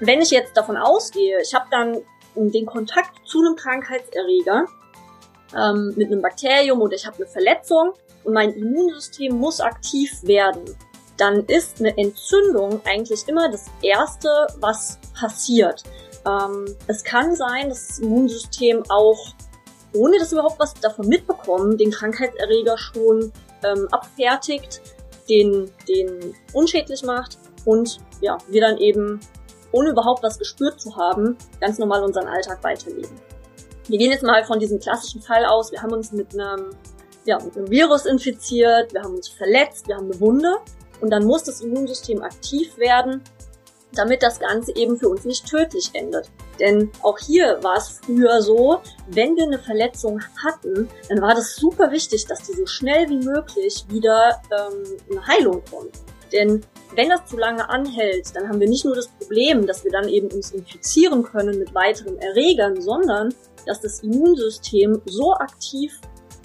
Wenn ich jetzt davon ausgehe, ich habe dann den Kontakt zu einem Krankheitserreger ähm, mit einem Bakterium oder ich habe eine Verletzung und mein Immunsystem muss aktiv werden, dann ist eine Entzündung eigentlich immer das Erste, was passiert. Ähm, es kann sein, dass das Immunsystem auch, ohne dass überhaupt was davon mitbekommen, den Krankheitserreger schon ähm, abfertigt, den, den unschädlich macht und ja, wir dann eben, ohne überhaupt was gespürt zu haben, ganz normal unseren Alltag weiterleben. Wir gehen jetzt mal von diesem klassischen Fall aus. Wir haben uns mit einem, ja, mit einem Virus infiziert, wir haben uns verletzt, wir haben eine Wunde und dann muss das Immunsystem aktiv werden, damit das Ganze eben für uns nicht tödlich endet. Denn auch hier war es früher so, wenn wir eine Verletzung hatten, dann war das super wichtig, dass die so schnell wie möglich wieder ähm, eine Heilung kommt. Denn wenn das zu lange anhält, dann haben wir nicht nur das Problem, dass wir dann eben uns infizieren können mit weiteren Erregern, sondern dass das Immunsystem so aktiv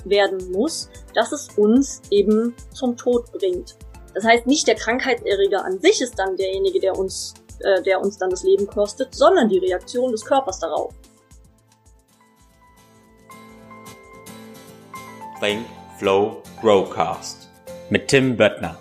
werden muss, dass es uns eben zum Tod bringt. Das heißt, nicht der Krankheitserreger an sich ist dann derjenige, der uns, äh, der uns dann das Leben kostet, sondern die Reaktion des Körpers darauf. Think, Flow, Growcast mit Tim Böttner.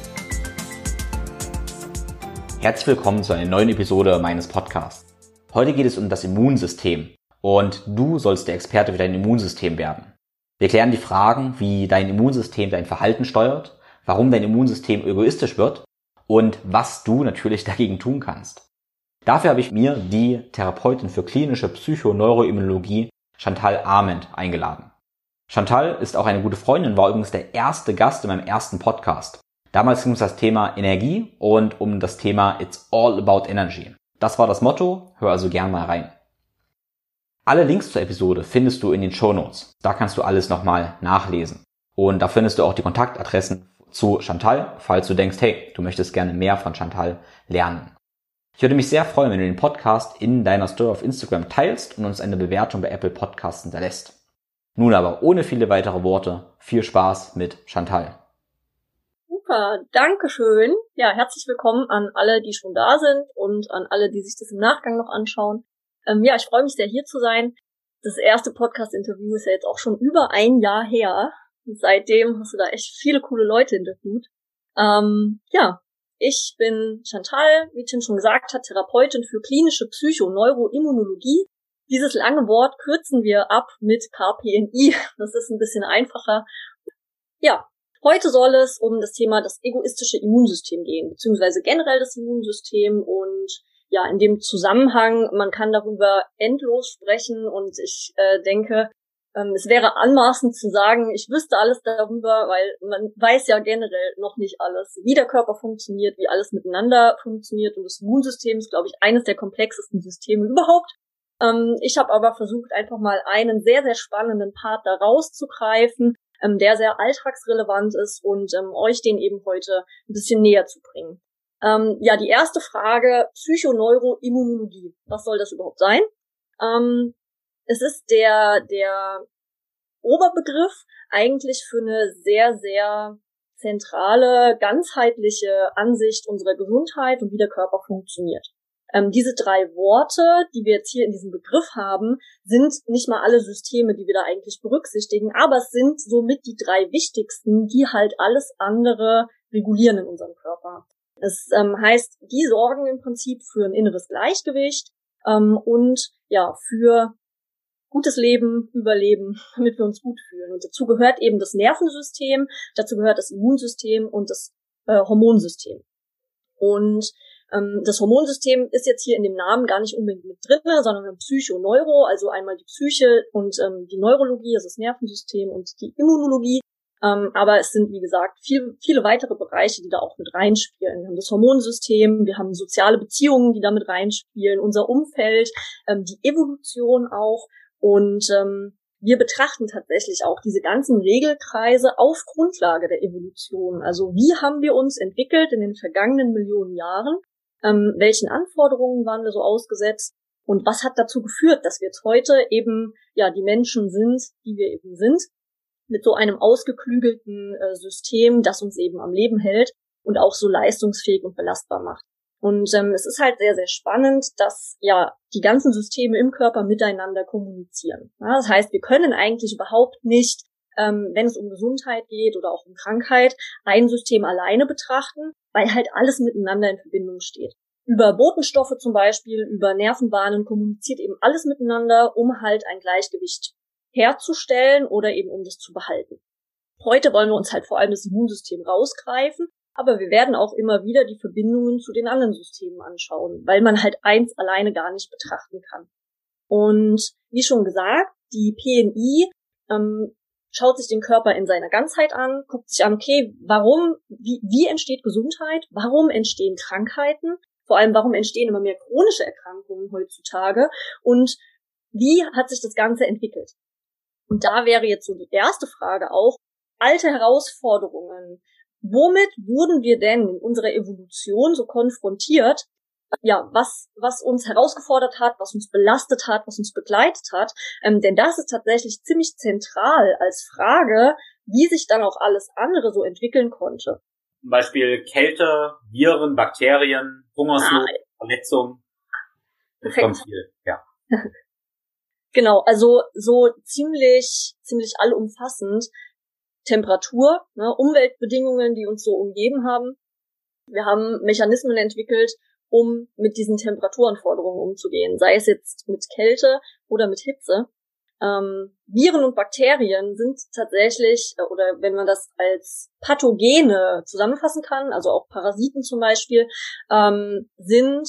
Herzlich willkommen zu einer neuen Episode meines Podcasts. Heute geht es um das Immunsystem und du sollst der Experte für dein Immunsystem werden. Wir klären die Fragen, wie dein Immunsystem dein Verhalten steuert, warum dein Immunsystem egoistisch wird und was du natürlich dagegen tun kannst. Dafür habe ich mir die Therapeutin für klinische Psychoneuroimmunologie Chantal Arment eingeladen. Chantal ist auch eine gute Freundin, war übrigens der erste Gast in meinem ersten Podcast. Damals ging es um das Thema Energie und um das Thema It's all about energy. Das war das Motto, hör also gern mal rein. Alle Links zur Episode findest du in den Show Notes. Da kannst du alles nochmal nachlesen. Und da findest du auch die Kontaktadressen zu Chantal, falls du denkst, hey, du möchtest gerne mehr von Chantal lernen. Ich würde mich sehr freuen, wenn du den Podcast in deiner Story auf Instagram teilst und uns eine Bewertung bei Apple Podcasts hinterlässt. Nun aber ohne viele weitere Worte, viel Spaß mit Chantal. Super, Dankeschön. Ja, herzlich willkommen an alle, die schon da sind und an alle, die sich das im Nachgang noch anschauen. Ähm, ja, ich freue mich sehr, hier zu sein. Das erste Podcast-Interview ist ja jetzt auch schon über ein Jahr her. Seitdem hast du da echt viele coole Leute interviewt. Ähm, ja, ich bin Chantal, wie Tim schon gesagt hat, Therapeutin für klinische Psychoneuroimmunologie. Dieses lange Wort kürzen wir ab mit KPNI. Das ist ein bisschen einfacher. Ja, heute soll es um das Thema das egoistische Immunsystem gehen, beziehungsweise generell das Immunsystem und ja, in dem Zusammenhang, man kann darüber endlos sprechen und ich äh, denke, ähm, es wäre anmaßend zu sagen, ich wüsste alles darüber, weil man weiß ja generell noch nicht alles, wie der Körper funktioniert, wie alles miteinander funktioniert und das Immunsystem ist, glaube ich, eines der komplexesten Systeme überhaupt. Ähm, ich habe aber versucht, einfach mal einen sehr, sehr spannenden Part da rauszugreifen, ähm, der sehr alltagsrelevant ist und ähm, euch den eben heute ein bisschen näher zu bringen. Ähm, ja, die erste Frage, Psychoneuroimmunologie. Was soll das überhaupt sein? Ähm, es ist der, der Oberbegriff eigentlich für eine sehr, sehr zentrale, ganzheitliche Ansicht unserer Gesundheit und wie der Körper funktioniert. Ähm, diese drei Worte, die wir jetzt hier in diesem Begriff haben, sind nicht mal alle Systeme, die wir da eigentlich berücksichtigen, aber es sind somit die drei wichtigsten, die halt alles andere regulieren in unserem Körper. Das ähm, heißt, die sorgen im Prinzip für ein inneres Gleichgewicht ähm, und ja für gutes Leben, Überleben, damit wir uns gut fühlen. Und dazu gehört eben das Nervensystem, dazu gehört das Immunsystem und das äh, Hormonsystem. Und ähm, das Hormonsystem ist jetzt hier in dem Namen gar nicht unbedingt mit drin, sondern Psycho-Neuro, also einmal die Psyche und ähm, die Neurologie, also das Nervensystem und die Immunologie. Ähm, aber es sind, wie gesagt, viel, viele weitere Bereiche, die da auch mit reinspielen. Wir haben das Hormonsystem, wir haben soziale Beziehungen, die da mit reinspielen, unser Umfeld, ähm, die Evolution auch Und ähm, wir betrachten tatsächlich auch diese ganzen Regelkreise auf Grundlage der Evolution. Also wie haben wir uns entwickelt in den vergangenen Millionen Jahren? Ähm, welchen Anforderungen waren wir so ausgesetzt? Und was hat dazu geführt, dass wir jetzt heute eben ja die Menschen sind, die wir eben sind, mit so einem ausgeklügelten äh, System, das uns eben am Leben hält und auch so leistungsfähig und belastbar macht. Und ähm, es ist halt sehr, sehr spannend, dass ja die ganzen Systeme im Körper miteinander kommunizieren. Ja, das heißt, wir können eigentlich überhaupt nicht, ähm, wenn es um Gesundheit geht oder auch um Krankheit, ein System alleine betrachten, weil halt alles miteinander in Verbindung steht. Über Botenstoffe zum Beispiel, über Nervenbahnen kommuniziert eben alles miteinander, um halt ein Gleichgewicht herzustellen oder eben um das zu behalten. Heute wollen wir uns halt vor allem das Immunsystem rausgreifen aber wir werden auch immer wieder die Verbindungen zu den anderen Systemen anschauen, weil man halt eins alleine gar nicht betrachten kann. Und wie schon gesagt, die PNI ähm, schaut sich den Körper in seiner Ganzheit an, guckt sich an, okay, warum, wie, wie entsteht Gesundheit, warum entstehen Krankheiten, vor allem warum entstehen immer mehr chronische Erkrankungen heutzutage? Und wie hat sich das Ganze entwickelt. Und da wäre jetzt so die erste Frage auch, alte Herausforderungen, womit wurden wir denn in unserer Evolution so konfrontiert, ja, was, was uns herausgefordert hat, was uns belastet hat, was uns begleitet hat. Ähm, denn das ist tatsächlich ziemlich zentral als Frage, wie sich dann auch alles andere so entwickeln konnte. Zum Beispiel Kälte, Viren, Bakterien, Hungersnot, ah, Verletzung. Perfekt. Viel, ja. genau, also so ziemlich, ziemlich allumfassend. Temperatur, ne, Umweltbedingungen, die uns so umgeben haben. Wir haben Mechanismen entwickelt, um mit diesen Temperaturanforderungen umzugehen, sei es jetzt mit Kälte oder mit Hitze. Ähm, Viren und Bakterien sind tatsächlich, äh, oder wenn man das als Pathogene zusammenfassen kann, also auch Parasiten zum Beispiel, ähm, sind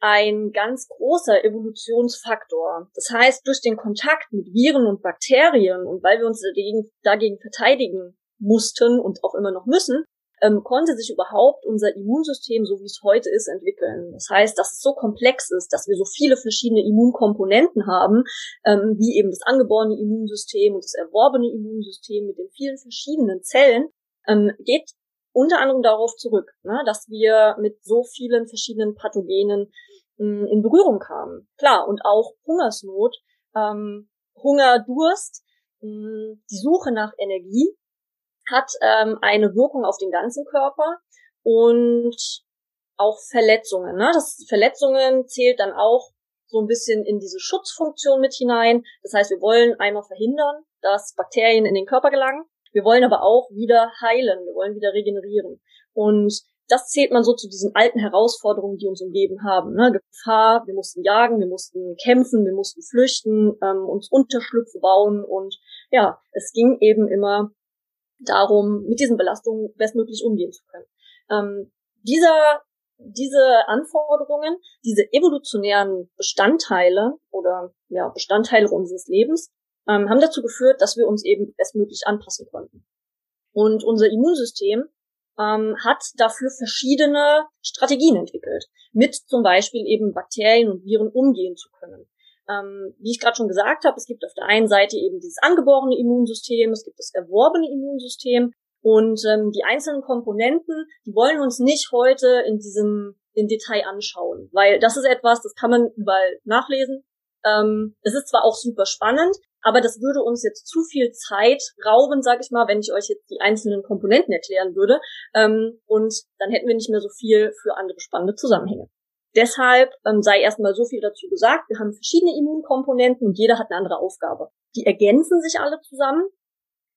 ein ganz großer Evolutionsfaktor. Das heißt, durch den Kontakt mit Viren und Bakterien und weil wir uns dagegen, dagegen verteidigen mussten und auch immer noch müssen, ähm, konnte sich überhaupt unser Immunsystem, so wie es heute ist, entwickeln. Das heißt, dass es so komplex ist, dass wir so viele verschiedene Immunkomponenten haben, ähm, wie eben das angeborene Immunsystem und das erworbene Immunsystem mit den vielen verschiedenen Zellen, ähm, geht unter anderem darauf zurück, ne, dass wir mit so vielen verschiedenen Pathogenen mh, hm, in Berührung kamen. Klar, und auch Hungersnot, ähm, Hunger, Durst, mh, hm, die Suche nach Energie hat ähm, eine Wirkung auf den ganzen Körper und auch Verletzungen. Ne? Das Verletzungen zählt dann auch so ein bisschen in diese Schutzfunktion mit hinein. Das heißt, wir wollen einmal verhindern, dass Bakterien in den Körper gelangen. Wir wollen aber auch wieder heilen, wir wollen wieder regenerieren. Und das zählt man so zu diesen alten Herausforderungen, die uns umgeben haben. Ne? Gefahr, wir mussten jagen, wir mussten kämpfen, wir mussten flüchten, ähm, uns Unterschlüpfe bauen und ja, es ging eben immer darum, mit diesen Belastungen bestmöglich umgehen zu können. Ähm, dieser, diese Anforderungen, diese evolutionären Bestandteile oder ja, Bestandteile unseres Lebens ähm, haben dazu geführt, dass wir uns eben bestmöglich anpassen konnten. Und unser Immunsystem ähm, hat dafür verschiedene Strategien entwickelt, mit zum Beispiel eben Bakterien und Viren umgehen zu können. Ähm, wie ich gerade schon gesagt habe, es gibt auf der einen Seite eben dieses angeborene Immunsystem, es gibt das erworbene Immunsystem und ähm, die einzelnen Komponenten, die wollen uns nicht heute in diesem in Detail anschauen, weil das ist etwas, das kann man überall nachlesen. Ähm, es ist zwar auch super spannend, aber das würde uns jetzt zu viel Zeit rauben, sag ich mal, wenn ich euch jetzt die einzelnen Komponenten erklären würde. Ähm, und dann hätten wir nicht mehr so viel für andere spannende Zusammenhänge. Deshalb ähm, sei erstmal so viel dazu gesagt. Wir haben verschiedene Immunkomponenten und jeder hat eine andere Aufgabe. Die ergänzen sich alle zusammen.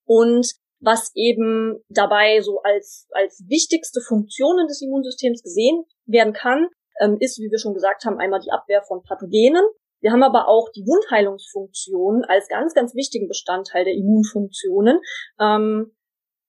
Und was eben dabei so als, als wichtigste Funktionen des Immunsystems gesehen werden kann, ähm, ist, wie wir schon gesagt haben, einmal die Abwehr von Pathogenen. Wir haben aber auch die Wundheilungsfunktion als ganz, ganz wichtigen Bestandteil der Immunfunktionen. Ähm,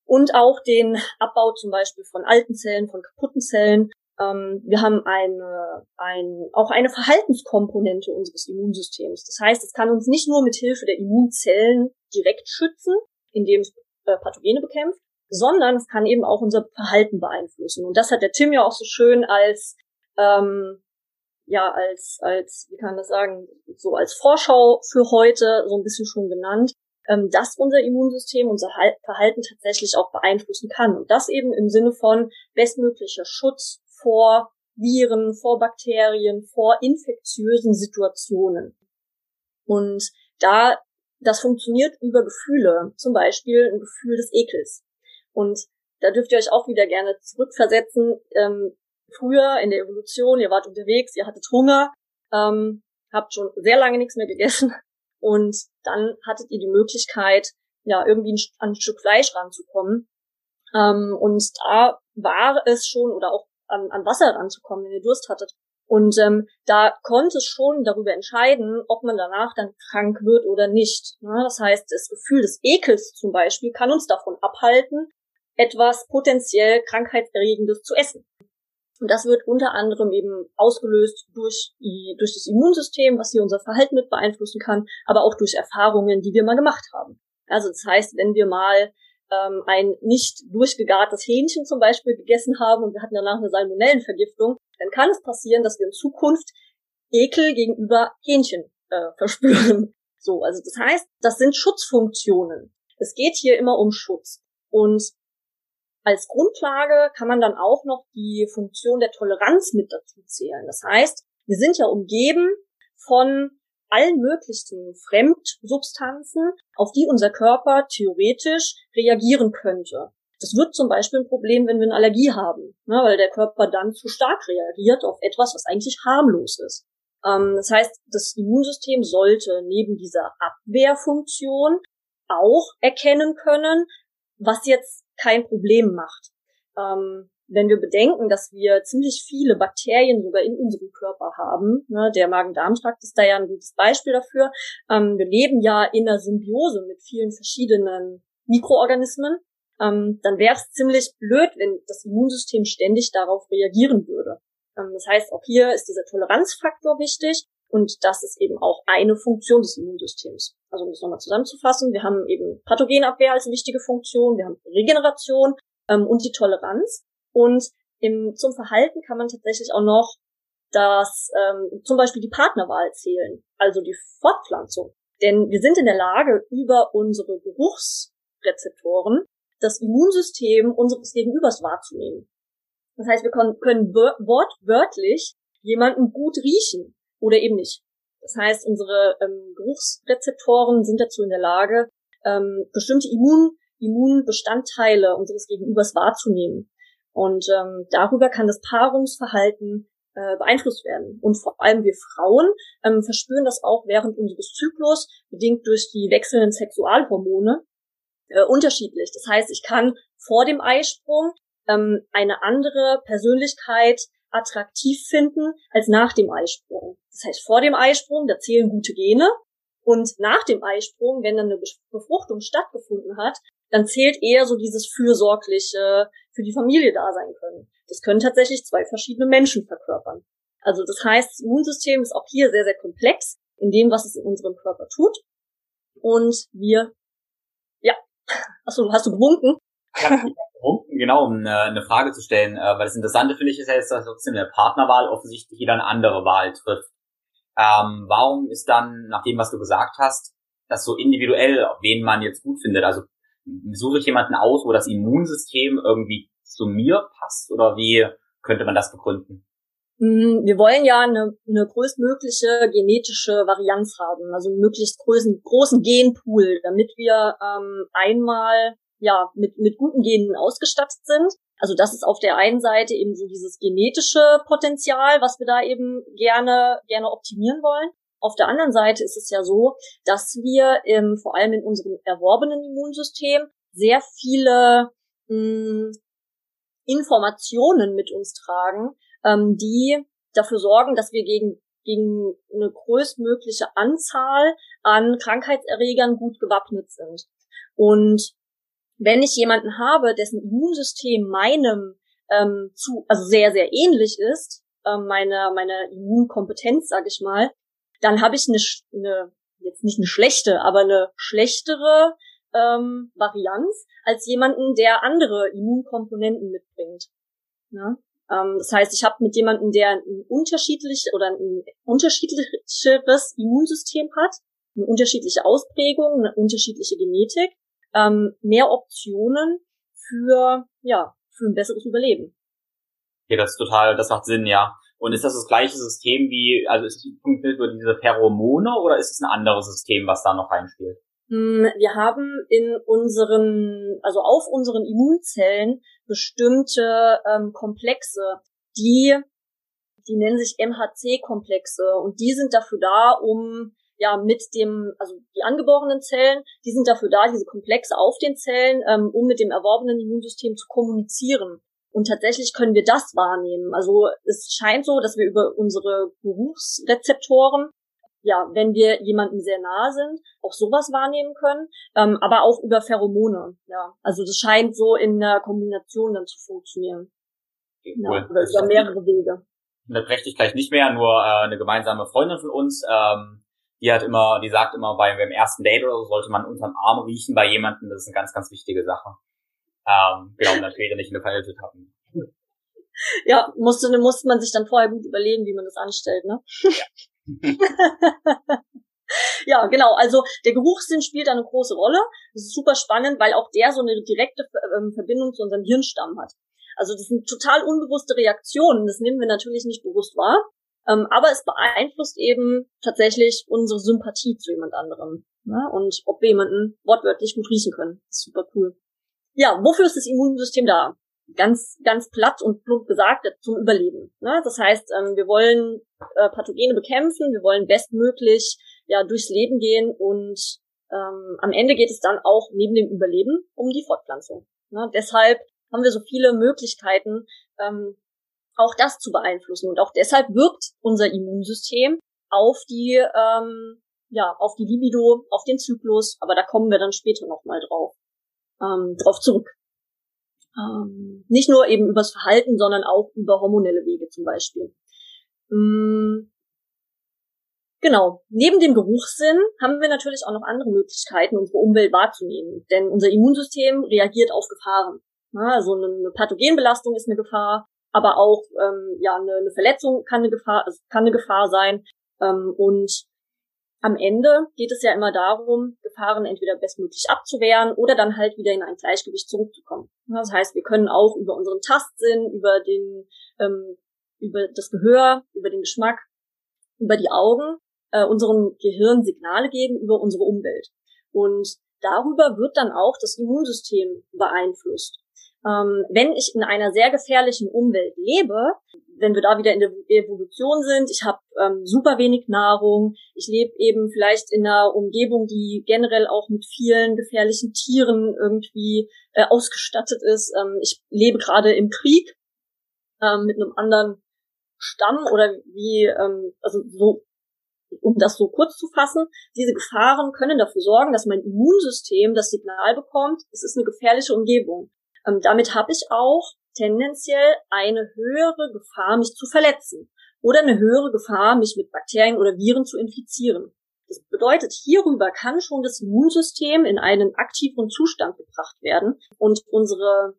und auch den Abbau zum Beispiel von alten Zellen, von kaputten Zellen. Ähm, wir haben eine, ein, auch eine Verhaltenskomponente unseres Immunsystems. Das heißt, es kann uns nicht nur mit Hilfe der Immunzellen direkt schützen, indem es äh, Pathogene bekämpft, sondern es kann eben auch unser Verhalten beeinflussen. Und das hat der Tim ja auch so schön als ähm, ja als, als, wie kann man das sagen, so als Vorschau für heute so ein bisschen schon genannt, ähm, dass unser Immunsystem unser Verhalten tatsächlich auch beeinflussen kann. Und das eben im Sinne von bestmöglicher Schutz vor Viren, vor Bakterien, vor infektiösen Situationen. Und da, das funktioniert über Gefühle, zum Beispiel ein Gefühl des Ekels. Und da dürft ihr euch auch wieder gerne zurückversetzen. Ähm, früher in der Evolution, ihr wart unterwegs, ihr hattet Hunger, ähm, habt schon sehr lange nichts mehr gegessen und dann hattet ihr die Möglichkeit, ja, irgendwie an ein Stück Fleisch ranzukommen. Ähm, und da war es schon, oder auch an, an Wasser ranzukommen, wenn ihr Durst hattet. Und ähm, da konnte es schon darüber entscheiden, ob man danach dann krank wird oder nicht. Ja, das heißt, das Gefühl des Ekels zum Beispiel kann uns davon abhalten, etwas potenziell krankheitserregendes zu essen. Und das wird unter anderem eben ausgelöst durch, die, durch das Immunsystem, was hier unser Verhalten mit beeinflussen kann, aber auch durch Erfahrungen, die wir mal gemacht haben. Also das heißt, wenn wir mal ähm, ein nicht durchgegartes Hähnchen zum Beispiel gegessen haben und wir hatten danach eine Salmonellenvergiftung, dann kann es passieren, dass wir in Zukunft Ekel gegenüber Hähnchen äh, verspüren. So, also das heißt, das sind Schutzfunktionen. Es geht hier immer um Schutz. Und als Grundlage kann man dann auch noch die Funktion der Toleranz mit dazu zählen. Das heißt, wir sind ja umgeben von allen möglichen Fremdsubstanzen, auf die unser Körper theoretisch reagieren könnte. Das wird zum Beispiel ein Problem, wenn wir eine Allergie haben, ne, weil der Körper dann zu stark reagiert auf etwas, was eigentlich harmlos ist. Ähm, das heißt, das Immunsystem sollte neben dieser Abwehrfunktion auch erkennen können, was jetzt kein Problem macht. Ähm, wenn wir bedenken, dass wir ziemlich viele Bakterien sogar in unserem Körper haben, ne, der Magen-Darm-Trakt ist da ja ein gutes Beispiel dafür. Ähm, wir leben ja in einer Symbiose mit vielen verschiedenen Mikroorganismen. Ähm, dann wäre es ziemlich blöd, wenn das Immunsystem ständig darauf reagieren würde. Ähm, das heißt, auch hier ist dieser Toleranzfaktor wichtig und das ist eben auch eine Funktion des Immunsystems. Also um das nochmal zusammenzufassen, wir haben eben Pathogenabwehr als wichtige Funktion, wir haben Regeneration ähm, und die Toleranz. Und im, zum Verhalten kann man tatsächlich auch noch das ähm, zum Beispiel die Partnerwahl zählen, also die Fortpflanzung. Denn wir sind in der Lage, über unsere Geruchsrezeptoren das Immunsystem unseres Gegenübers wahrzunehmen. Das heißt, wir können, wortwörtlich jemanden gut riechen oder eben nicht. Das heißt, unsere ähm, Geruchsrezeptoren sind dazu in der Lage, ähm, bestimmte Immun Immunbestandteile unseres Gegenübers wahrzunehmen. Und ähm, darüber kann das Paarungsverhalten äh, beeinflusst werden. Und vor allem wir Frauen ähm, verspüren das auch während unseres Zyklus, bedingt durch die wechselnden Sexualhormone, äh, unterschiedlich. Das heißt, ich kann vor dem Eisprung ähm, eine andere Persönlichkeit attraktiv finden als nach dem Eisprung. Das heißt, vor dem Eisprung, da zählen gute Gene. Und nach dem Eisprung, wenn dann eine Befruchtung stattgefunden hat, dann zählt eher so dieses fürsorgliche, für die Familie da sein können. Das können tatsächlich zwei verschiedene Menschen verkörpern. Also das heißt, das Immunsystem ist auch hier sehr, sehr komplex in dem, was es in unserem Körper tut. Und wir, ja, achso, hast du gewunken? Ja, gewunken, genau, um eine, eine Frage zu stellen. Äh, weil das Interessante finde ich ist ja jetzt, dass trotzdem in der Partnerwahl offensichtlich jeder eine andere Wahl trifft. Ähm, warum ist dann, nach dem, was du gesagt hast, das so individuell, wen man jetzt gut findet? Also suche ich jemanden aus, wo das Immunsystem irgendwie zu mir passt oder wie könnte man das begründen? Mm, wir wollen ja eine, eine größtmögliche genetische Varianz haben, also möglichst großen, großen Genpool, damit wir ähm, einmal ja mit, mit guten Genen ausgestattet sind also das ist auf der einen Seite eben so dieses genetische Potenzial, was wir da eben gerne, gerne optimieren wollen. Auf der anderen Seite ist es ja so, dass wir ähm, vor allem in unserem erworbenen Immunsystem sehr viele mh, hm, Informationen mit uns tragen, ähm, die dafür sorgen, dass wir gegen, gegen eine größtmögliche Anzahl an Krankheitserregern gut gewappnet sind. Und wenn ich jemanden habe, dessen Immunsystem meinem ähm, zu, also sehr, sehr ähnlich ist, ähm, meiner meine Immunkompetenz, sage ich mal, dann habe ich eine, eine, jetzt nicht eine schlechte, aber eine schlechtere ähm, Varianz als jemanden, der andere Immunkomponenten mitbringt. Ja? Ähm, das heißt, ich habe mit jemandem, der ein unterschiedlich oder ein unterschiedlicheres Immunsystem hat, eine unterschiedliche Ausprägung, eine unterschiedliche Genetik, ähm, mehr Optionen für ja für ein besseres Überleben. Okay, das ist total, das macht Sinn, ja. Und ist das das gleiche System wie, also ist funktioniert über diese Pheromone oder ist es ein anderes System, was da noch reinspielt? Hm, wir haben in unseren, also auf unseren Immunzellen bestimmte ähm, Komplexe, die, die nennen sich MHC-Komplexe und die sind dafür da, um ja mit dem, also die angeborenen Zellen, die sind dafür da, diese Komplexe auf den Zellen, ähm, um mit dem erworbenen Immunsystem zu kommunizieren. Und tatsächlich können wir das wahrnehmen. Also es scheint so, dass wir über unsere Geruchsrezeptoren ja, wenn wir jemandem sehr nahe sind, auch sowas wahrnehmen können, ähm, aber auch über Pheromone. Ja, also das scheint so in der Kombination dann zu funktionieren. Okay, cool. ja, oder über mehrere Wege. Unterbreche ich gleich nicht mehr, nur äh, eine gemeinsame Freundin von uns, ähm, die hat immer, die sagt immer, bei, beim ersten Date oder so sollte man unterm Arm riechen bei jemandem, das ist eine ganz, ganz wichtige Sache. Ähm, genau, natürlich nicht in eine Verhältnis haben. Ja, musste, musste man sich dann vorher gut überlegen, wie man das anstellt, ne? Ja. ja, genau. Also der Geruchssinn spielt eine große Rolle. Das ist super spannend, weil auch der so eine direkte ähm, Verbindung zu unserem Hirnstamm hat. Also das sind total unbewusste Reaktionen. Das nehmen wir natürlich nicht bewusst wahr. Ähm, aber es beeinflusst eben tatsächlich unsere Sympathie zu jemand anderem. Ne? Und ob wir jemanden wortwörtlich gut riechen können. Das ist super cool. Ja, wofür ist das Immunsystem da? ganz, ganz platt und plump gesagt, zum Überleben. Ne? Das heißt, ähm, wir wollen äh, Pathogene bekämpfen, wir wollen bestmöglich ja durchs Leben gehen und ähm, am Ende geht es dann auch neben dem Überleben um die Fortpflanzung. Ne? Deshalb haben wir so viele Möglichkeiten, ähm, auch das zu beeinflussen. Und auch deshalb wirkt unser Immunsystem auf die, ähm, ja, auf die Libido, auf den Zyklus, aber da kommen wir dann später nochmal drauf, ähm, drauf zurück. Ähm, nicht nur eben übers Verhalten, sondern auch über hormonelle Wege zum Beispiel. Ähm, genau. Neben dem Geruchssinn haben wir natürlich auch noch andere Möglichkeiten, unsere Umwelt wahrzunehmen. Denn unser Immunsystem reagiert auf Gefahren. Ja, also eine Pathogenbelastung ist eine Gefahr, aber auch ähm, ja eine, eine Verletzung kann eine Gefahr, kann eine Gefahr sein. Ähm, und am Ende geht es ja immer darum, Gefahren entweder bestmöglich abzuwehren oder dann halt wieder in ein Gleichgewicht zurückzukommen. Das heißt, wir können auch über unseren Tastsinn, über den, ähm, über das Gehör, über den Geschmack, über die Augen äh, unserem Gehirn Signale geben über unsere Umwelt. Und darüber wird dann auch das Immunsystem beeinflusst. Ähm, wenn ich in einer sehr gefährlichen Umwelt lebe, wenn wir da wieder in der Evolution sind, ich habe ähm, super wenig Nahrung, ich lebe eben vielleicht in einer Umgebung, die generell auch mit vielen gefährlichen Tieren irgendwie äh, ausgestattet ist. Ähm, ich lebe gerade im Krieg ähm, mit einem anderen Stamm oder wie, ähm, also so, um das so kurz zu fassen, diese Gefahren können dafür sorgen, dass mein Immunsystem das Signal bekommt, es ist eine gefährliche Umgebung. Ähm, damit habe ich auch tendenziell eine höhere Gefahr, mich zu verletzen oder eine höhere Gefahr, mich mit Bakterien oder Viren zu infizieren. Das bedeutet, hierüber kann schon das Immunsystem in einen aktiven Zustand gebracht werden und unsere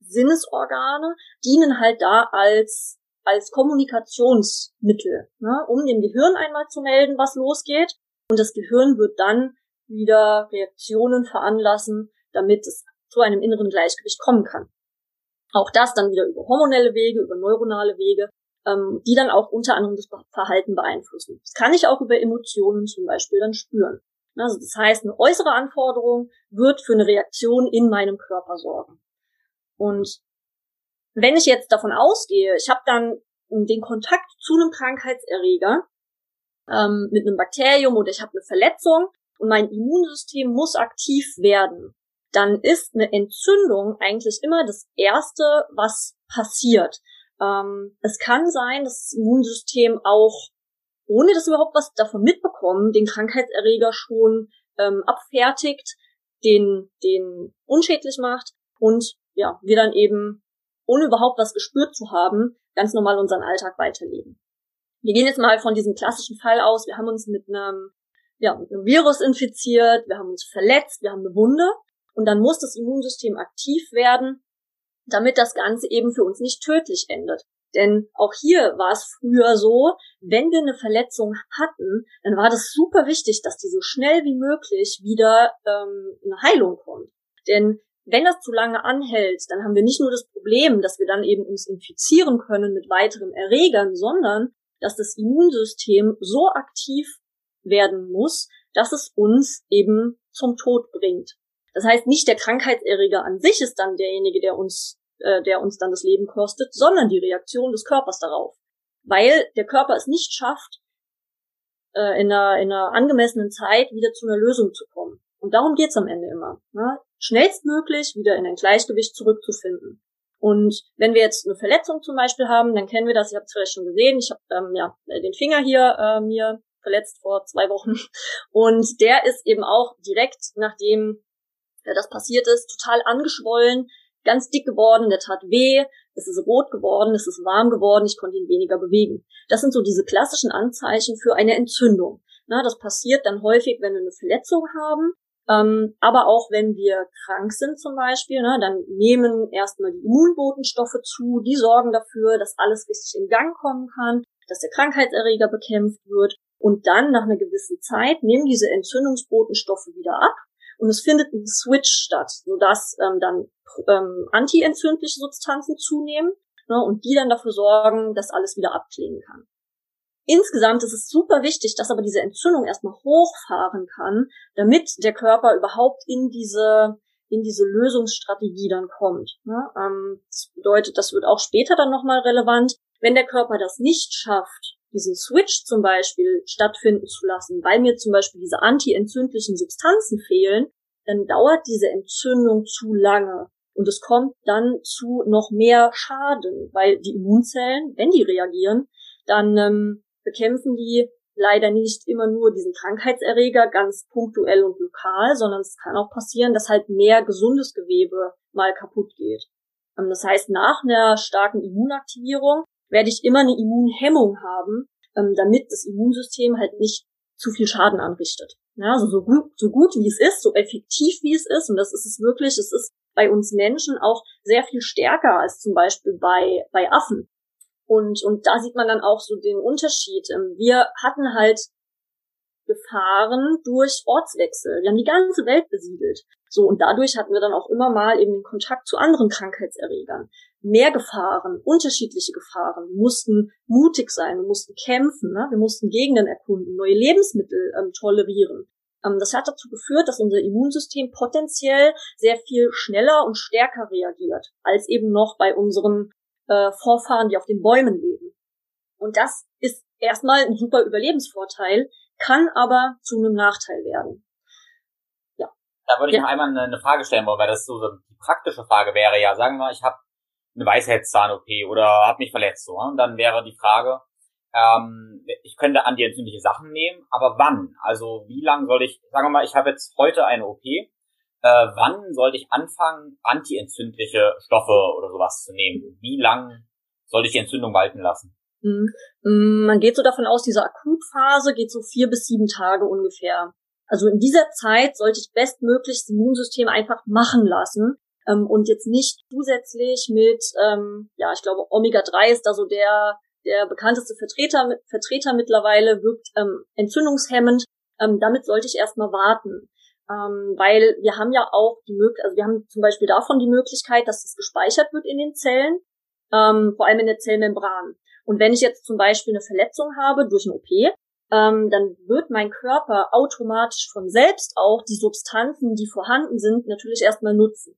Sinnesorgane dienen halt da als als Kommunikationsmittel, ne, um dem Gehirn einmal zu melden, was losgeht. Und das Gehirn wird dann wieder Reaktionen veranlassen, damit es zu einem inneren Gleichgewicht kommen kann. Auch das dann wieder über hormonelle Wege, über neuronale Wege, ähm, die dann auch unter anderem das Verhalten beeinflussen. Das kann ich auch über Emotionen zum Beispiel dann spüren. Also das heißt, eine äußere Anforderung wird für eine Reaktion in meinem Körper sorgen. Und wenn ich jetzt davon ausgehe, ich habe dann den Kontakt zu einem Krankheitserreger ähm, mit einem Bakterium oder ich habe eine Verletzung und mein Immunsystem muss aktiv werden, dann ist eine Entzündung eigentlich immer das Erste, was passiert. Ähm, es kann sein, dass das Immunsystem auch, ohne dass überhaupt was davon mitbekommen, den Krankheitserreger schon ähm, abfertigt, den, den unschädlich macht und ja, wir dann eben, ohne überhaupt was gespürt zu haben, ganz normal unseren Alltag weiterleben. Wir gehen jetzt mal von diesem klassischen Fall aus. Wir haben uns mit einem, ja, mit einem Virus infiziert, wir haben uns verletzt, wir haben eine Wunde und dann muss das Immunsystem aktiv werden, damit das Ganze eben für uns nicht tödlich endet. Denn auch hier war es früher so, wenn wir eine Verletzung hatten, dann war das super wichtig, dass die so schnell wie möglich wieder ähm, in Heilung kommt. Denn wenn das zu lange anhält, dann haben wir nicht nur das Problem, dass wir dann eben uns infizieren können mit weiteren Erregern, sondern dass das Immunsystem so aktiv werden muss, dass es uns eben zum Tod bringt. Das heißt, nicht der Krankheitserreger an sich ist dann derjenige, der uns, äh, der uns dann das Leben kostet, sondern die Reaktion des Körpers darauf. Weil der Körper es nicht schafft, äh, in, einer, in einer angemessenen Zeit wieder zu einer Lösung zu kommen. Und darum geht's am Ende immer. Ne? Schnellstmöglich wieder in ein Gleichgewicht zurückzufinden. Und wenn wir jetzt eine Verletzung zum Beispiel haben, dann kennen wir das, ihr habt es vielleicht schon gesehen, ich habe ähm, ja, den Finger hier äh, mir verletzt vor zwei Wochen. Und der ist eben auch direkt nachdem ja, das passiert ist, total angeschwollen, ganz dick geworden, der tat weh, es ist rot geworden, es ist warm geworden, ich konnte ihn weniger bewegen. Das sind so diese klassischen Anzeichen für eine Entzündung. Na, das passiert dann häufig, wenn wir eine Verletzung haben, ähm, aber auch wenn wir krank sind zum Beispiel, ne, dann nehmen erstmal die Immunbotenstoffe zu, die sorgen dafür, dass alles richtig in Gang kommen kann, dass der Krankheitserreger bekämpft wird und dann nach einer gewissen Zeit nehmen diese Entzündungsbotenstoffe wieder ab und es findet ein Switch statt, sodass ähm, dann ähm, antientzündliche Substanzen zunehmen ne, und die dann dafür sorgen, dass alles wieder abklingen kann. Insgesamt ist es super wichtig, dass aber diese Entzündung erstmal hochfahren kann, damit der Körper überhaupt in diese in diese Lösungsstrategie dann kommt. Ne? Ähm, das bedeutet, das wird auch später dann nochmal relevant. Wenn der Körper das nicht schafft, diesen Switch zum Beispiel stattfinden zu lassen, weil mir zum Beispiel diese antientzündlichen Substanzen fehlen, dann dauert diese Entzündung zu lange. Und es kommt dann zu noch mehr Schaden, weil die Immunzellen, wenn die reagieren, dann ähm, bekämpfen die leider nicht immer nur diesen Krankheitserreger ganz punktuell und lokal, sondern es kann auch passieren, dass halt mehr gesundes Gewebe mal kaputt geht. Ähm, das heißt, nach einer starken Immunaktivierung werde ich immer eine Immunhemmung haben, ähm, damit das Immunsystem halt nicht zu viel Schaden anrichtet. Ja, also so gut, so gut wie es ist, so effektiv wie es ist, und das ist es wirklich, es ist bei uns Menschen auch sehr viel stärker als zum Beispiel bei, bei Affen. Und, und da sieht man dann auch so den Unterschied. Ähm, wir hatten halt Gefahren durch Ortswechsel. Wir haben die ganze Welt besiedelt. So, und dadurch hatten wir dann auch immer mal eben den Kontakt zu anderen Krankheitserregern. Mehr Gefahren, unterschiedliche Gefahren. Mussten mutig sein, wir mussten kämpfen, ne? wir mussten Gegenden erkunden, neue Lebensmittel ähm, tolerieren. Ähm, das hat dazu geführt, dass unser Immunsystem potenziell sehr viel schneller und stärker reagiert, als eben noch bei unseren äh, Vorfahren, die auf den Bäumen leben. Und das ist erstmal ein super Überlebensvorteil, kann aber zu einem Nachteil werden. Ja. Da würde ich ja. noch einmal eine, Frage stellen wollen, weil das so, so die praktische Frage wäre ja, sagen wir mal, ich habe eine Weisheitszahn-OP oder habe mich verletzt so, und dann wäre die Frage, ähm, ich könnte antientzündliche Sachen nehmen, aber wann? Also wie lang soll ich, sagen wir mal, ich habe jetzt heute eine OP, äh, wann sollte ich anfangen, antientzündliche Stoffe oder sowas zu nehmen? Wie lang soll ich die Entzündung walten lassen? Mhm. Mm, man geht so davon aus, diese Akutphase geht so vier bis sieben Tage ungefähr. Also in dieser Zeit sollte ich bestmöglich das Immunsystem einfach machen lassen ähm, und jetzt nicht zusätzlich mit, ähm, ja, ich glaube, Omega-3 ist da so der der bekannteste Vertreter, Vertreter mittlerweile, wirkt ähm, entzündungshemmend. Ähm, damit sollte ich erstmal warten. Ähm, weil wir haben ja auch die Möglichkeit, also wir haben zum Beispiel davon die Möglichkeit, dass das gespeichert wird in den Zellen, ähm, vor allem in der Zellmembran. Und wenn ich jetzt zum Beispiel eine Verletzung habe durch eine OP, ähm, dann wird mein Körper automatisch von selbst auch die Substanzen, die vorhanden sind, natürlich erstmal nutzen.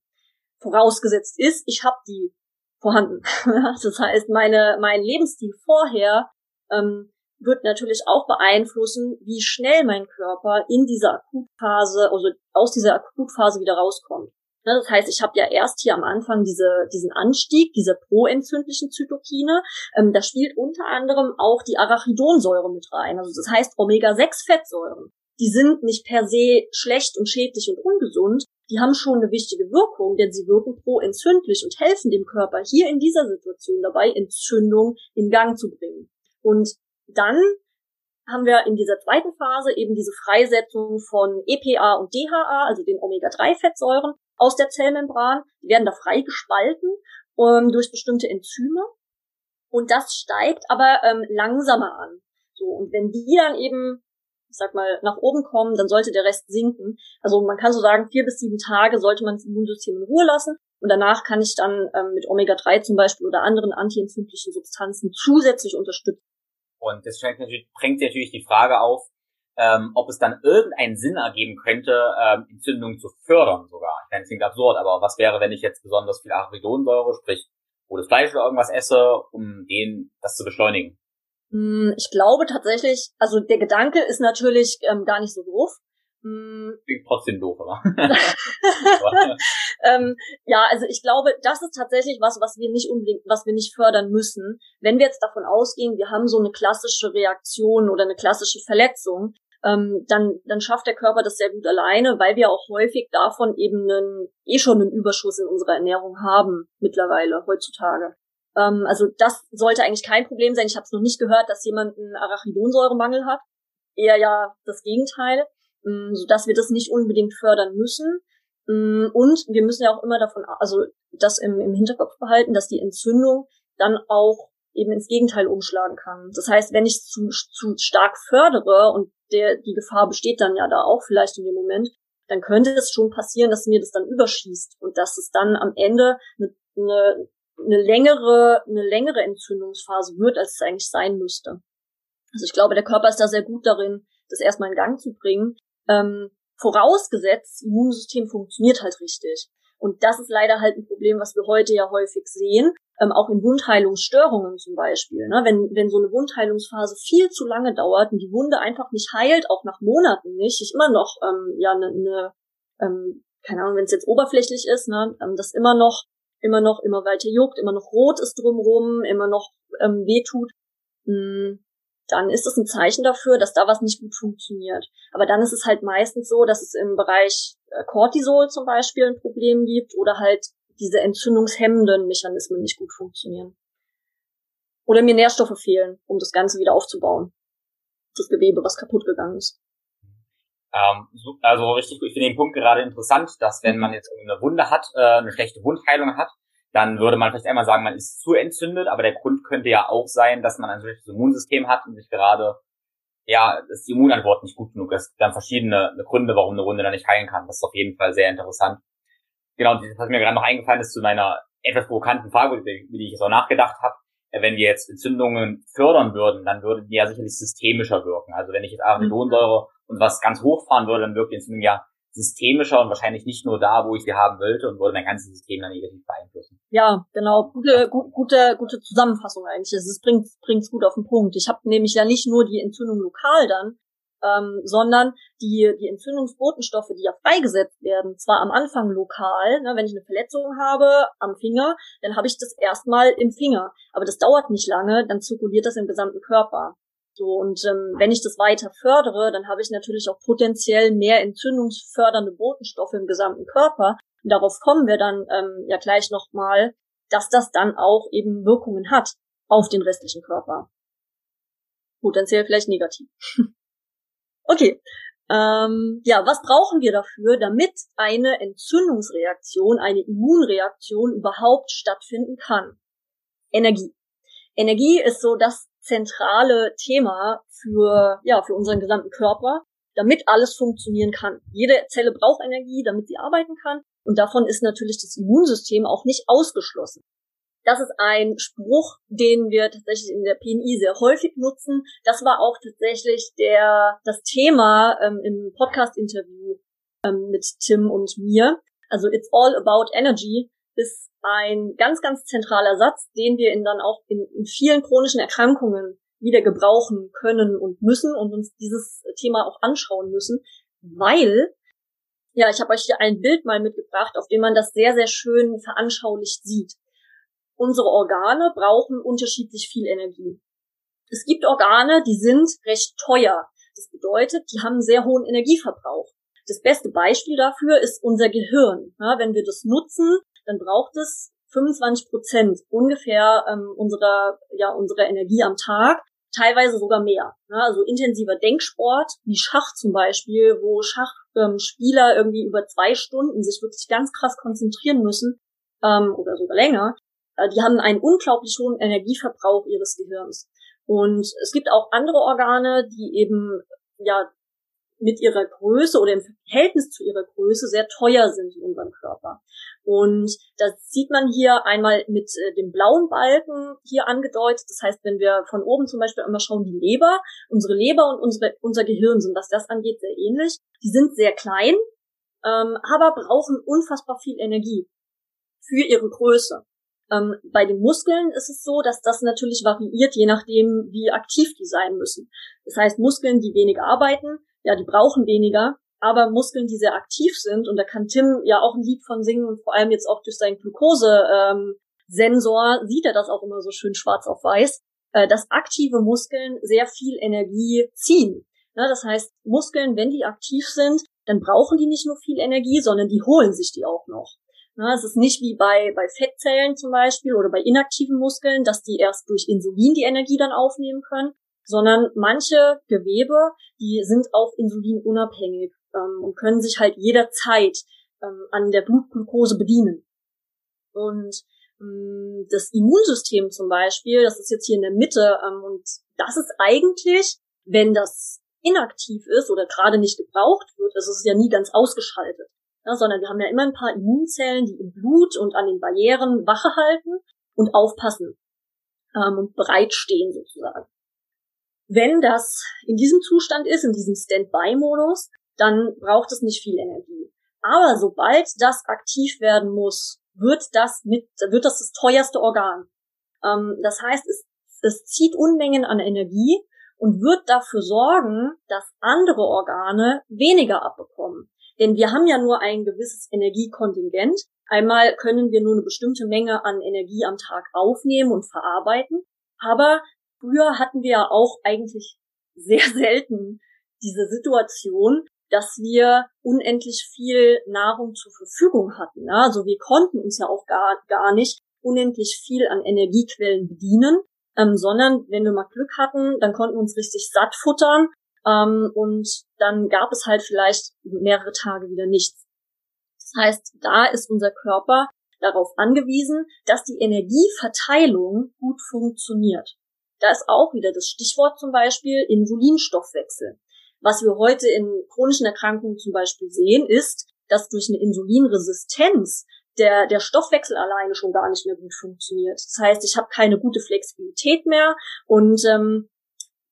Vorausgesetzt ist, ich habe die vorhanden. das heißt, meine, mein Lebensstil vorher ähm, wird natürlich auch beeinflussen, wie schnell mein Körper in dieser Akutphase, also aus dieser Akutphase wieder rauskommt. Ne, das heißt, ich habe ja erst hier am Anfang diese, diesen Anstieg dieser proentzündlichen Zytokine. Ähm, da spielt unter anderem auch die Arachidonsäure mit rein. Also das heißt Omega-6-Fettsäuren. Die sind nicht per se schlecht und schädlich und ungesund. Die haben schon eine wichtige Wirkung, denn sie wirken proentzündlich und helfen dem Körper hier in dieser Situation dabei, Entzündung in Gang zu bringen. Und dann haben wir in dieser zweiten Phase eben diese Freisetzung von EPA und DHA, also den Omega-3-Fettsäuren, aus der Zellmembran. Die werden da frei gespalten ähm, durch bestimmte Enzyme. Und das steigt aber ähm, langsamer an. So, und wenn die dann eben, ich sag mal, nach oben kommen, dann sollte der Rest sinken. Also man kann so sagen, vier bis sieben Tage sollte man das Immunsystem in Ruhe lassen. Und danach kann ich dann ähm, mit Omega-3 zum Beispiel oder anderen antientzündlichen Substanzen zusätzlich unterstützen. Und das bringt natürlich die Frage auf, ähm, ob es dann irgendeinen Sinn ergeben könnte, ähm, Entzündungen zu fördern sogar. Ich meine, das klingt absurd, aber was wäre, wenn ich jetzt besonders viel Arachidonsäure, sprich rotes Fleisch oder irgendwas esse, um den das zu beschleunigen? Hm, ich glaube tatsächlich, also der Gedanke ist natürlich ähm, gar nicht so doof. Hm. Klingt trotzdem doof, aber. ähm, ja, also ich glaube, das ist tatsächlich was, was wir nicht unbedingt, was wir nicht fördern müssen. Wenn wir jetzt davon ausgehen, wir haben so eine klassische Reaktion oder eine klassische Verletzung, ähm, dann, dann schafft der Körper das sehr gut alleine, weil wir auch häufig davon eben einen, eh schon einen Überschuss in unserer Ernährung haben, mittlerweile, heutzutage. Ähm, also das sollte eigentlich kein Problem sein. Ich habe es noch nicht gehört, dass jemand einen Arachidonsäuremangel hat. Eher ja das Gegenteil, ähm, sodass wir das nicht unbedingt fördern müssen. Ähm, und wir müssen ja auch immer davon, also das im, im Hinterkopf behalten, dass die Entzündung dann auch eben ins Gegenteil umschlagen kann. Das heißt, wenn ich zu, zu stark fördere und der, die Gefahr besteht dann ja da auch vielleicht in dem Moment, dann könnte es schon passieren, dass mir das dann überschießt und dass es dann am Ende eine, eine, eine längere, eine längere Entzündungsphase wird, als es eigentlich sein müsste. Also ich glaube, der Körper ist da sehr gut darin, das erstmal in Gang zu bringen. Ähm, vorausgesetzt, Immunsystem funktioniert halt richtig. Und das ist leider halt ein Problem, was wir heute ja häufig sehen, ähm, auch in Wundheilungsstörungen zum Beispiel. Ne? Wenn, wenn so eine Wundheilungsphase viel zu lange dauert und die Wunde einfach nicht heilt, auch nach Monaten nicht, ich immer noch ähm, ja eine, ne, ähm, keine Ahnung, wenn es jetzt oberflächlich ist, ne, ähm, das immer noch immer noch immer weiter juckt, immer noch rot ist drumrum, immer noch ähm, wehtut, mh, hm, dann ist es ein Zeichen dafür, dass da was nicht gut funktioniert. Aber dann ist es halt meistens so, dass es im Bereich äh, Cortisol zum Beispiel ein Problem gibt oder halt diese entzündungshemmenden Mechanismen nicht gut funktionieren. Oder mir Nährstoffe fehlen, um das Ganze wieder aufzubauen. Das Gewebe, was kaputt gegangen ist. Ähm, also richtig, ich finde den Punkt gerade interessant, dass wenn man jetzt eine Wunde hat, äh, eine schlechte Wundheilung hat, dann würde man vielleicht einmal sagen, man ist zu entzündet, aber der Grund könnte ja auch sein, dass man ein solches Immunsystem hat und sich gerade, ja, dass die Immunantwort nicht gut genug ist. Dann verschiedene Gründe, warum eine Wunde dann nicht heilen kann. Das ist auf jeden Fall sehr interessant. Genau, was mir gerade noch eingefallen ist zu meiner etwas provokanten Frage, über die ich jetzt auch nachgedacht habe. Wenn wir jetzt Entzündungen fördern würden, dann würden die ja sicherlich systemischer wirken. Also wenn ich jetzt Arachidonsäure mhm. Und was ganz hochfahren würde, dann wirkt die Entzündung ja systemischer und wahrscheinlich nicht nur da, wo ich sie haben wollte und würde mein ganzes System dann negativ beeinflussen. Ja, genau. Gute, gut, gute, gute Zusammenfassung eigentlich. Es bringt bringt's gut auf den Punkt. Ich habe nämlich ja nicht nur die Entzündung lokal dann, ähm, sondern die, die Entzündungsbotenstoffe, die ja freigesetzt werden, zwar am Anfang lokal, ne, wenn ich eine Verletzung habe am Finger, dann habe ich das erstmal im Finger. Aber das dauert nicht lange, dann zirkuliert das im gesamten Körper. So, und ähm, wenn ich das weiter fördere, dann habe ich natürlich auch potenziell mehr entzündungsfördernde Botenstoffe im gesamten Körper. Und darauf kommen wir dann ähm, ja gleich nochmal, dass das dann auch eben Wirkungen hat auf den restlichen Körper. Potenziell vielleicht negativ. okay. Ähm, ja, was brauchen wir dafür, damit eine Entzündungsreaktion, eine Immunreaktion überhaupt stattfinden kann? Energie. Energie ist so das zentrale Thema für, ja, für unseren gesamten Körper, damit alles funktionieren kann. Jede Zelle braucht Energie, damit sie arbeiten kann. Und davon ist natürlich das Immunsystem auch nicht ausgeschlossen. Das ist ein Spruch, den wir tatsächlich in der PNI sehr häufig nutzen. Das war auch tatsächlich der, das Thema ähm, im Podcast-Interview ähm, mit Tim und mir. Also it's all about energy ist ein ganz, ganz zentraler Satz, den wir in dann auch in, in vielen chronischen Erkrankungen wieder gebrauchen können und müssen und uns dieses Thema auch anschauen müssen, weil, ja, ich habe euch hier ein Bild mal mitgebracht, auf dem man das sehr, sehr schön veranschaulicht sieht. Unsere Organe brauchen unterschiedlich viel Energie. Es gibt Organe, die sind recht teuer. Das bedeutet, die haben einen sehr hohen Energieverbrauch. Das beste Beispiel dafür ist unser Gehirn. Ja, wenn wir das nutzen, dann braucht es 25 Prozent ungefähr ähm, unserer, ja, unserer Energie am Tag, teilweise sogar mehr. Ne? Also intensiver Denksport, wie Schach zum Beispiel, wo Schachspieler ähm, irgendwie über zwei Stunden sich wirklich ganz krass konzentrieren müssen ähm, oder sogar länger. äh, die haben einen unglaublich hohen Energieverbrauch ihres Gehirns. Und es gibt auch andere Organe, die eben ja mit ihrer Größe oder im Verhältnis zu ihrer Größe sehr teuer sind in unserem Körper. Und das sieht man hier einmal mit äh, dem blauen Balken hier angedeutet. Das heißt, wenn wir von oben zum Beispiel einmal schauen, die Leber, unsere Leber und unsere, unser Gehirn sind, was das angeht, sehr ähnlich. Die sind sehr klein, ähm, aber brauchen unfassbar viel Energie für ihre Größe. Ähm, bei den Muskeln ist es so, dass das natürlich variiert, je nachdem, wie aktiv die sein müssen. Das heißt, Muskeln, die weniger arbeiten, ja, die brauchen weniger, aber Muskeln, die sehr aktiv sind, und da kann Tim ja auch ein Lied von singen und vor allem jetzt auch durch seinen Glukose-Sensor ähm, sieht er das auch immer so schön schwarz auf weiß, äh, dass aktive Muskeln sehr viel Energie ziehen. Ja, das heißt, Muskeln, wenn die aktiv sind, dann brauchen die nicht nur viel Energie, sondern die holen sich die auch noch. Ja, es ist nicht wie bei, bei Fettzellen zum Beispiel oder bei inaktiven Muskeln, dass die erst durch Insulin die Energie dann aufnehmen können, sondern manche Gewebe, die sind auch insulinunabhängig ähm, und können sich halt jederzeit ähm, an der Blutglucose bedienen. Und ähm, das Immunsystem zum Beispiel, das ist jetzt hier in der Mitte, ähm, und das ist eigentlich, wenn das inaktiv ist oder gerade nicht gebraucht wird, also es ist ja nie ganz ausgeschaltet ja, sondern wir haben ja immer ein paar Immunzellen, die im Blut und an den Barrieren Wache halten und aufpassen ähm, und bereitstehen sozusagen. Wenn das in diesem Zustand ist, in diesem Standby-Modus, dann braucht es nicht viel Energie. Aber sobald das aktiv werden muss, wird das mit, wird das das teuerste Organ. Ähm, das heißt, es, es zieht Unmengen an Energie und wird dafür sorgen, dass andere Organe weniger abbekommen. Denn wir haben ja nur ein gewisses Energiekontingent. Einmal können wir nur eine bestimmte Menge an Energie am Tag aufnehmen und verarbeiten. Aber früher hatten wir ja auch eigentlich sehr selten diese Situation, dass wir unendlich viel Nahrung zur Verfügung hatten. Also wir konnten uns ja auch gar, gar nicht unendlich viel an Energiequellen bedienen, ähm, sondern wenn wir mal Glück hatten, dann konnten wir uns richtig satt futtern ähm, und dann gab es halt vielleicht mehrere Tage wieder nichts. Das heißt, da ist unser Körper darauf angewiesen, dass die Energieverteilung gut funktioniert. Da ist auch wieder das Stichwort zum Beispiel Insulinstoffwechsel. Was wir heute in chronischen Erkrankungen zum Beispiel sehen, ist, dass durch eine Insulinresistenz der, der Stoffwechsel alleine schon gar nicht mehr gut funktioniert. Das heißt, ich habe keine gute Flexibilität mehr und ähm,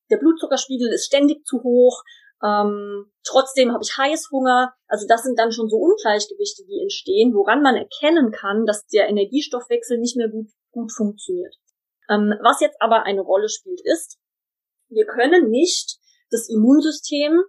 der Blutzuckerspiegel ist ständig zu hoch, ähm, trotzdem habe ich Heißhunger. Also das sind dann schon so Ungleichgewichte, die entstehen, woran man erkennen kann, dass der Energiestoffwechsel nicht mehr gut, gut funktioniert. Ähm, was jetzt aber eine Rolle spielt, ist, wir können nicht das Immunsystem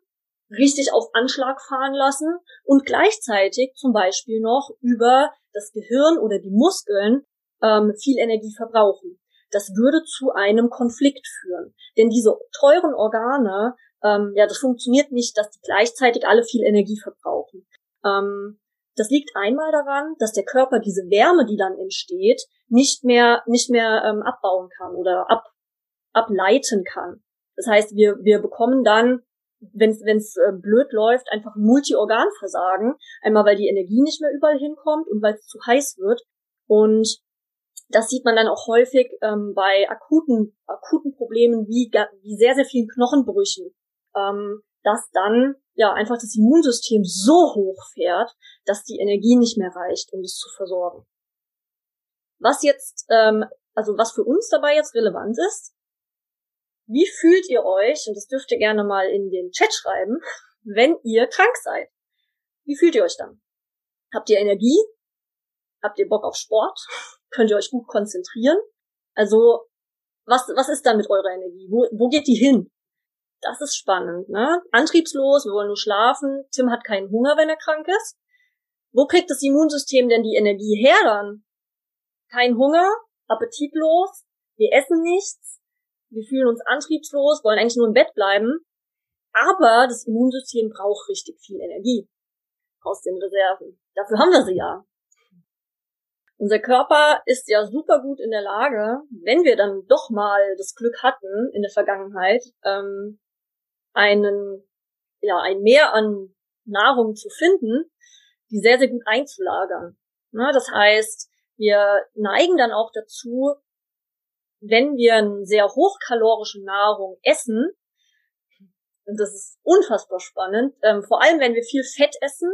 richtig auf Anschlag fahren lassen und gleichzeitig zum Beispiel noch über das Gehirn oder die Muskeln ähm, viel Energie verbrauchen das würde zu einem Konflikt führen. Denn diese teuren Organe, ähm, ja, das funktioniert nicht, dass die gleichzeitig alle viel Energie verbrauchen. Ähm, das liegt einmal daran, dass der Körper diese Wärme, die dann entsteht, nicht mehr nicht mehr ähm, abbauen kann oder ab, ableiten kann. Das heißt, wir wir bekommen dann wenn es äh, blöd läuft, einfach ein Multiorganversagen. Einmal, weil die Energie nicht mehr überall hinkommt und weil es zu heiß wird. Und das sieht man dann auch häufig ähm, bei akuten, akuten Problemen wie, wie sehr, sehr vielen Knochenbrüchen, ähm, dass dann ja einfach das Immunsystem so hoch fährt, dass die Energie nicht mehr reicht, um es zu versorgen. Was jetzt, ähm, also was für uns dabei jetzt relevant ist, wie fühlt ihr euch, und das dürft ihr gerne mal in den Chat schreiben, wenn ihr krank seid? Wie fühlt ihr euch dann? Habt ihr Energie? Habt ihr Bock auf Sport? könnt ihr euch gut konzentrieren. Also, was, was ist dann mit eurer Energie? Wo, wo geht die hin? Das ist spannend, ne? Antriebslos, wir wollen nur schlafen. Tim hat keinen Hunger, wenn er krank ist. Wo kriegt das Immunsystem denn die Energie her dann? Kein Hunger, appetitlos, wir essen nichts, wir fühlen uns antriebslos, wollen eigentlich nur im Bett bleiben. Aber das Immunsystem braucht richtig viel Energie aus den Reserven. Dafür haben wir sie ja. Unser Körper ist ja super gut in der Lage, wenn wir dann doch mal das Glück hatten in der Vergangenheit, ähm, einen, ja, ein Mehr an Nahrung zu finden, die sehr, sehr gut einzulagern. Na, das heißt, Wir neigen dann auch dazu, wenn wir eine sehr hochkalorische Nahrung essen, und das ist unfassbar spannend, ähm, vor allem wenn wir viel Fett essen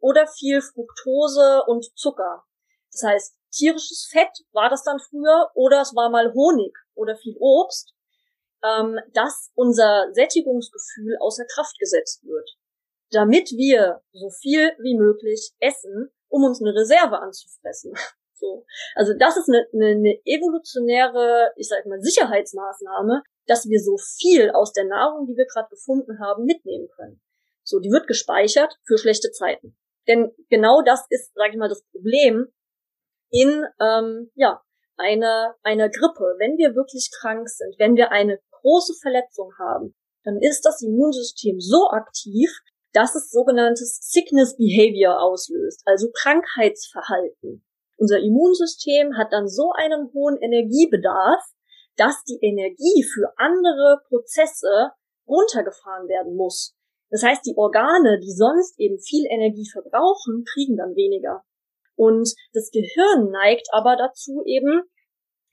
oder viel Fructose und Zucker. Das heißt, tierisches Fett war das dann früher oder es war mal Honig oder viel Obst, ähm, dass unser Sättigungsgefühl außer Kraft gesetzt wird, damit wir so viel wie möglich essen, um uns eine Reserve anzufressen. So. Also das ist eine, eine, eine evolutionäre, ich sag mal, Sicherheitsmaßnahme, dass wir so viel aus der Nahrung, die wir gerade gefunden haben, mitnehmen können. So, die wird gespeichert für schlechte Zeiten. Denn genau das ist, sage ich mal, das Problem in ähm, ja einer einer Grippe. Wenn wir wirklich krank sind, wenn wir eine große Verletzung haben, dann ist das Immunsystem so aktiv, dass es sogenanntes Sickness Behavior auslöst, also Krankheitsverhalten. Unser Immunsystem hat dann so einen hohen Energiebedarf, dass die Energie für andere Prozesse runtergefahren werden muss. Das heißt, die Organe, die sonst eben viel Energie verbrauchen, kriegen dann weniger. Und das Gehirn neigt aber dazu eben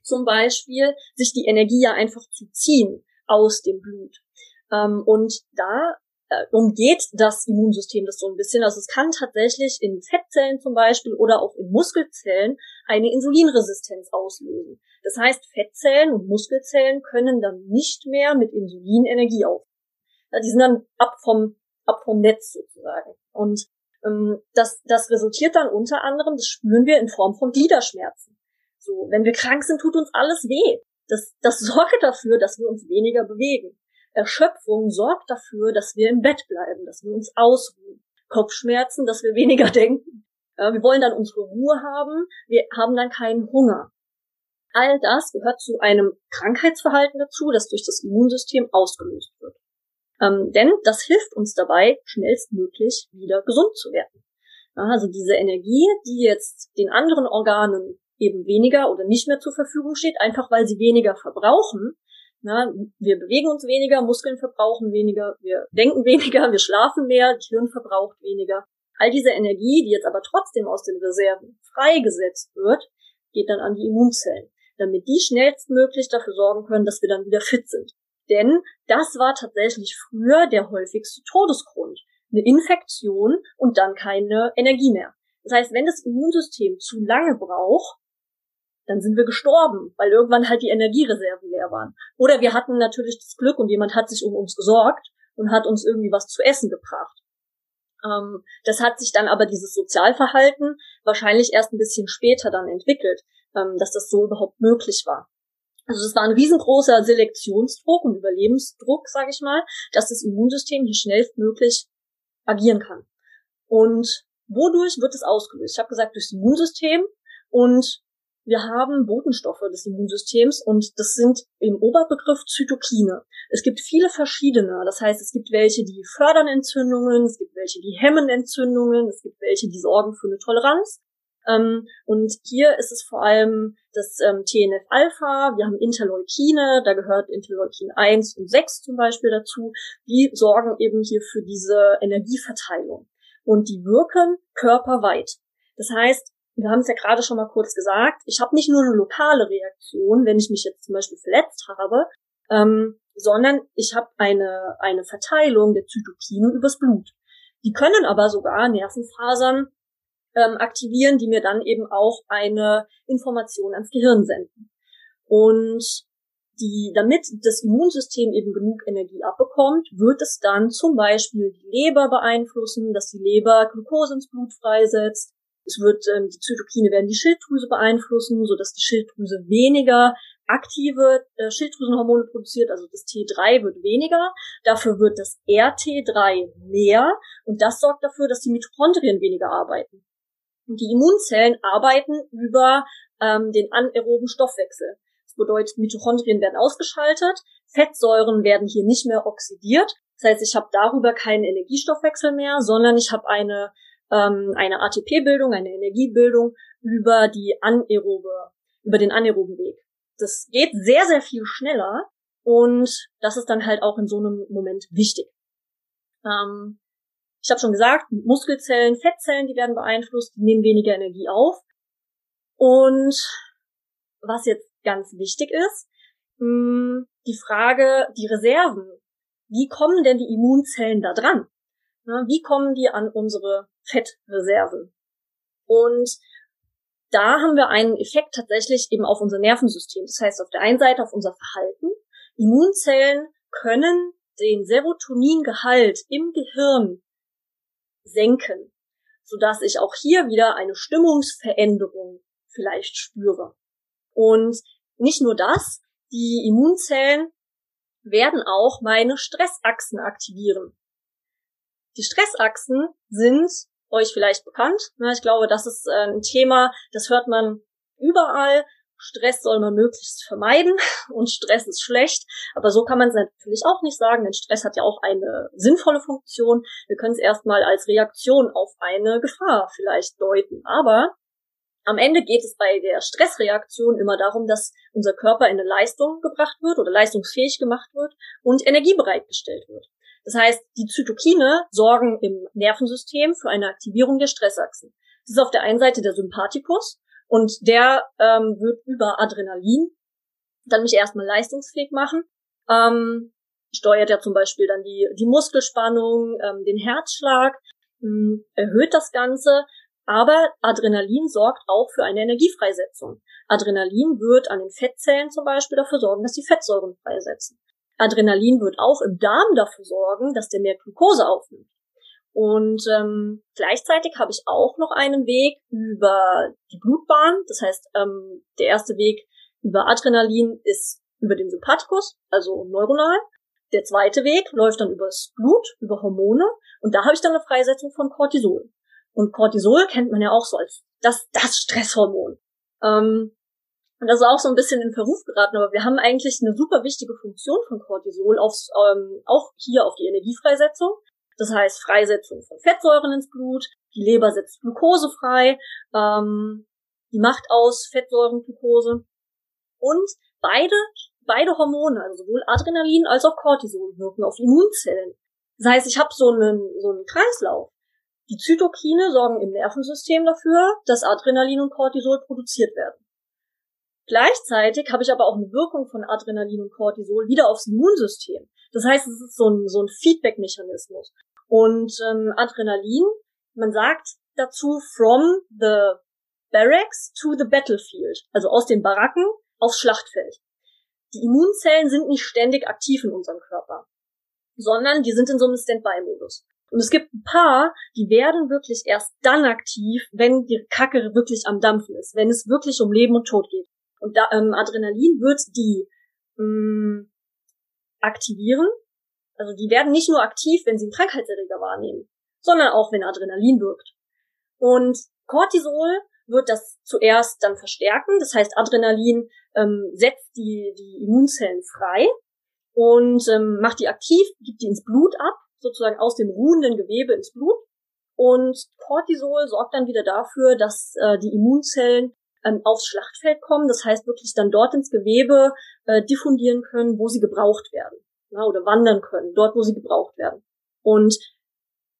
zum Beispiel, sich die Energie ja einfach zu ziehen aus dem Blut. Ähm, und da äh, umgeht das Immunsystem das so ein bisschen. Also es kann tatsächlich in Fettzellen zum Beispiel oder auch in Muskelzellen eine Insulinresistenz auslösen. Das heißt, Fettzellen und Muskelzellen können dann nicht mehr mit Insulin Energie aufnehmen. Die sind dann ab vom, ab vom Netz sozusagen. Und ähm, das, das resultiert dann unter anderem, das spüren wir in Form von Gliederschmerzen. So, wenn wir krank sind, tut uns alles weh. Das, das sorgt dafür, dass wir uns weniger bewegen. Erschöpfung sorgt dafür, dass wir im Bett bleiben, dass wir uns ausruhen. Kopfschmerzen, dass wir weniger denken. Wir wollen dann unsere Ruhe haben, wir haben dann keinen Hunger. All das gehört zu einem Krankheitsverhalten dazu, das durch das Immunsystem ausgelöst wird. Ähm, denn das hilft uns dabei, schnellstmöglich wieder gesund zu werden. Also diese Energie, die jetzt den anderen Organen eben weniger oder nicht mehr zur Verfügung steht, einfach weil sie weniger verbrauchen, na, wir bewegen uns weniger, Muskeln verbrauchen weniger, wir denken weniger, wir schlafen mehr, das Hirn verbraucht weniger. All diese Energie, die jetzt aber trotzdem aus den Reserven freigesetzt wird, geht dann an die Immunzellen, damit die schnellstmöglich dafür sorgen können, dass wir dann wieder fit sind. Denn das war tatsächlich früher der häufigste Todesgrund. Eine Infektion und dann keine Energie mehr. Das heißt, wenn das Immunsystem zu lange braucht, dann sind wir gestorben, weil irgendwann halt die Energiereserven leer waren. Oder wir hatten natürlich das Glück und jemand hat sich um uns gesorgt und hat uns irgendwie was zu essen gebracht. Ähm, das hat sich dann aber dieses Sozialverhalten wahrscheinlich erst ein bisschen später dann entwickelt, ähm, dass das so überhaupt möglich war. Also es war ein riesengroßer Selektionsdruck und Überlebensdruck, sage ich mal, dass das Immunsystem hier schnellstmöglich agieren kann. Und wodurch wird es ausgelöst? Ich habe gesagt, durchs Immunsystem und wir haben Botenstoffe des Immunsystems und das sind im Oberbegriff Zytokine. Es gibt viele verschiedene. Das heißt, es gibt welche, die fördern Entzündungen, es gibt welche, die hemmen Entzündungen, es gibt welche, die sorgen für eine Toleranz. Ähm, und hier ist es vor allem das ähm, TNF-Alpha, wir haben Interleukine, da gehört Interleukin 1 und 6 zum Beispiel dazu, die sorgen eben hier für diese Energieverteilung. Und die wirken körperweit. Das heißt, wir haben es ja gerade schon mal kurz gesagt, ich habe nicht nur eine lokale Reaktion, wenn ich mich jetzt zum Beispiel verletzt habe, ähm, sondern ich habe eine, eine Verteilung der Zytokine übers Blut. Die können aber sogar Nervenfasern ähm, aktivieren, die mir dann eben auch eine Information ans Gehirn senden. Und die, damit das Immunsystem eben genug Energie abbekommt, wird es dann zum Beispiel die Leber beeinflussen, dass die Leber Glucose ins Blut freisetzt. Es wird, ähm, die Zytokine werden die Schilddrüse beeinflussen, so dass die Schilddrüse weniger aktive äh, Schilddrüsenhormone produziert, also das T3 wird weniger, dafür wird das RT3 mehr und das sorgt dafür, dass die Mitochondrien weniger arbeiten. Und die Immunzellen arbeiten über ähm, den anaeroben Stoffwechsel. Das bedeutet, Mitochondrien werden ausgeschaltet, Fettsäuren werden hier nicht mehr oxidiert. Das heißt, ich habe darüber keinen Energiestoffwechsel mehr, sondern ich habe eine ähm, eine ATP-Bildung, eine Energiebildung über die anaerobe, über den anaeroben Weg. Das geht sehr, sehr viel schneller und das ist dann halt auch in so einem Moment wichtig. Ähm, ich habe schon gesagt, Muskelzellen, Fettzellen, die werden beeinflusst, die nehmen weniger Energie auf. Und was jetzt ganz wichtig ist, mh, die Frage, die Reserven. Wie kommen denn die Immunzellen da dran? Na, wie kommen die an unsere Fettreserven? Und da haben wir einen Effekt tatsächlich eben auf unser Nervensystem. Das heißt, auf der einen Seite auf unser Verhalten. Immunzellen können den Serotoningehalt im Gehirn senken, sodass ich auch hier wieder eine Stimmungsveränderung vielleicht spüre. Und nicht nur das, die Immunzellen werden auch meine Stressachsen aktivieren. Die Stressachsen sind euch vielleicht bekannt. Ich glaube, das ist äh, ein Thema, das hört man überall. Stress soll man möglichst vermeiden und Stress ist schlecht. Aber so kann man es natürlich auch nicht sagen, denn Stress hat ja auch eine sinnvolle Funktion. Wir können es erstmal als Reaktion auf eine Gefahr vielleicht deuten. Aber am Ende geht es bei der Stressreaktion immer darum, dass unser Körper in eine Leistung gebracht wird oder leistungsfähig gemacht wird und Energie bereitgestellt wird. Das heißt, die Zytokine sorgen im Nervensystem für eine Aktivierung der Stressachsen. Das ist auf der einen Seite der Sympathikus und der ähm, wird über Adrenalin dann mich erstmal leistungsfähig machen. Ähm, steuert ja zum Beispiel dann die, die Muskelspannung, ähm, den Herzschlag, mh, hm, erhöht das Ganze aber Adrenalin sorgt auch für eine Energiefreisetzung. Adrenalin wird an den Fettzellen zum Beispiel dafür sorgen, dass die Fettsäuren freisetzen. Adrenalin wird auch im Darm dafür sorgen, dass der mehr Glucose aufnimmt. Und ähm, gleichzeitig habe ich auch noch einen Weg über die Blutbahn. Das heißt, ähm, der erste Weg über Adrenalin ist über den Sympathikus, also neuronal. Der zweite Weg läuft dann übers Blut, über Hormone. Und da habe ich dann eine Freisetzung von Cortisol. Und Cortisol kennt man ja auch so als das, das Stresshormon. Ähm, und das ist auch so ein bisschen in Verruf geraten, aber wir haben eigentlich eine super wichtige Funktion von Cortisol aufs, ähm, auch hier auf die Energiefreisetzung. Das heißt Freisetzung von Fettsäuren ins Blut, die Leber setzt Glucose frei, ähm, die macht aus Fettsäuren Glucose. Und beide, beide Hormone, also sowohl Adrenalin als auch Cortisol, wirken auf Immunzellen. Das heißt, ich habe so einen, so einen Kreislauf. Die Zytokine sorgen im Nervensystem dafür, dass Adrenalin und Cortisol produziert werden. Gleichzeitig habe ich aber auch eine Wirkung von Adrenalin und Cortisol wieder aufs Immunsystem. Das heißt, es ist so ein, so ein Feedback-Mechanismus. Und ähm, Adrenalin, man sagt dazu from the barracks to the battlefield, also aus den Baracken aufs Schlachtfeld. Die Immunzellen sind nicht ständig aktiv in unserem Körper, sondern die sind in so einem Standby-Modus. Und es gibt ein paar, die werden wirklich erst dann aktiv, wenn die Kacke wirklich am Dampfen ist, wenn es wirklich um Leben und Tod geht. Und da, ähm, Adrenalin wird die mh, mm, aktivieren. Also die werden nicht nur aktiv, wenn sie einen Krankheitserreger wahrnehmen, sondern auch, wenn Adrenalin wirkt. Und Cortisol wird das zuerst dann verstärken. Das heißt, Adrenalin ähm, setzt die, die Immunzellen frei und ähm, macht die aktiv, gibt die ins Blut ab sozusagen aus dem ruhenden Gewebe ins Blut. Und Cortisol sorgt dann wieder dafür, dass äh, die Immunzellen ähm, aufs Schlachtfeld kommen. Das heißt wirklich dann dort ins Gewebe äh, diffundieren können, wo sie gebraucht werden. Ja, oder wandern können, dort, wo sie gebraucht werden. Und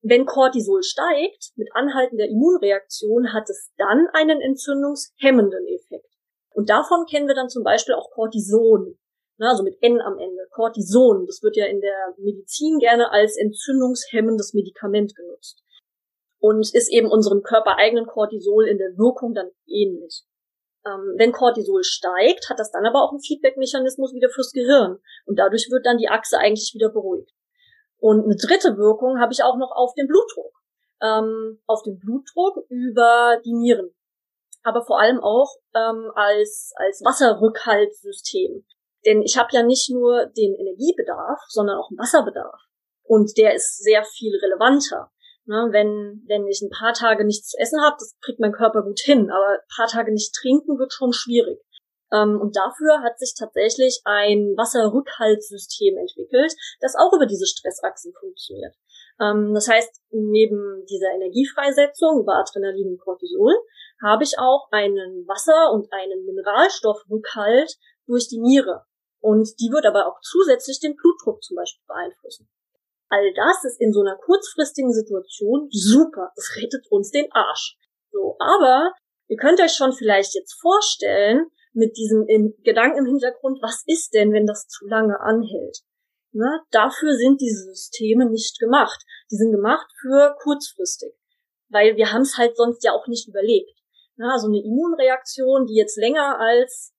wenn Cortisol steigt, mit anhaltender Immunreaktion, hat es dann einen entzündungshemmenden Effekt. Und davon kennen wir dann zum Beispiel auch Cortison ne, also mit N am Ende, Cortison, das wird ja in der Medizin gerne als entzündungshemmendes Medikament genutzt und ist eben unserem körpereigenen Cortisol in der Wirkung dann ähnlich. Ähm, wenn Cortisol steigt, hat das dann aber auch einen Feedback-Mechanismus wieder fürs Gehirn und dadurch wird dann die Achse eigentlich wieder beruhigt. Und eine dritte Wirkung habe ich auch noch auf den Blutdruck. Ähm, auf den Blutdruck über die Nieren. Aber vor allem auch ähm, als, als Wasserrückhaltssystem. Denn ich habe ja nicht nur den Energiebedarf, sondern auch einen Wasserbedarf. Und der ist sehr viel relevanter. Ne, wenn, wenn ich ein paar Tage nichts zu essen habe, das kriegt mein Körper gut hin, aber ein paar Tage nicht trinken wird schon schwierig. Ähm, und dafür hat sich tatsächlich ein Wasserrückhaltssystem entwickelt, das auch über diese Stressachsen funktioniert. Ähm, das heißt, neben dieser Energiefreisetzung über Adrenalin und Cortisol habe ich auch einen Wasser- und einen Mineralstoffrückhalt durch die Niere. Und die wird aber auch zusätzlich den Blutdruck zum Beispiel beeinflussen. All das ist in so einer kurzfristigen Situation super. Es rettet uns den Arsch. So, aber Ihr könnt euch schon vielleicht jetzt vorstellen, mit diesem Gedanken im Hintergrund, was ist denn, wenn das zu lange anhält? Ne? Dafür sind diese Systeme nicht gemacht. Die sind gemacht für kurzfristig, weil wir haben es halt sonst ja auch nicht überlebt. Ne? Also eine Immunreaktion, die jetzt länger als,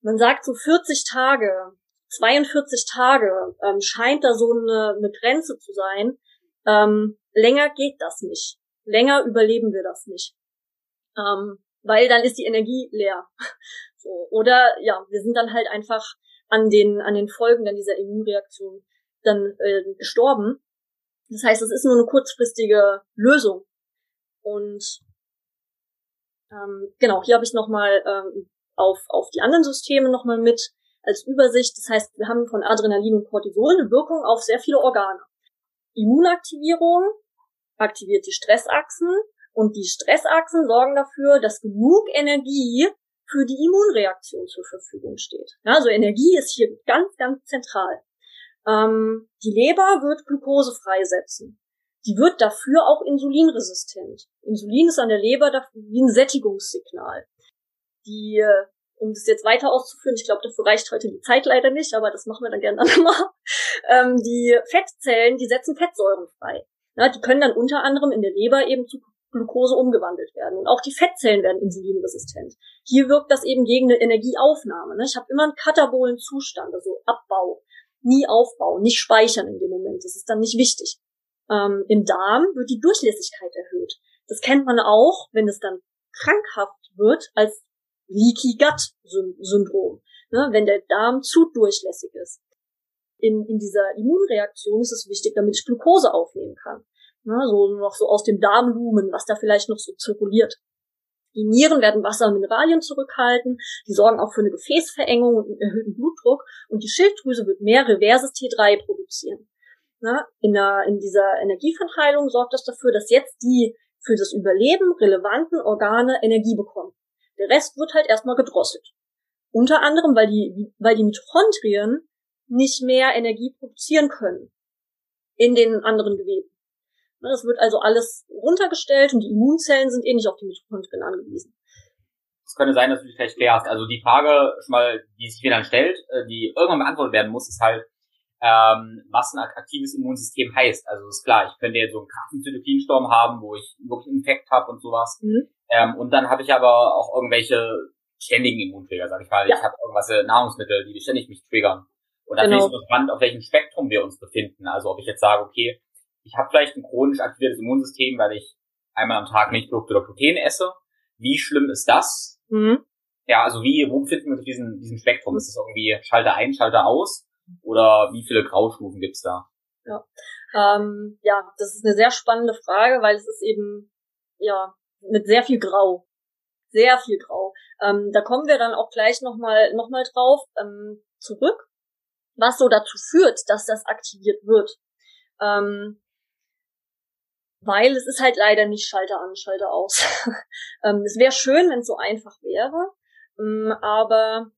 man sagt so 40 Tage, 42 Tage, ähm, scheint da so eine, eine Grenze zu sein. Ähm, länger geht das nicht. Länger überleben wir das nicht. Ähm, weil dann ist die Energie leer. So. Oder ja, wir sind dann halt einfach an den, an den Folgen dann dieser Immunreaktion dann äh, gestorben. Das heißt, es ist nur eine kurzfristige Lösung. Und ähm, genau, hier habe ich nochmal ähm, auf, auf die anderen Systeme nochmal mit als Übersicht. Das heißt, wir haben von Adrenalin und Cortisol eine Wirkung auf sehr viele Organe. Immunaktivierung aktiviert die Stressachsen und die Stressachsen sorgen dafür, dass genug Energie für die Immunreaktion zur Verfügung steht. Also Energie ist hier ganz, ganz zentral. Ähm, die Leber wird Glucose freisetzen. Die wird dafür auch insulinresistent. Insulin ist an der Leber wie ein Sättigungssignal. Die, äh, um das jetzt weiter auszuführen, ich glaube, dafür reicht heute die Zeit leider nicht, aber das machen wir dann gerne nochmal. Ähm, die Fettzellen, die setzen Fettsäuren frei. Ja, die können dann unter anderem in der Leber eben zu Glucose umgewandelt werden. Und auch die Fettzellen werden insulinresistent. Hier wirkt das eben gegen eine Energieaufnahme. Ne? Ich habe immer einen katabolen Zustand, also Abbau, nie Aufbau, nicht speichern in dem Moment. Das ist dann nicht wichtig. Ähm, Im Darm wird die Durchlässigkeit erhöht. Das kennt man auch, wenn es dann krankhaft wird, als Leaky Gut Syndrom. Ne? Wenn der Darm zu durchlässig ist. In, in dieser Immunreaktion ist es wichtig, damit ich Glucose aufnehmen kann. Ne, so noch so aus dem Darmlumen, was da vielleicht noch so zirkuliert. Die Nieren werden Wasser und Mineralien zurückhalten, die sorgen auch für eine Gefäßverengung und einen erhöhten Blutdruck und die Schilddrüse wird mehr reverses T3 produzieren. Ne, in, der, in dieser Energieverteilung sorgt das dafür, dass jetzt die für das Überleben relevanten Organe Energie bekommen. Der Rest wird halt erstmal gedrosselt. Unter anderem, weil die, weil die Mitochondrien nicht mehr Energie produzieren können in den anderen Geweben. Es ne, wird also alles runtergestellt und die Immunzellen sind eh nicht auf die Mitochondrien angewiesen. Es könnte sein, dass du dich vielleicht klärst. Also die Frage, schon mal, die sich mir dann stellt, äh, die irgendwann beantwortet werden muss, ist halt, ähm, was ein aktives Immunsystem heißt. Also ist klar, ich könnte jetzt so einen krassen Zytokinsturm haben, wo ich wirklich einen Infekt habe und sowas. Mhm. Ähm, und dann habe ich aber auch irgendwelche ständigen Immunträger, sag ich mal. Ja. Ich habe irgendwas äh, Nahrungsmittel, die ständig mich triggern. Und da genau. es spannend, auf welchem Spektrum wir uns befinden. Also ob ich jetzt sage, okay, ich habe vielleicht ein chronisch aktiviertes Immunsystem, weil ich einmal am Tag Milchprodukte oder Gluten esse. Wie schlimm ist das? Mhm. Ja, also wie, wo befinden wir uns auf diesem, diesem Spektrum? Ist es irgendwie Schalter ein, Schalter aus? Oder wie viele Graustufen gibt's da? Ja. Ähm, ja, das ist eine sehr spannende Frage, weil es ist eben, ja, mit sehr viel Grau. Sehr viel Grau. Ähm, da kommen wir dann auch gleich nochmal noch mal drauf ähm, zurück, was so dazu führt, dass das aktiviert wird. Ähm, weil es ist halt leider nicht Schalter an, Schalter aus. ähm, es wäre schön, wenn es so einfach wäre, ähm, aber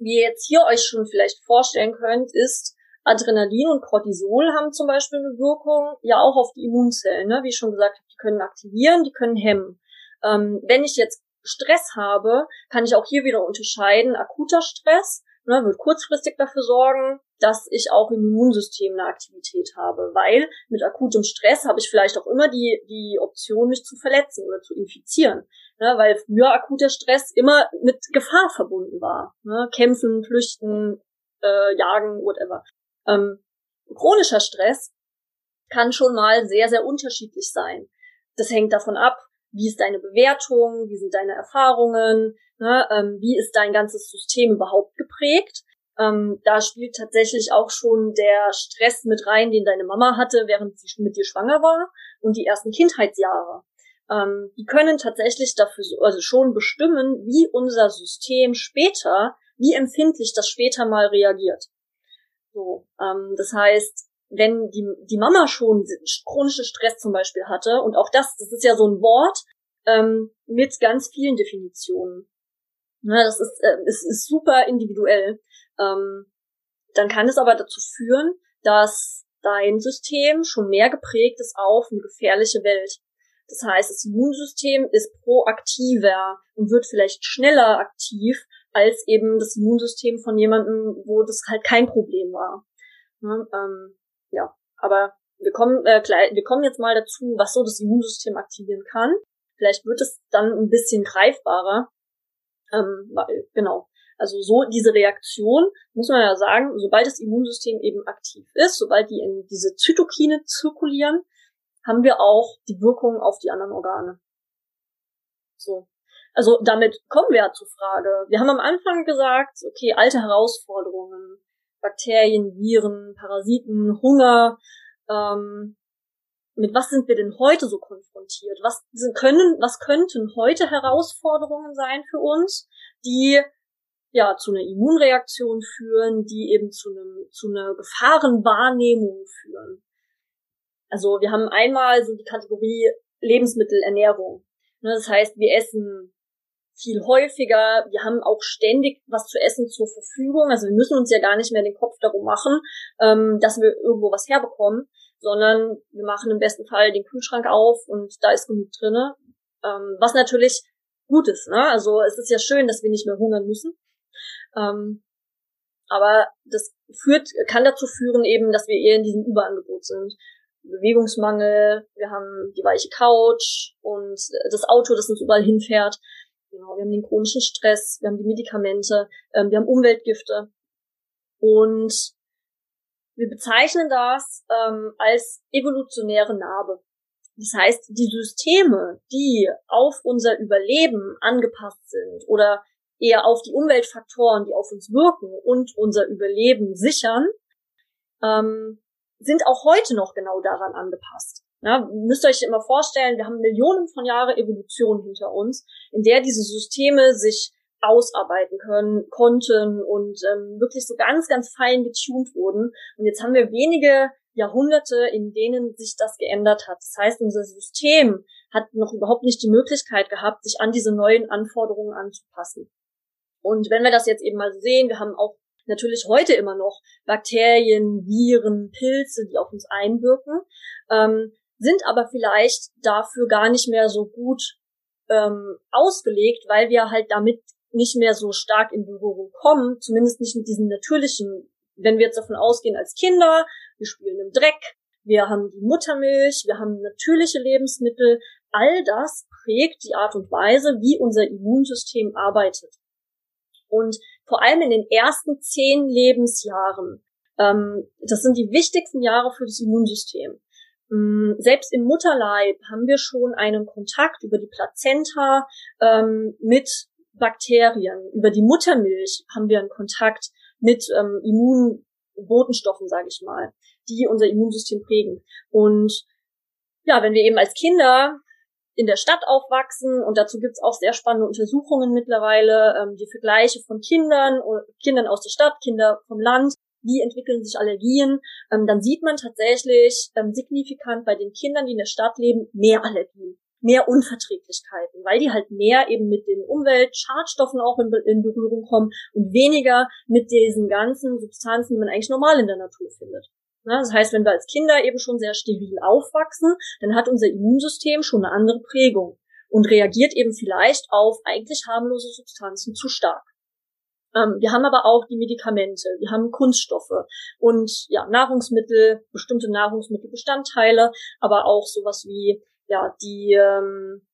wie ihr jetzt hier euch schon vielleicht vorstellen könnt, ist Adrenalin und Cortisol haben zum Beispiel eine Wirkung ja auch auf die Immunzellen, ne? wie ich schon gesagt die können aktivieren, die können hemmen. Ähm, wenn ich jetzt Stress habe, kann ich auch hier wieder unterscheiden, akuter Stress ne, wird kurzfristig dafür sorgen, dass ich auch im Immunsystem eine Aktivität habe, weil mit akutem Stress habe ich vielleicht auch immer die, die Option, mich zu verletzen oder zu infizieren, ne, weil früher akuter Stress immer mit Gefahr verbunden war. Ne, kämpfen, flüchten, äh, jagen, whatever. Ähm, chronischer Stress kann schon mal sehr, sehr unterschiedlich sein. Das hängt davon ab, wie ist deine Bewertung, wie sind deine Erfahrungen, ne, ähm, wie ist dein ganzes System überhaupt geprägt. Ähm, da spielt tatsächlich auch schon der Stress mit rein, den deine Mama hatte, während sie mit dir schwanger war und die ersten Kindheitsjahre. Ähm, die können tatsächlich dafür so, also schon bestimmen, wie unser System später, wie empfindlich das später mal reagiert. So, ähm, das heißt, wenn die, die Mama schon chronischen Stress zum Beispiel hatte, und auch das, das ist ja so ein Wort ähm, mit ganz vielen Definitionen. Ne, das ist, äh, ist, ist super individuell. Ähm, dann kann es aber dazu führen, dass dein System schon mehr geprägt ist auf eine gefährliche Welt. Das heißt, das Immunsystem ist proaktiver und wird vielleicht schneller aktiv als eben das Immunsystem von jemandem, wo das halt kein Problem war. Ja, ähm, ja. aber wir kommen, äh, wir kommen jetzt mal dazu, was so das Immunsystem aktivieren kann. Vielleicht wird es dann ein bisschen greifbarer. Ähm, weil, genau. Also so diese Reaktion, muss man ja sagen, sobald das Immunsystem eben aktiv ist, sobald die in diese Zytokine zirkulieren, haben wir auch die Wirkung auf die anderen Organe. So. Also damit kommen wir ja zur Frage. Wir haben am Anfang gesagt, okay, alte Herausforderungen, Bakterien, Viren, Parasiten, Hunger, ähm, mit was sind wir denn heute so konfrontiert? Was können, was könnten heute Herausforderungen sein für uns, die ja zu einer Immunreaktion führen, die eben zu einem zu einer Gefahrenwahrnehmung führen? Also wir haben einmal so die Kategorie Lebensmittelernährung. Ne, das heißt, wir essen viel häufiger. Wir haben auch ständig was zu essen zur Verfügung. Also wir müssen uns ja gar nicht mehr den Kopf darum machen, ähm, dass wir irgendwo was herbekommen, sondern wir machen im besten Fall den Kühlschrank auf und da ist genug drinne. Ähm, was natürlich gut ist. Ne? Also es ist ja schön, dass wir nicht mehr hungern müssen. Ähm, aber das führt, kann dazu führen eben, dass wir eher in diesem Überangebot sind. Bewegungsmangel, wir haben die weiche Couch und das Auto, das uns überall hinfährt. Genau, wir haben den chronischen Stress, wir haben die Medikamente, ähm, wir haben Umweltgifte. Und wir bezeichnen das ähm, als evolutionäre Narbe. Das heißt, die Systeme, die auf unser Überleben angepasst sind oder eher auf die Umweltfaktoren, die auf uns wirken und unser Überleben sichern, ähm, sind auch heute noch genau daran angepasst. Ja, müsst ihr euch immer vorstellen, wir haben Millionen von Jahre Evolution hinter uns, in der diese Systeme sich ausarbeiten können, konnten und ähm, wirklich so ganz, ganz fein getuned wurden. Und jetzt haben wir wenige Jahrhunderte, in denen sich das geändert hat. Das heißt, unser System hat noch überhaupt nicht die Möglichkeit gehabt, sich an diese neuen Anforderungen anzupassen. Und wenn wir das jetzt eben mal sehen, wir haben auch natürlich heute immer noch Bakterien, Viren, Pilze, die auf uns einwirken. Ähm, sind aber vielleicht dafür gar nicht mehr so gut ähm, ausgelegt, weil wir halt damit nicht mehr so stark in Berührung kommen, zumindest nicht mit diesen natürlichen, wenn wir jetzt davon ausgehen als Kinder, wir spielen im Dreck, wir haben die Muttermilch, wir haben natürliche Lebensmittel, all das prägt die Art und Weise, wie unser Immunsystem arbeitet. Und vor allem in den ersten zehn Lebensjahren, ähm, das sind die wichtigsten Jahre für das Immunsystem. Mm, selbst im Mutterleib haben wir schon einen Kontakt über die Plazenta ähm, mit Bakterien. Über die Muttermilch haben wir einen Kontakt mit ähm, Immunbotenstoffen, sage ich mal, die unser Immunsystem prägen. Und ja, wenn wir eben als Kinder in der Stadt aufwachsen und dazu gibt's auch sehr spannende Untersuchungen mittlerweile, ähm, die Vergleiche von Kindern, Kindern aus der Stadt, Kinder vom Land, wie entwickeln sich Allergien, ähm, dann sieht man tatsächlich ähm, signifikant bei den Kindern, die in der Stadt leben, mehr Allergien, mehr Unverträglichkeiten, weil die halt mehr eben mit den Umweltschadstoffen auch in, in Berührung kommen und weniger mit diesen ganzen Substanzen, die man eigentlich normal in der Natur findet. Das heißt, wenn wir als Kinder eben schon sehr steril aufwachsen, dann hat unser Immunsystem schon eine andere Prägung und reagiert eben vielleicht auf eigentlich harmlose Substanzen zu stark. Ähm, wir haben aber auch die Medikamente, wir haben Kunststoffe und ja, Nahrungsmittel, bestimmte Nahrungsmittelbestandteile, aber auch sowas wie ja, die ähm,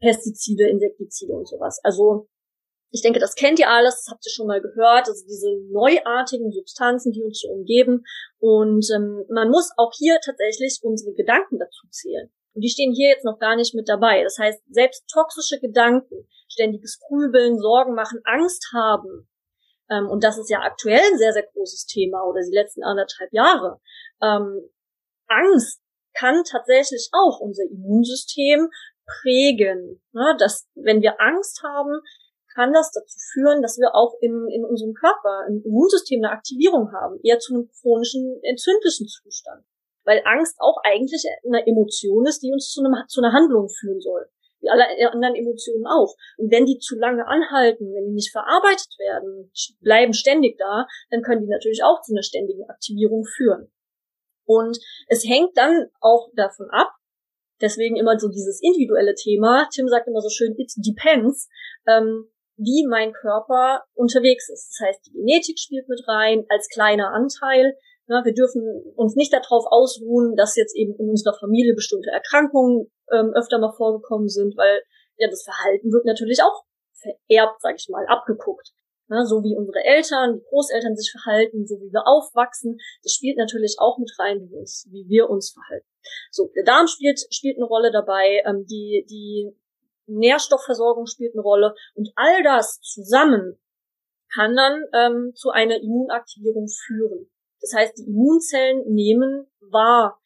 Pestizide, Insektizide und sowas. Also ich denke, das kennt ihr alles, das habt ihr schon mal gehört, also diese neuartigen Substanzen, die uns so umgeben. Und ähm, man muss auch hier tatsächlich unsere Gedanken dazu zählen. Und die stehen hier jetzt noch gar nicht mit dabei. Das heißt, selbst toxische Gedanken, ständiges Grübeln, Sorgen machen, Angst haben, ähm, und das ist ja aktuell ein sehr, sehr großes Thema oder die letzten anderthalb Jahre. Ähm, Angst kann tatsächlich auch unser Immunsystem prägen. Ne? Dass, wenn wir Angst haben, kann das dazu führen, dass wir auch im, in unserem Körper, im Immunsystem eine Aktivierung haben, eher zu einem chronischen, entzündlichen Zustand weil Angst auch eigentlich eine Emotion ist, die uns zu, einem, zu einer Handlung führen soll. Wie alle anderen Emotionen auch. Und wenn die zu lange anhalten, wenn die nicht verarbeitet werden, bleiben ständig da, dann können die natürlich auch zu einer ständigen Aktivierung führen. Und es hängt dann auch davon ab, Deswegen immer so dieses individuelle Thema. Tim sagt immer so schön, it depends, ähm, wie mein Körper unterwegs ist. Das heißt, die Genetik spielt mit rein als kleiner Anteil. Ja, wir dürfen uns nicht darauf ausruhen, dass jetzt eben in unserer Familie bestimmte Erkrankungen ähm, öfter mal vorgekommen sind, weil ja das Verhalten wird natürlich auch vererbt, sag ich mal, abgeguckt. Ja, so wie unsere Eltern, die Großeltern sich verhalten, so wie wir aufwachsen, das spielt natürlich auch mit rein, wie wir uns, wie wir uns verhalten. So, der Darm spielt, spielt eine Rolle dabei, ähm, die, die Nährstoffversorgung spielt eine Rolle und all das zusammen kann dann ähm, zu einer Immunaktivierung führen. Das heißt, die Immunzellen nehmen wahr,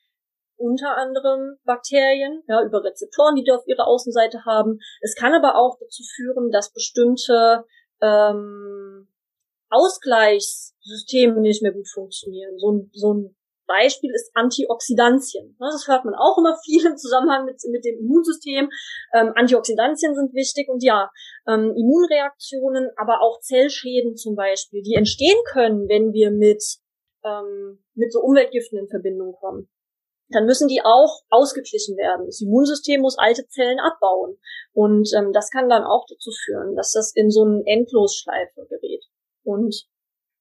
unter anderem Bakterien, ja, über Rezeptoren, die die auf ihrer Außenseite haben. Es kann aber auch dazu führen, dass bestimmte ähm, Ausgleichssysteme nicht mehr gut funktionieren. So ein, so ein Beispiel ist Antioxidantien. Das hört man auch immer viel im Zusammenhang mit, mit dem Immunsystem. Ähm, Antioxidantien sind wichtig und ja, ähm, Immunreaktionen, aber auch Zellschäden zum Beispiel, die entstehen können, wenn wir mit, ähm, mit so Umweltgiften in Verbindung kommen dann müssen die auch ausgeglichen werden. Das Immunsystem muss alte Zellen abbauen. Und ähm, das kann dann auch dazu führen, dass das in so eine Endlosschleife gerät und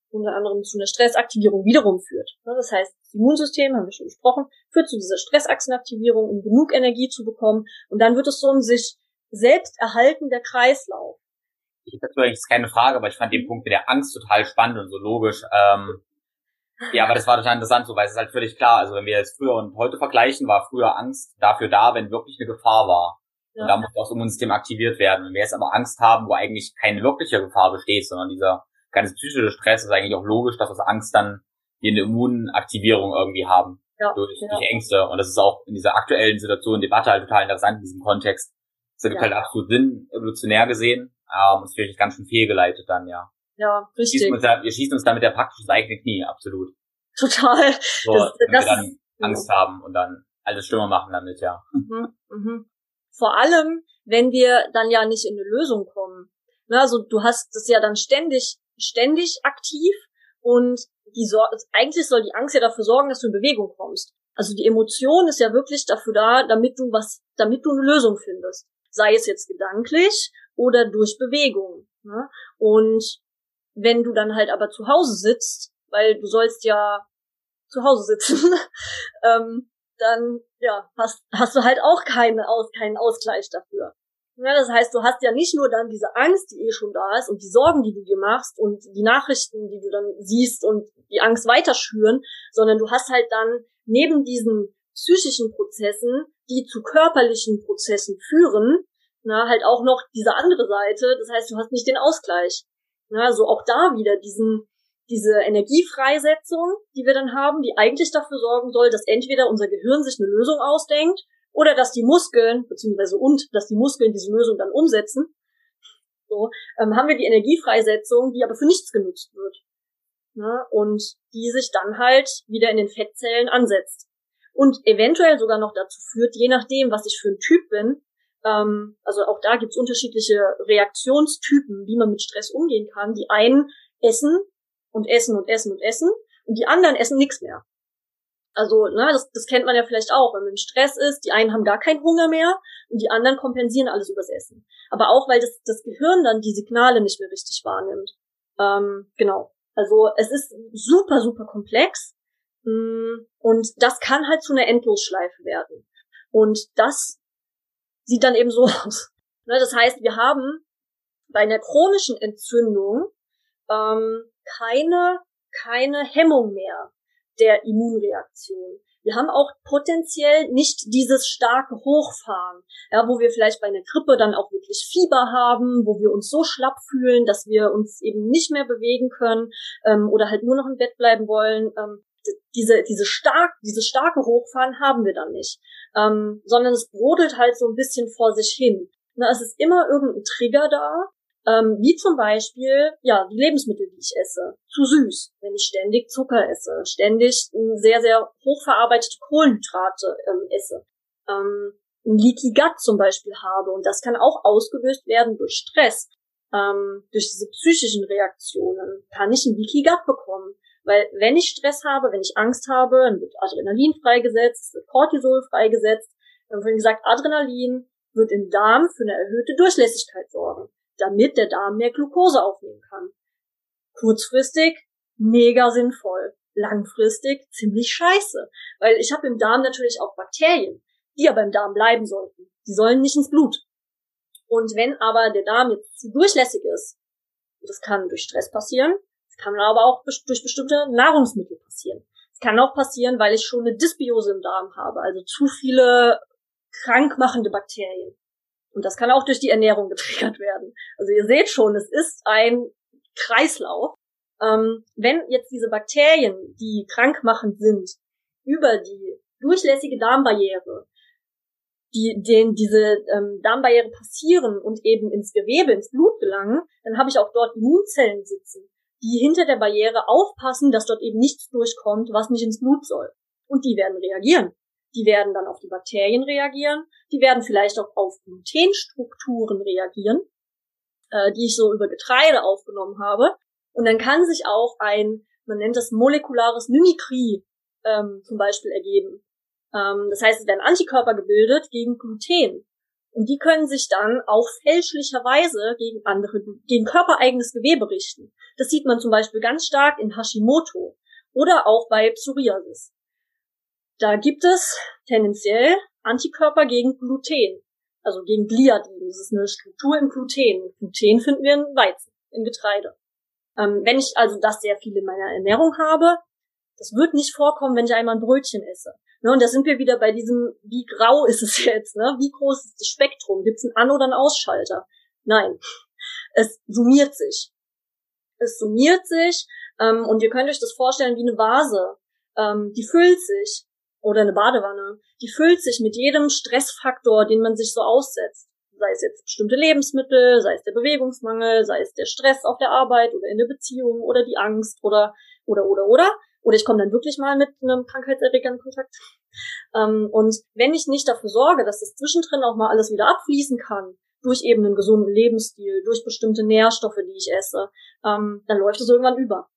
unter anderem zu einer Stressaktivierung wiederum führt. Das heißt, das Immunsystem, haben wir schon besprochen, führt zu dieser Stressachsenaktivierung, um genug Energie zu bekommen. Und dann wird es so ein sich selbst erhaltender Kreislauf. Ich dazu eigentlich keine Frage, aber ich fand den Punkt mit der Angst total spannend und so logisch. Ähm, ja, aber das war total interessant, so, weil es ist halt völlig klar. Also wenn wir jetzt früher und heute vergleichen, war früher Angst dafür da, wenn wirklich eine Gefahr war. Ja. Und da muss auch das Immunsystem aktiviert werden. Wenn wir jetzt aber Angst haben, wo eigentlich keine wirkliche Gefahr besteht, sondern dieser ganz psychische Stress, ist eigentlich auch logisch, dass das Angst dann die eine Immunaktivierung irgendwie haben. Ja. Durch, ja. durch Ängste. Und das ist auch in dieser aktuellen Situation, Debatte halt total interessant in diesem Kontext. Das ergibt ja. halt absolut Sinn, evolutionär gesehen. Ähm, ist vielleicht ganz schön fehlgeleitet dann, ja. Ja, richtig. Wir schießen uns, da, wir schießen uns damit ja praktisch das eigene Knie, absolut. Total. So, das, wenn das, wir dann Angst ja. haben und dann alles schlimmer machen damit, ja. Mhm, mhm. Vor allem, wenn wir dann ja nicht in eine Lösung kommen. Ne, also du hast das ja dann ständig, ständig aktiv und die Sor eigentlich soll die Angst ja dafür sorgen, dass du in Bewegung kommst. Also die Emotion ist ja wirklich dafür da, damit du was, damit du eine Lösung findest. Sei es jetzt gedanklich oder durch Bewegung. Ne? Und wenn du dann halt aber zu Hause sitzt, weil du sollst ja zu Hause sitzen, ähm, dann ja, hast, hast du halt auch keine Aus, keinen Ausgleich dafür. Ja, das heißt, du hast ja nicht nur dann diese Angst, die eh schon da ist und die Sorgen, die du dir machst und die Nachrichten, die du dann siehst und die Angst weiter schüren, sondern du hast halt dann neben diesen psychischen Prozessen, die zu körperlichen Prozessen führen, na, halt auch noch diese andere Seite. Das heißt, du hast nicht den Ausgleich. Ja, so auch da wieder diesen, diese Energiefreisetzung, die wir dann haben, die eigentlich dafür sorgen soll, dass entweder unser Gehirn sich eine Lösung ausdenkt oder dass die Muskeln, beziehungsweise und, dass die Muskeln diese Lösung dann umsetzen. So, ähm, haben wir die Energiefreisetzung, die aber für nichts genutzt wird. Ne? Und die sich dann halt wieder in den Fettzellen ansetzt. Und eventuell sogar noch dazu führt, je nachdem, was ich für ein Typ bin, ähm, also auch da gibt's unterschiedliche Reaktionstypen, wie man mit Stress umgehen kann. Die einen essen und essen und essen und essen und die anderen essen nichts mehr. Also, ne, das, das kennt man ja vielleicht auch, wenn man Stress ist, die einen haben gar keinen Hunger mehr und die anderen kompensieren alles übers Essen. Aber auch, weil das, das Gehirn dann die Signale nicht mehr richtig wahrnimmt. Ähm, genau. Also es ist super, super komplex. Mm, und das kann halt zu einer Endlosschleife werden. Und das sieht dann eben so aus. Ne, das heißt, wir haben bei einer chronischen Entzündung ähm, keine, keine Hemmung mehr der Immunreaktion. Wir haben auch potenziell nicht dieses starke Hochfahren, ja, wo wir vielleicht bei einer Grippe dann auch wirklich Fieber haben, wo wir uns so schlapp fühlen, dass wir uns eben nicht mehr bewegen können ähm, oder halt nur noch im Bett bleiben wollen. Ähm, diese, diese stark, dieses starke Hochfahren haben wir dann nicht, ähm, sondern es brodelt halt so ein bisschen vor sich hin. Na, es ist immer irgendein Trigger da, ähm, wie zum Beispiel, ja, die Lebensmittel, die ich esse. Zu süß, wenn ich ständig Zucker esse, ständig sehr, sehr hochverarbeitete Kohlenhydrate ähm, esse. Ähm, ein Leaky Gut zum Beispiel habe. Und das kann auch ausgelöst werden durch Stress. Ähm, durch diese psychischen Reaktionen kann ich ein Leaky Gut bekommen. Weil wenn ich Stress habe, wenn ich Angst habe, dann wird Adrenalin freigesetzt, es wird Cortisol freigesetzt. Wir haben vorhin gesagt, Adrenalin wird im Darm für eine erhöhte Durchlässigkeit sorgen, damit der Darm mehr Glucose aufnehmen kann. Kurzfristig mega sinnvoll, langfristig ziemlich scheiße, weil ich habe im Darm natürlich auch Bakterien, die aber im Darm bleiben sollten. Die sollen nicht ins Blut. Und wenn aber der Darm jetzt zu durchlässig ist, das kann durch Stress passieren, es kann aber auch durch bestimmte Nahrungsmittel passieren. Es kann auch passieren, weil ich schon eine Dysbiose im Darm habe, also zu viele krankmachende Bakterien. Und das kann auch durch die Ernährung getriggert werden. Also ihr seht schon, es ist ein Kreislauf. Ähm, wenn jetzt diese Bakterien, die krankmachend sind, über die durchlässige Darmbarriere, die den diese ähm, Darmbarriere passieren und eben ins Gewebe, ins Blut gelangen, dann habe ich auch dort Immunzellen sitzen, die hinter der Barriere aufpassen, dass dort eben nichts durchkommt, was nicht ins Blut soll. Und die werden reagieren. Die werden dann auf die Bakterien reagieren. Die werden vielleicht auch auf Glutenstrukturen reagieren, äh, die ich so über Getreide aufgenommen habe. Und dann kann sich auch ein, man nennt das molekulares Mimikrie ähm, zum Beispiel ergeben. Ähm, das heißt, es werden Antikörper gebildet gegen Gluten. Und die können sich dann auch fälschlicherweise gegen andere, gegen körpereigenes Gewebe richten. Das sieht man zum Beispiel ganz stark in Hashimoto oder auch bei Psoriasis. Da gibt es tendenziell Antikörper gegen Gluten, also gegen Gliadin. Das ist eine Struktur im Gluten. Gluten finden wir in Weizen, in Getreide. Ähm, wenn ich also das sehr viel in meiner Ernährung habe, das wird nicht vorkommen, wenn ich einmal ein Brötchen esse. Ne, und da sind wir wieder bei diesem, wie grau ist es jetzt, ne? Wie groß ist das Spektrum? Gibt es einen An- oder einen Ausschalter? Nein. Es summiert sich. Es summiert sich, ähm, und ihr könnt euch das vorstellen wie eine Vase. Ähm, die füllt sich. Oder eine Badewanne. Die füllt sich mit jedem Stressfaktor, den man sich so aussetzt. Sei es jetzt bestimmte Lebensmittel, sei es der Bewegungsmangel, sei es der Stress auf der Arbeit oder in der Beziehung oder die Angst oder, oder, oder, oder. Oder ich komme dann wirklich mal mit einem Krankheitserreger in Kontakt. Ähm, und wenn ich nicht dafür sorge, dass das zwischendrin auch mal alles wieder abfließen kann, durch eben einen gesunden Lebensstil, durch bestimmte Nährstoffe, die ich esse, ähm, dann läuft es irgendwann über.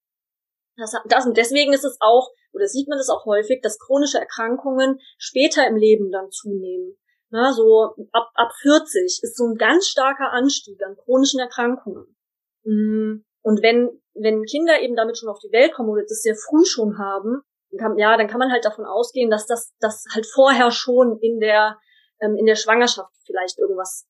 Das, das, und deswegen ist es auch, oder sieht man das auch häufig, dass chronische Erkrankungen später im Leben dann zunehmen. Na, so ab, ab 40 ist so ein ganz starker Anstieg an chronischen Erkrankungen. Mm, und wenn, wenn Kinder eben damit schon auf die Welt kommen oder das sehr früh schon haben, dann kann, ja, dann kann man halt davon ausgehen, dass das, das halt vorher schon in der, ähm, in der Schwangerschaft vielleicht irgendwas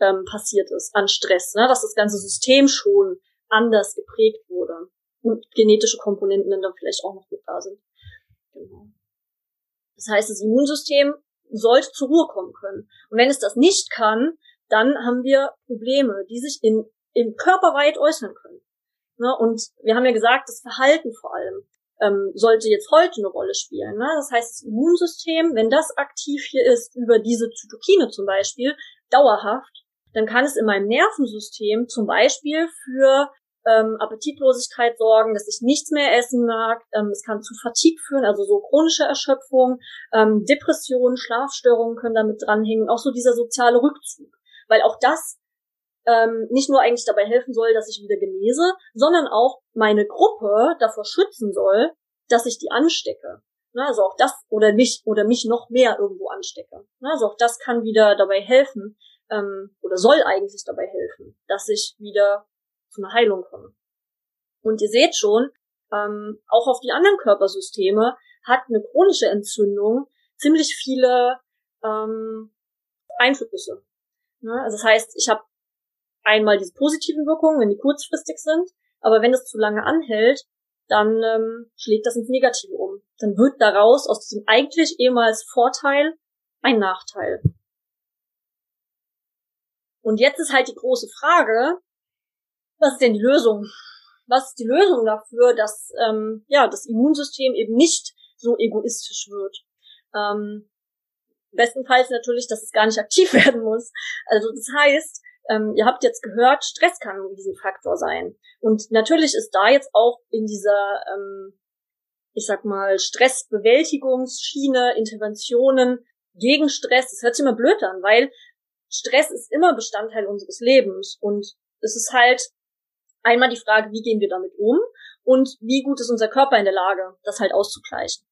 ähm, passiert ist an Stress, ne? dass das ganze System schon anders geprägt wurde und genetische Komponenten dann vielleicht auch noch mit da sind. Genau. Das heißt, das Immunsystem sollte zur Ruhe kommen können. Und wenn es das nicht kann, dann haben wir Probleme, die sich in, in körperweit äußern können. Ne? Und wir haben ja gesagt, das Verhalten vor allem ähm, sollte jetzt heute eine Rolle spielen. Ne? Das heißt, das Immunsystem, wenn das aktiv hier ist, über diese Zytokine zum Beispiel, dauerhaft, dann kann es in meinem Nervensystem zum Beispiel für ähm, Appetitlosigkeit sorgen, dass ich nichts mehr essen mag. Ähm, es kann zu Fatigue führen, also so chronische Erschöpfung, ähm, Depressionen, Schlafstörungen können damit dranhängen, auch so dieser soziale Rückzug. Weil auch das ähm, nicht nur eigentlich dabei helfen soll, dass ich wieder genese, sondern auch meine Gruppe davor schützen soll, dass ich die anstecke. Ne, also auch das oder mich oder mich noch mehr irgendwo anstecke. Ne, also auch das kann wieder dabei helfen ähm, oder soll eigentlich dabei helfen, dass ich wieder zu einer Heilung komme. Und ihr seht schon, ähm, auch auf die anderen Körpersysteme hat eine chronische Entzündung ziemlich viele ähm, Einflüsse. Ne? Also das heißt, ich habe einmal diese positiven Wirkungen, wenn die kurzfristig sind, aber wenn es zu lange anhält, dann ähm, schlägt das ins Negative um. Dann wird daraus aus diesem eigentlich ehemals Vorteil ein Nachteil. Und jetzt ist halt die große Frage, was ist denn die Lösung? Was ist die Lösung dafür, dass ähm, ja das Immunsystem eben nicht so egoistisch wird? Ähm, bestenfalls natürlich, dass es gar nicht aktiv werden muss. Also das heißt, ähm, ihr habt jetzt gehört, Stress kann ein Riesenfaktor sein. Und natürlich ist da jetzt auch in dieser, ähm, ich sag mal, Stressbewältigungsschiene, Interventionen gegen Stress, das hört sich immer blöd an, weil Stress ist immer Bestandteil unseres Lebens. Und es ist halt einmal die Frage, wie gehen wir damit um und wie gut ist unser Körper in der Lage, das halt auszugleichen.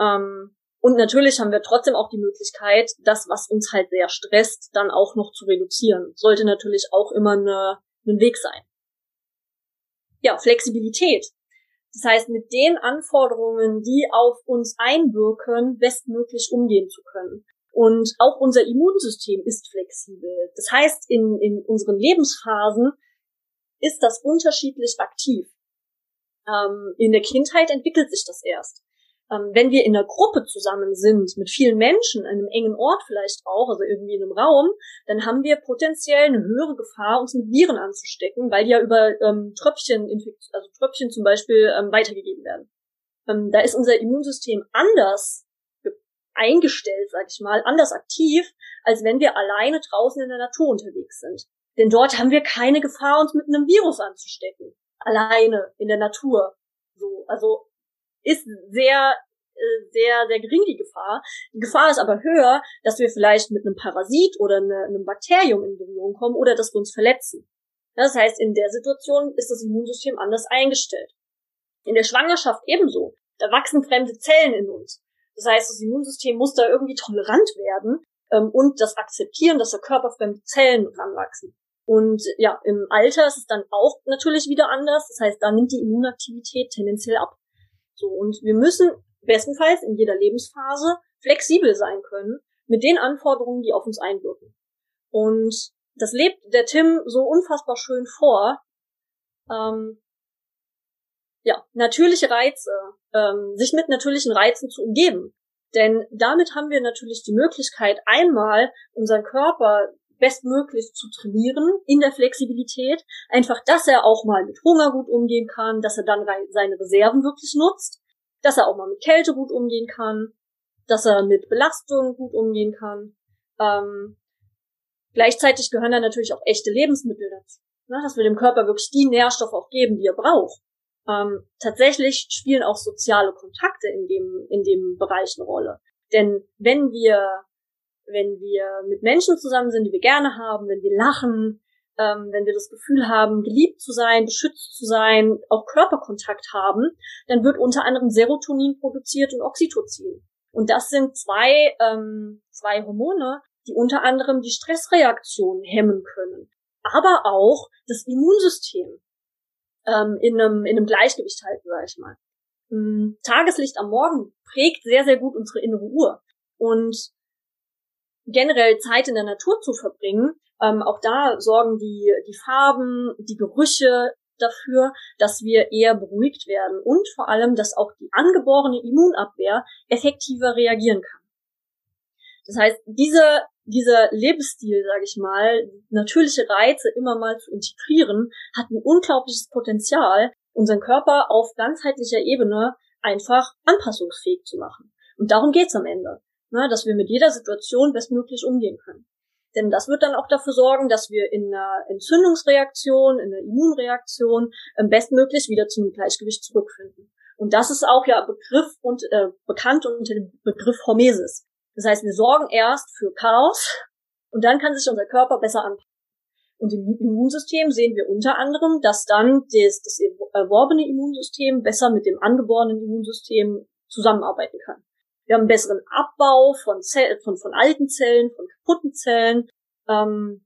Ähm, Und natürlich haben wir trotzdem auch die Möglichkeit, das, was uns halt sehr stresst, dann auch noch zu reduzieren. Sollte natürlich auch immer eine, ein Weg sein. Ja, Flexibilität. Das heißt, mit den Anforderungen, die auf uns einwirken, bestmöglich umgehen zu können. Und auch unser Immunsystem ist flexibel. Das heißt, in, in unseren Lebensphasen ist das unterschiedlich aktiv. Ähm, in der Kindheit entwickelt sich das erst ähm, wenn wir in einer Gruppe zusammen sind, mit vielen Menschen, an einem engen Ort vielleicht auch, also irgendwie in einem Raum, dann haben wir potenziell eine höhere Gefahr, uns mit Viren anzustecken, weil die ja über ähm, Tröpfchen, also Tröpfchen zum Beispiel, ähm, weitergegeben werden. Ähm, da ist unser Immunsystem anders eingestellt, sag ich mal, anders aktiv, als wenn wir alleine draußen in der Natur unterwegs sind. Denn dort haben wir keine Gefahr, uns mit einem Virus anzustecken. Alleine in der Natur. So, also ist sehr äh, sehr, sehr gering die Gefahr. Die Gefahr ist aber höher, dass wir vielleicht mit einem Parasit oder eine, einem Bakterium in Berührung kommen oder dass wir uns verletzen. Das heißt, in der Situation ist das Immunsystem anders eingestellt. In der Schwangerschaft ebenso. Da wachsen fremde Zellen in uns. Das heißt, das Immunsystem muss da irgendwie tolerant werden ähm, und das akzeptieren, dass der Körper fremde Zellen ranwachsen. Und ja, im Alter ist es dann auch natürlich wieder anders. Das heißt, da nimmt die Immunaktivität tendenziell ab. So, und wir müssen bestenfalls in jeder Lebensphase flexibel sein können mit den Anforderungen, die auf uns einwirken. Und das lebt der Tim so unfassbar schön vor. Ähm, ja, natürliche Reize, ähm, sich mit natürlichen Reizen zu umgeben. Denn damit haben wir natürlich die Möglichkeit, einmal unseren Körper bestmöglich zu trainieren in der Flexibilität. Einfach, dass er auch mal mit Hunger gut umgehen kann, dass er dann seine Reserven wirklich nutzt, dass er auch mal mit Kälte gut umgehen kann, dass er mit Belastung gut umgehen kann. Ähm, gleichzeitig gehören da natürlich auch echte Lebensmittel dazu, ne, dass wir dem Körper wirklich die Nährstoffe auch geben, die er braucht. Ähm, tatsächlich spielen auch soziale Kontakte in dem, in dem Bereich eine Rolle. Denn wenn wir wenn wir mit Menschen zusammen sind, die wir gerne haben, wenn wir lachen, ähm, wenn wir das Gefühl haben, geliebt zu sein, beschützt zu sein, auch Körperkontakt haben, dann wird unter anderem Serotonin produziert und Oxytocin. Und das sind zwei, ähm, zwei Hormone, die unter anderem die Stressreaktion hemmen können, aber auch das Immunsystem ähm, in, einem, in einem Gleichgewicht halten, sage ich mal. Ähm, Tageslicht am Morgen prägt sehr, sehr gut unsere innere Uhr. Und generell Zeit in der Natur zu verbringen. Ähm, auch da sorgen die, die Farben, die Gerüche dafür, dass wir eher beruhigt werden und vor allem, dass auch die angeborene Immunabwehr effektiver reagieren kann. Das heißt, diese, dieser Lebensstil, sage ich mal, natürliche Reize immer mal zu integrieren, hat ein unglaubliches Potenzial, unseren Körper auf ganzheitlicher Ebene einfach anpassungsfähig zu machen. Und darum geht's am Ende ne, dass wir mit jeder Situation bestmöglich umgehen können. Denn das wird dann auch dafür sorgen, dass wir in einer Entzündungsreaktion, in einer Immunreaktion ähm, bestmöglich wieder zum Gleichgewicht zurückfinden. Und das ist auch ja Begriff und äh, bekannt unter dem Begriff Hormesis. Das heißt, wir sorgen erst für Chaos und dann kann sich unser Körper besser anpassen. Und im Immunsystem sehen wir unter anderem, dass dann das, das erworbene Immunsystem besser mit dem angeborenen Immunsystem zusammenarbeiten kann. Wir haben einen besseren Abbau von, Zell von, von alten Zellen, von kaputten Zellen. Ähm,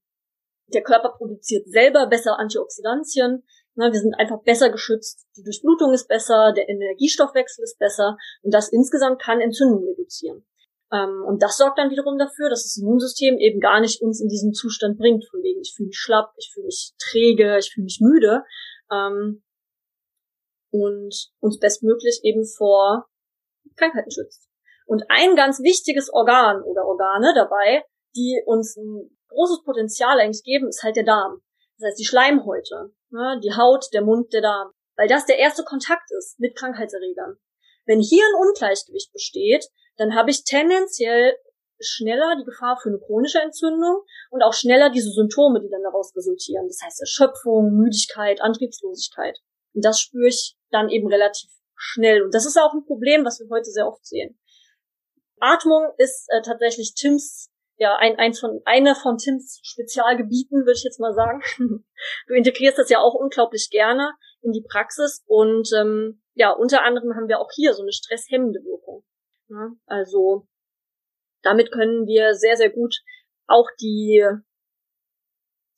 der Körper produziert selber besser Antioxidantien. Na, wir sind einfach besser geschützt. Die Durchblutung ist besser, der Energiestoffwechsel ist besser und das insgesamt kann Entzündungen reduzieren. Ähm, und das sorgt dann wiederum dafür, dass das Immunsystem eben gar nicht uns in diesen Zustand bringt, von wegen ich fühle mich schlapp, ich fühle mich träge, ich fühle mich müde. Ähm, und uns bestmöglich eben vor Krankheiten schützt. Und ein ganz wichtiges Organ oder Organe dabei, die uns ein großes Potenzial eigentlich geben, ist halt der Darm. Das heißt die Schleimhäute, ne, die Haut, der Mund, der Darm. Weil das der erste Kontakt ist mit Krankheitserregern. Wenn hier ein Ungleichgewicht besteht, dann habe ich tendenziell schneller die Gefahr für eine chronische Entzündung und auch schneller diese Symptome, die dann daraus resultieren. Das heißt Erschöpfung, Müdigkeit, Antriebslosigkeit. Und das spüre ich dann eben relativ schnell. Und das ist auch ein Problem, was wir heute sehr oft sehen. Atmung ist äh, tatsächlich Tims, ja, ein, eins von, einer von Tims Spezialgebieten, würde ich jetzt mal sagen. du integrierst das ja auch unglaublich gerne in die Praxis und ähm, ja, unter anderem haben wir auch hier so eine stresshemmende Wirkung. Ja, also damit können wir sehr, sehr gut auch die,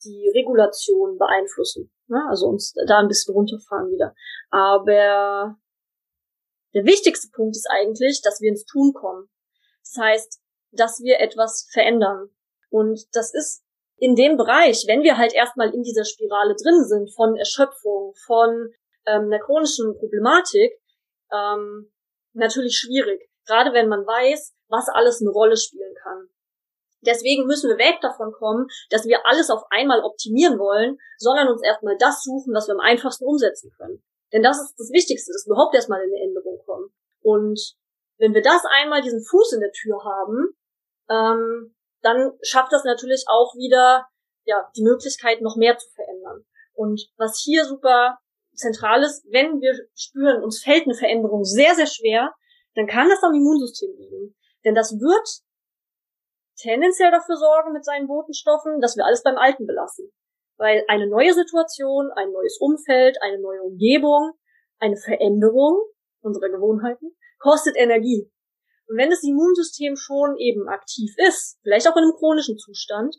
die Regulation beeinflussen. Ne? Also uns da ein bisschen runterfahren wieder. Aber der wichtigste Punkt ist eigentlich, dass wir ins Tun kommen. Das heißt, dass wir etwas verändern. Und das ist in dem Bereich, wenn wir halt erstmal in dieser Spirale drin sind von Erschöpfung, von ähm, einer chronischen Problematik, ähm, natürlich schwierig. Gerade wenn man weiß, was alles eine Rolle spielen kann. Deswegen müssen wir weg davon kommen, dass wir alles auf einmal optimieren wollen, sondern uns erstmal das suchen, was wir am einfachsten umsetzen können. Denn das ist das Wichtigste, dass wir überhaupt erstmal in eine Änderung kommen. Und wenn wir das einmal diesen Fuß in der Tür haben, ähm, dann schafft das natürlich auch wieder ja die Möglichkeit, noch mehr zu verändern. Und was hier super zentral ist, wenn wir spüren, uns fällt eine Veränderung sehr, sehr schwer, dann kann das am Immunsystem liegen. Denn das wird tendenziell dafür sorgen mit seinen Botenstoffen, dass wir alles beim Alten belassen. Weil eine neue Situation, ein neues Umfeld, eine neue Umgebung, eine Veränderung unserer Gewohnheiten kostet Energie. Und wenn das Immunsystem schon eben aktiv ist, vielleicht auch in einem chronischen Zustand,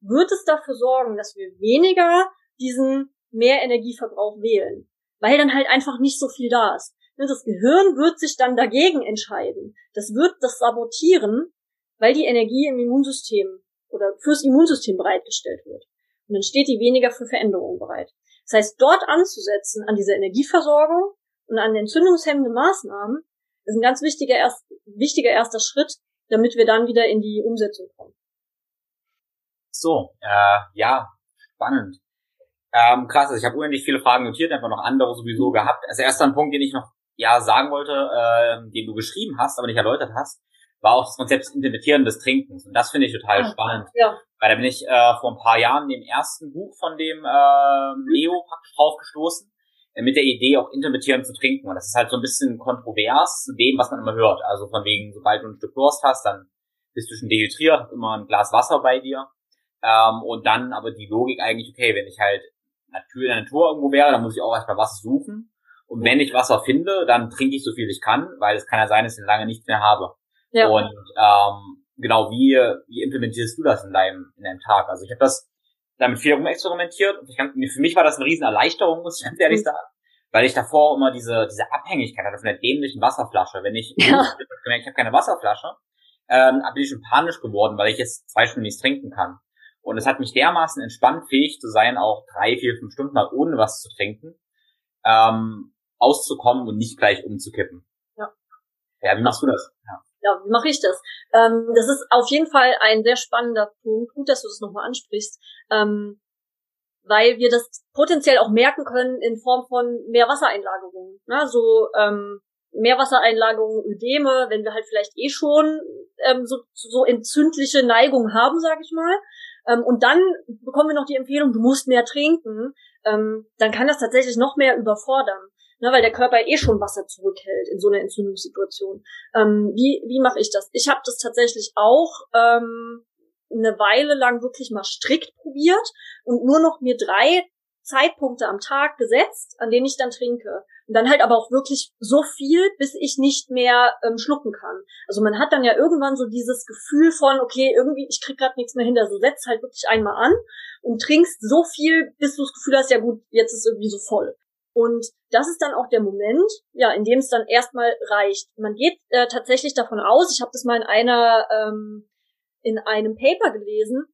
wird es dafür sorgen, dass wir weniger diesen mehr Energieverbrauch wählen, weil dann halt einfach nicht so viel da ist. Das Gehirn wird sich dann dagegen entscheiden. Das wird das sabotieren, weil die Energie im Immunsystem oder fürs Immunsystem bereitgestellt wird. Und dann steht die weniger für Veränderungen bereit. Das heißt, dort anzusetzen an dieser Energieversorgung und an entzündungshemmenden Maßnahmen ist ein ganz wichtiger, erst, wichtiger erster Schritt, damit wir dann wieder in die Umsetzung kommen. So, äh, ja, spannend. Ähm, krass, also ich habe unendlich viele Fragen notiert, einfach noch andere sowieso gehabt. Also erster Punkt, den ich noch ja sagen wollte, äh, den du geschrieben hast, aber nicht erläutert hast, war auch das Konzept des Intermittieren des Trinkens. Und das finde ich total ja. spannend. Ja. Weil da bin ich äh, vor ein paar Jahren dem ersten Buch von dem äh, Leo praktisch drauf gestoßen, mit der Idee auch intermittierend zu trinken. Und das ist halt so ein bisschen kontrovers zu dem, was man immer hört. Also von wegen, sobald du ein Stück Durst hast, dann bist du schon dehydriert, hast immer ein Glas Wasser bei dir. Ähm, und dann aber die Logik eigentlich, okay, wenn ich halt Natur, in der Natur irgendwo wäre, dann muss ich auch erstmal Wasser suchen. Und wenn ich Wasser finde, dann trinke ich so viel ich kann, weil es kann ja sein, dass ich lange nichts mehr habe. Ja. Und ähm, genau, wie, wie implementierst du das in deinem, in deinem Tag? Also ich habe das damit viel rumexperimentiert und ich kann, für mich war das eine riesen Erleichterung, muss ich ganz ehrlich mhm. sagen. Weil ich davor immer diese, diese Abhängigkeit hatte von der dämlichen Wasserflasche. Wenn ich ja. ich habe keine Wasserflasche, ähm, bin ich schon panisch geworden, weil ich jetzt zwei Stunden nichts trinken kann. Und es hat mich dermaßen entspannt, fähig zu sein, auch drei, vier, fünf Stunden mal ohne was zu trinken, ähm, auszukommen und nicht gleich umzukippen. Ja. Ja, wie machst du das? Ja, ja wie mache ich das? Ähm, das ist auf jeden Fall ein sehr spannender Punkt. Gut, dass du das nochmal ansprichst. Ähm, weil wir das potenziell auch merken können in Form von mehr Wassereinlagerungen. Ne? So ähm, Meerwassereinlagerungen, Ödeme, wenn wir halt vielleicht eh schon ähm, so, so entzündliche Neigungen haben, sag ich mal, ähm, und dann bekommen wir noch die Empfehlung, du musst mehr trinken, ähm, dann kann das tatsächlich noch mehr überfordern. Ne, weil der Körper eh schon Wasser zurückhält in so einer Entzündungssituation. Ähm, wie wie mache ich das? Ich habe das tatsächlich auch ähm, eine Weile lang wirklich mal strikt probiert und nur noch mir drei Zeitpunkte am Tag gesetzt, an denen ich dann trinke. Und dann halt aber auch wirklich so viel, bis ich nicht mehr ähm, schlucken kann. Also man hat dann ja irgendwann so dieses Gefühl von, okay, irgendwie, ich krieg gerade nichts mehr hinter. So setz halt wirklich einmal an und trinkst so viel, bis du das Gefühl hast, ja gut, jetzt ist irgendwie so voll. Und das ist dann auch der Moment, ja, in dem es dann erstmal reicht. Man geht äh, tatsächlich davon aus, ich habe das mal in einer ähm, in einem Paper gelesen,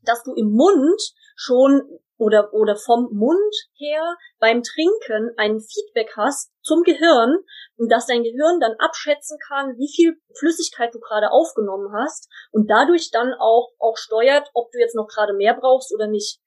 dass du im Mund schon oder, oder vom Mund her beim Trinken ein Feedback hast zum Gehirn und dass dein Gehirn dann abschätzen kann, wie viel Flüssigkeit du gerade aufgenommen hast und dadurch dann auch, auch steuert, ob du jetzt noch gerade mehr brauchst oder nicht.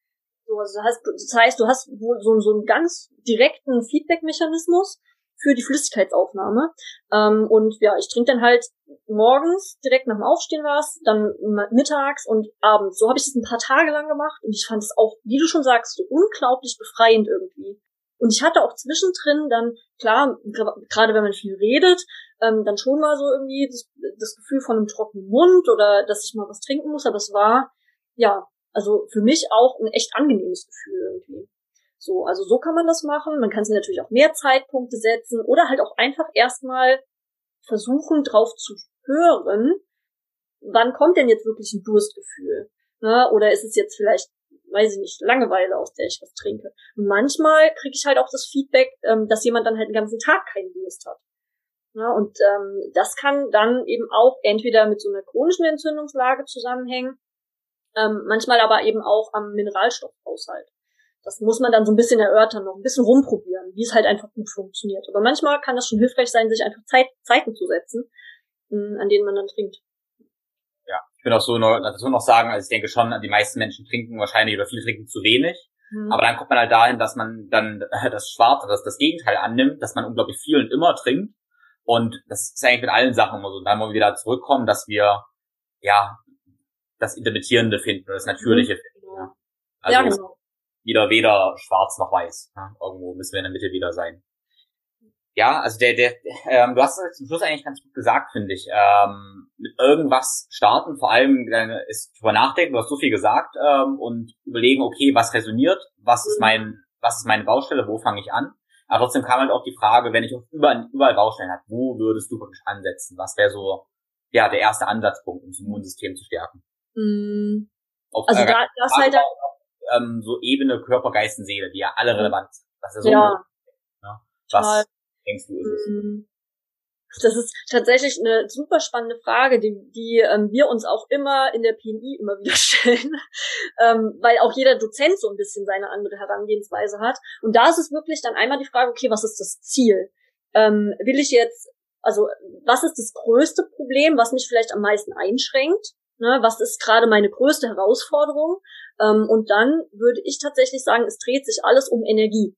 So, also das, heißt, du hast wohl so, so einen ganz direkten Feedback-Mechanismus für die Flüssigkeitsaufnahme. Ähm, und ja, ich trinke dann halt morgens direkt nach dem Aufstehen was, dann mittags und abends. So habe ich das ein paar Tage lang gemacht und ich fand es auch, wie du schon sagst, so unglaublich befreiend irgendwie. Und ich hatte auch zwischendrin dann, klar, gerade wenn man viel redet, ähm, dann schon mal so irgendwie das, das Gefühl von einem trockenen Mund oder dass ich mal was trinken muss, aber es war, ja, also für mich auch ein echt angenehmes Gefühl irgendwie. So, also so kann man das machen. Man kann sich natürlich auch mehr Zeitpunkte setzen oder halt auch einfach erstmal versuchen, drauf zu hören, wann kommt denn jetzt wirklich ein Durstgefühl? Ne? Oder ist es jetzt vielleicht, weiß ich nicht, Langeweile, aus der ich was trinke? Und manchmal kriege ich halt auch das Feedback, ähm, dass jemand dann halt den ganzen Tag keinen Durst hat. Ja, und ähm, das kann dann eben auch entweder mit so einer chronischen Entzündungslage zusammenhängen, ähm, manchmal aber eben auch am Mineralstoffhaushalt. Das muss man dann so ein bisschen erörtern, noch ein bisschen rumprobieren, wie es halt einfach gut funktioniert. Aber manchmal kann das schon hilfreich sein, sich einfach Zeit, Zeiten zu setzen, mh, an denen man dann trinkt. Ja, ich bin auch so noch, dazu noch sagen, also ich denke schon, die meisten Menschen trinken wahrscheinlich oder viele trinken zu wenig. Mhm. Aber dann kommt man halt dahin, dass man dann das Schwarze, das, das Gegenteil annimmt, dass man unglaublich viel und immer trinkt und das ist eigentlich mit allen Sachen immer so. Und dann wollen wir wieder zurückkommen, dass wir, ja, das Intermittierende finden oder das Natürliche mhm. finden. Ja. Also ja, genau. wieder weder schwarz noch weiß. Ja, irgendwo müssen wir in der Mitte wieder sein. Ja, also der, der, ähm, du hast es zum Schluss eigentlich ganz gut gesagt, finde ich. Ähm, mit irgendwas starten, vor allem äh, ist drüber nachdenken, du hast so viel gesagt, ähm, und überlegen, okay, was resoniert, was ist mhm. mein, was ist meine Baustelle, wo fange ich an? Aber trotzdem kam halt auch die Frage, wenn ich überall, überall Baustellen habe, wo würdest du wirklich ansetzen? Was wäre so ja der erste Ansatzpunkt, um das Immunsystem zu stärken? Mm. Auf, also äh, da, das halt auf, ähm, so Ebene Körper, Geist und Seele, die ja alle relevant sind. Das ist so ja. Ne? Was denkst du ist es? Mm. Das ist tatsächlich eine super spannende Frage, die, die ähm, wir uns auch immer in der PNI immer wieder stellen, ähm, weil auch jeder Dozent so ein bisschen seine andere Herangehensweise hat. Und da ist es wirklich dann einmal die Frage, okay, was ist das Ziel? Ähm, will ich jetzt, also was ist das größte Problem, was mich vielleicht am meisten einschränkt? Ne, was ist gerade meine größte Herausforderung? Ähm, und dann würde ich tatsächlich sagen, es dreht sich alles um Energie.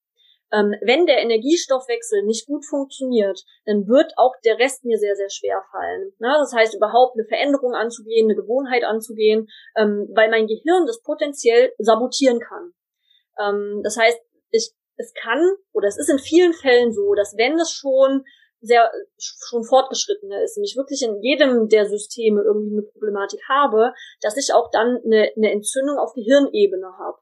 Ähm, wenn der Energiestoffwechsel nicht gut funktioniert, dann wird auch der Rest mir sehr, sehr schwer fallen. Ne? Das heißt, überhaupt eine Veränderung anzugehen, eine Gewohnheit anzugehen, ähm, weil mein Gehirn das potenziell sabotieren kann. Ähm, das heißt, ich, es kann, oder es ist in vielen Fällen so, dass wenn es schon sehr schon fortgeschrittener ist und ich wirklich in jedem der Systeme irgendwie eine Problematik habe, dass ich auch dann eine, eine Entzündung auf Gehirnebene habe.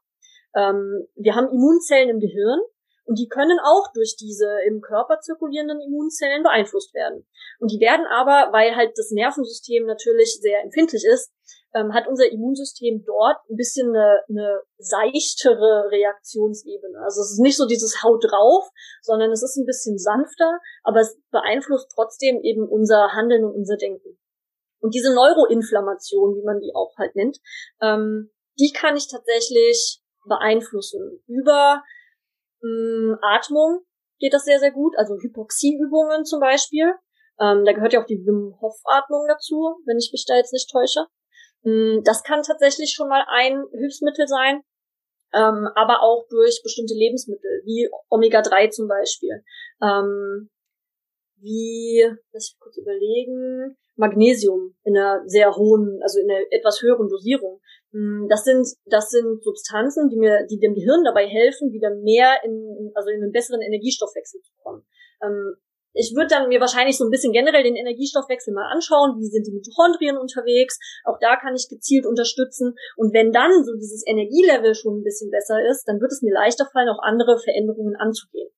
Ähm, wir haben Immunzellen im Gehirn und die können auch durch diese im Körper zirkulierenden Immunzellen beeinflusst werden. Und die werden aber, weil halt das Nervensystem natürlich sehr empfindlich ist, ähm, hat unser Immunsystem dort ein bisschen eine, eine seichtere Reaktionsebene. Also es ist nicht so dieses Haut drauf, sondern es ist ein bisschen sanfter, aber es beeinflusst trotzdem eben unser Handeln und unser Denken. Und diese Neuroinflammation, wie man die auch halt nennt, ähm, die kann ich tatsächlich beeinflussen über mh, Atmung geht das sehr, sehr gut, also Hypoxieübungen zum Beispiel. Ähm, da gehört ja auch die Wim Hof Atmung dazu, wenn ich mich da jetzt nicht täusche. Mh, das kann tatsächlich schon mal ein Hilfsmittel sein, ähm, aber auch durch bestimmte Lebensmittel, wie Omega-3 zum Beispiel. Ähm, wie, lass ich kurz überlegen, Magnesium in einer sehr hohen, also in einer etwas höheren Dosierung. Hm, das sind, das sind Substanzen, die mir, die dem Gehirn dabei helfen, wieder mehr in, also in einen besseren Energiestoffwechsel zu kommen. Ähm, ich würde dann mir wahrscheinlich so ein bisschen generell den Energiestoffwechsel mal anschauen, wie sind die Mitochondrien unterwegs. Auch da kann ich gezielt unterstützen. Und wenn dann so dieses Energielevel schon ein bisschen besser ist, dann wird es mir leichter fallen, auch andere Veränderungen anzugehen.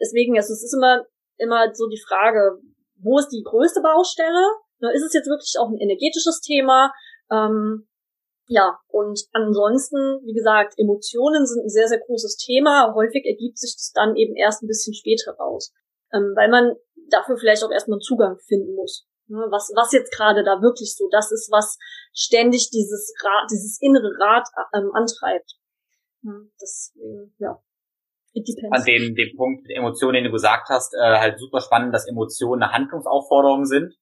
Deswegen, also es ist immer, immer so die Frage, wo ist die größte Baustelle? Ist es jetzt wirklich auch ein energetisches Thema? Ähm, ja, und ansonsten, wie gesagt, Emotionen sind ein sehr, sehr großes Thema. Häufig ergibt sich das dann eben erst ein bisschen später raus, ähm, weil man dafür vielleicht auch erstmal einen Zugang finden muss. Ne, was, was jetzt gerade da wirklich so das ist, was ständig dieses Rad, dieses innere Rad ähm, antreibt. Deswegen, ja. An dem, dem Punkt mit Emotionen, den du gesagt hast, äh, halt super spannend, dass Emotionen eine Handlungsaufforderung sind.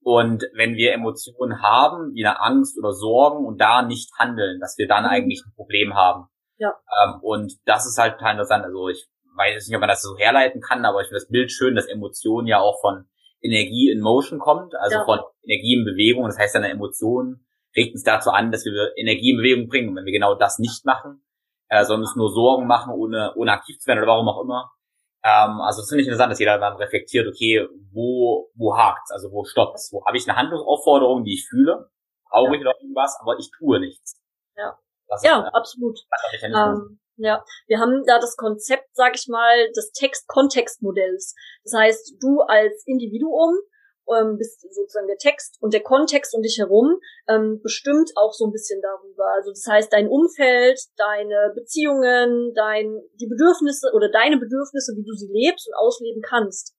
Und wenn wir Emotionen haben, wie eine Angst oder Sorgen und da nicht handeln, dass wir dann mhm. eigentlich ein Problem haben. Ja. Ähm, und das ist halt total interessant. Also ich weiß nicht, ob man das so herleiten kann, aber ich finde das Bild schön, dass Emotionen ja auch von Energie in Motion kommt, also ja. von Energie in Bewegung. Das heißt, eine Emotion regt uns dazu an, dass wir Energie in Bewegung bringen. Und wenn wir genau das nicht machen, äh, sondern uns nur Sorgen machen, ohne, ohne aktiv zu werden oder warum auch immer, ähm, also es finde ich interessant, dass jeder dann reflektiert, okay, wo, wo hakt's, also wo stoppt's, wo habe ich eine Handlungsaufforderung, die ich fühle, brauche ich noch irgendwas, aber ich tue nichts. Ja, ja, ist, absolut. Ähm, ja, wir haben da das Konzept, sag ich mal, des Text-Kontext-Modells. Das heißt, du als Individuum ähm, bist sozusagen der Text und der Kontext um dich herum ähm, bestimmt auch so ein bisschen darüber. Also das heißt, dein Umfeld, deine Beziehungen, dein die Bedürfnisse oder deine Bedürfnisse, wie du sie lebst und ausleben kannst.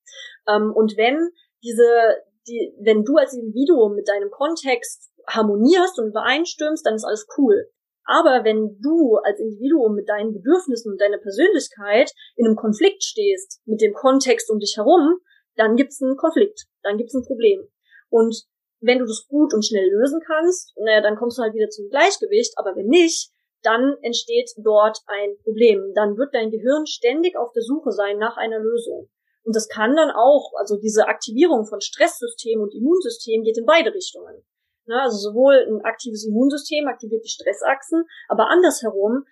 Ähm, und wenn diese die, wenn du als Individuum mit deinem Kontext harmonierst und übereinstimmst, dann ist alles cool. Aber wenn du als Individuum mit deinen Bedürfnissen und deiner Persönlichkeit in einem Konflikt stehst mit dem Kontext um dich herum, dann gibt's einen Konflikt, dann gibt's ein Problem. Und wenn du das gut und schnell lösen kannst, naja, dann kommst du halt wieder zum Gleichgewicht, aber wenn nicht, dann entsteht dort ein Problem. Dann wird dein Gehirn ständig auf der Suche sein nach einer Lösung. Und das kann dann auch, also diese Aktivierung von Stresssystem und Immunsystem geht in beide Richtungen. Ne? Also sowohl ein aktives Immunsystem aktiviert die Stressachsen, aber andersherum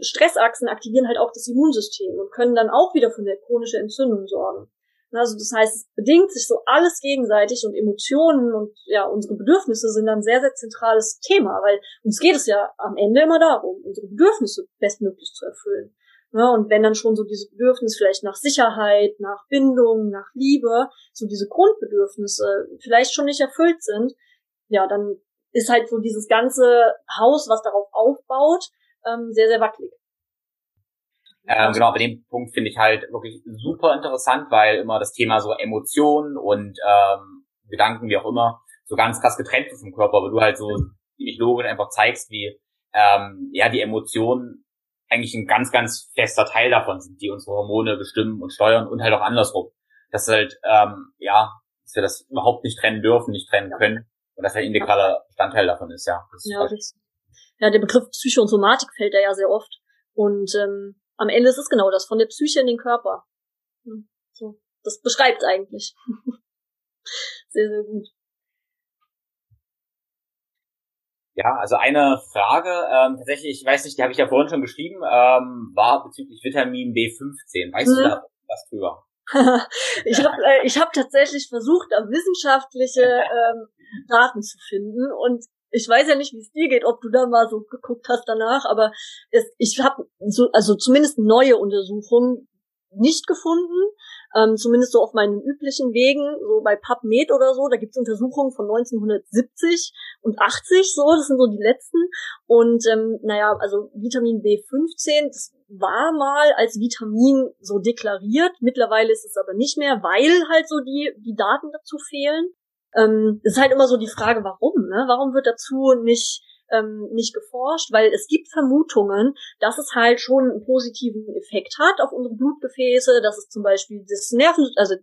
Stressachsen aktivieren halt auch das Immunsystem und können dann auch wieder für eine chronische Entzündung sorgen. Ne? Also das heißt, es bedingt sich so alles gegenseitig und Emotionen und ja, unsere Bedürfnisse sind dann sehr, sehr zentrales Thema, weil uns geht es ja am Ende immer darum, unsere Bedürfnisse bestmöglich zu erfüllen. Ne? Und wenn dann schon so diese Bedürfnisse vielleicht nach Sicherheit, nach Bindung, nach Liebe, so diese Grundbedürfnisse vielleicht schon nicht erfüllt sind, ja, dann ist halt so dieses ganze Haus, was darauf aufbaut, ähm, sehr, sehr wackelig. Ähm, genau, bei dem Punkt finde ich halt wirklich super interessant, weil immer das Thema so Emotionen und ähm, Gedanken, wie auch immer, so ganz krass getrennt ist vom Körper, aber du halt so ziemlich logisch einfach zeigst, wie ähm, ja die Emotionen eigentlich ein ganz, ganz fester Teil davon sind, die unsere Hormone bestimmen und steuern und halt auch andersrum. Das ist halt, ähm, ja, dass wir das überhaupt nicht trennen dürfen, nicht trennen können und das ein integraler Bestandteil davon ist, ja. Das ja, das, ja, der Begriff Somatik fällt da ja sehr oft. Und ähm, am Ende ist es genau das, von der Psyche in den Körper. So, das beschreibt eigentlich. sehr, sehr gut. Ja, also eine Frage, ähm, tatsächlich, ich weiß nicht, die habe ich ja vorhin schon geschrieben, ähm, war bezüglich Vitamin B15. Weißt hm. du da was drüber? Ich habe äh, ich hab tatsächlich versucht, da wissenschaftliche ähm, Daten zu finden und ich weiß ja nicht, wie es dir geht, ob du da mal so geguckt hast danach, aber es, ich habe so, also zumindest neue Untersuchungen nicht gefunden ähm, zumindest so auf meinen üblichen Wegen, so bei PubMed oder so, da gibt's Untersuchungen von 1970 und 80, so, das sind so die letzten. Und ähm, naja, also Vitamin B15, das war mal als Vitamin so deklariert, mittlerweile ist es aber nicht mehr, weil halt so die, die Daten dazu fehlen. Ähm, ist halt immer so die Frage, warum, ne? Warum wird dazu nicht ähm, nicht geforscht, weil es gibt Vermutungen, dass es halt schon einen positiven Effekt hat auf unsere Blutgefäße, dass es zum Beispiel das Nerven, also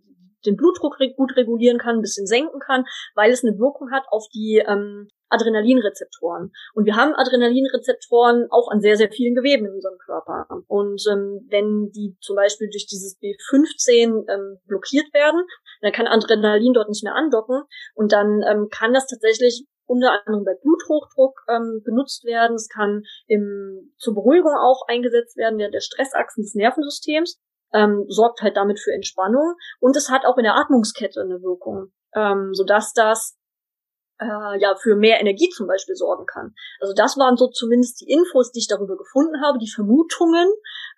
den Blutdruck gut regulieren kann, ein bisschen senken kann, weil es eine Wirkung hat auf die ähm, Adrenalinrezeptoren. Und wir haben Adrenalinrezeptoren auch an sehr, sehr vielen Geweben in unserem Körper. Und ähm, wenn die zum Beispiel durch dieses B15 ähm, blockiert werden, dann kann Adrenalin dort nicht mehr andocken und dann ähm, kann das tatsächlich unter anderem bei Bluthochdruck ähm, benutzt werden. Es kann im, zur Beruhigung auch eingesetzt werden während der Stressachsen des Nervensystems. Ähm, sorgt halt damit für Entspannung und es hat auch in der Atmungskette eine Wirkung, ähm, sodass das äh, ja für mehr Energie zum Beispiel sorgen kann. Also das waren so zumindest die Infos, die ich darüber gefunden habe, die Vermutungen,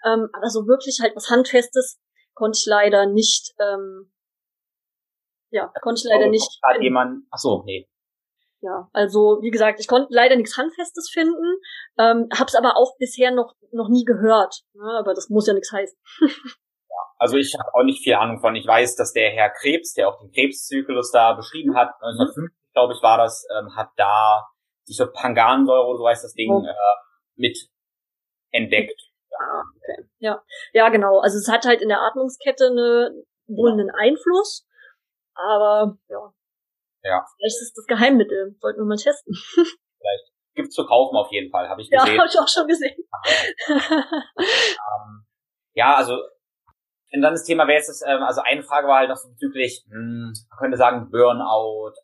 ähm, aber so wirklich halt was handfestes konnte ich leider nicht. Ähm, ja, konnte ich leider oh, nicht. Hat jemand? Ach so, nee ja, also wie gesagt, ich konnte leider nichts Handfestes finden, ähm, hab's aber auch bisher noch noch nie gehört. Ne? Aber das muss ja nichts heißen. ja, also ich habe auch nicht viel Ahnung von. Ich weiß, dass der Herr Krebs, der auch den Krebszyklus da beschrieben hat, 1950, mhm. Glaube ich, war das, ähm, hat da diese Pangansäure oder so heißt das Ding oh. äh, mit entdeckt. Ah, okay. Ja, ja, genau. Also es hat halt in der Atmungskette eine, wohl einen Einfluss, aber ja, ja. Vielleicht ist das Geheimmittel. Sollten wir mal testen. Vielleicht. Gibt's zu kaufen auf jeden Fall, habe ich gesehen. Ja, habe ich auch schon gesehen. ähm, ja, also dann das Thema wäre jetzt, das, ähm, also eine Frage war halt noch so bezüglich, hm, man könnte sagen Burnout,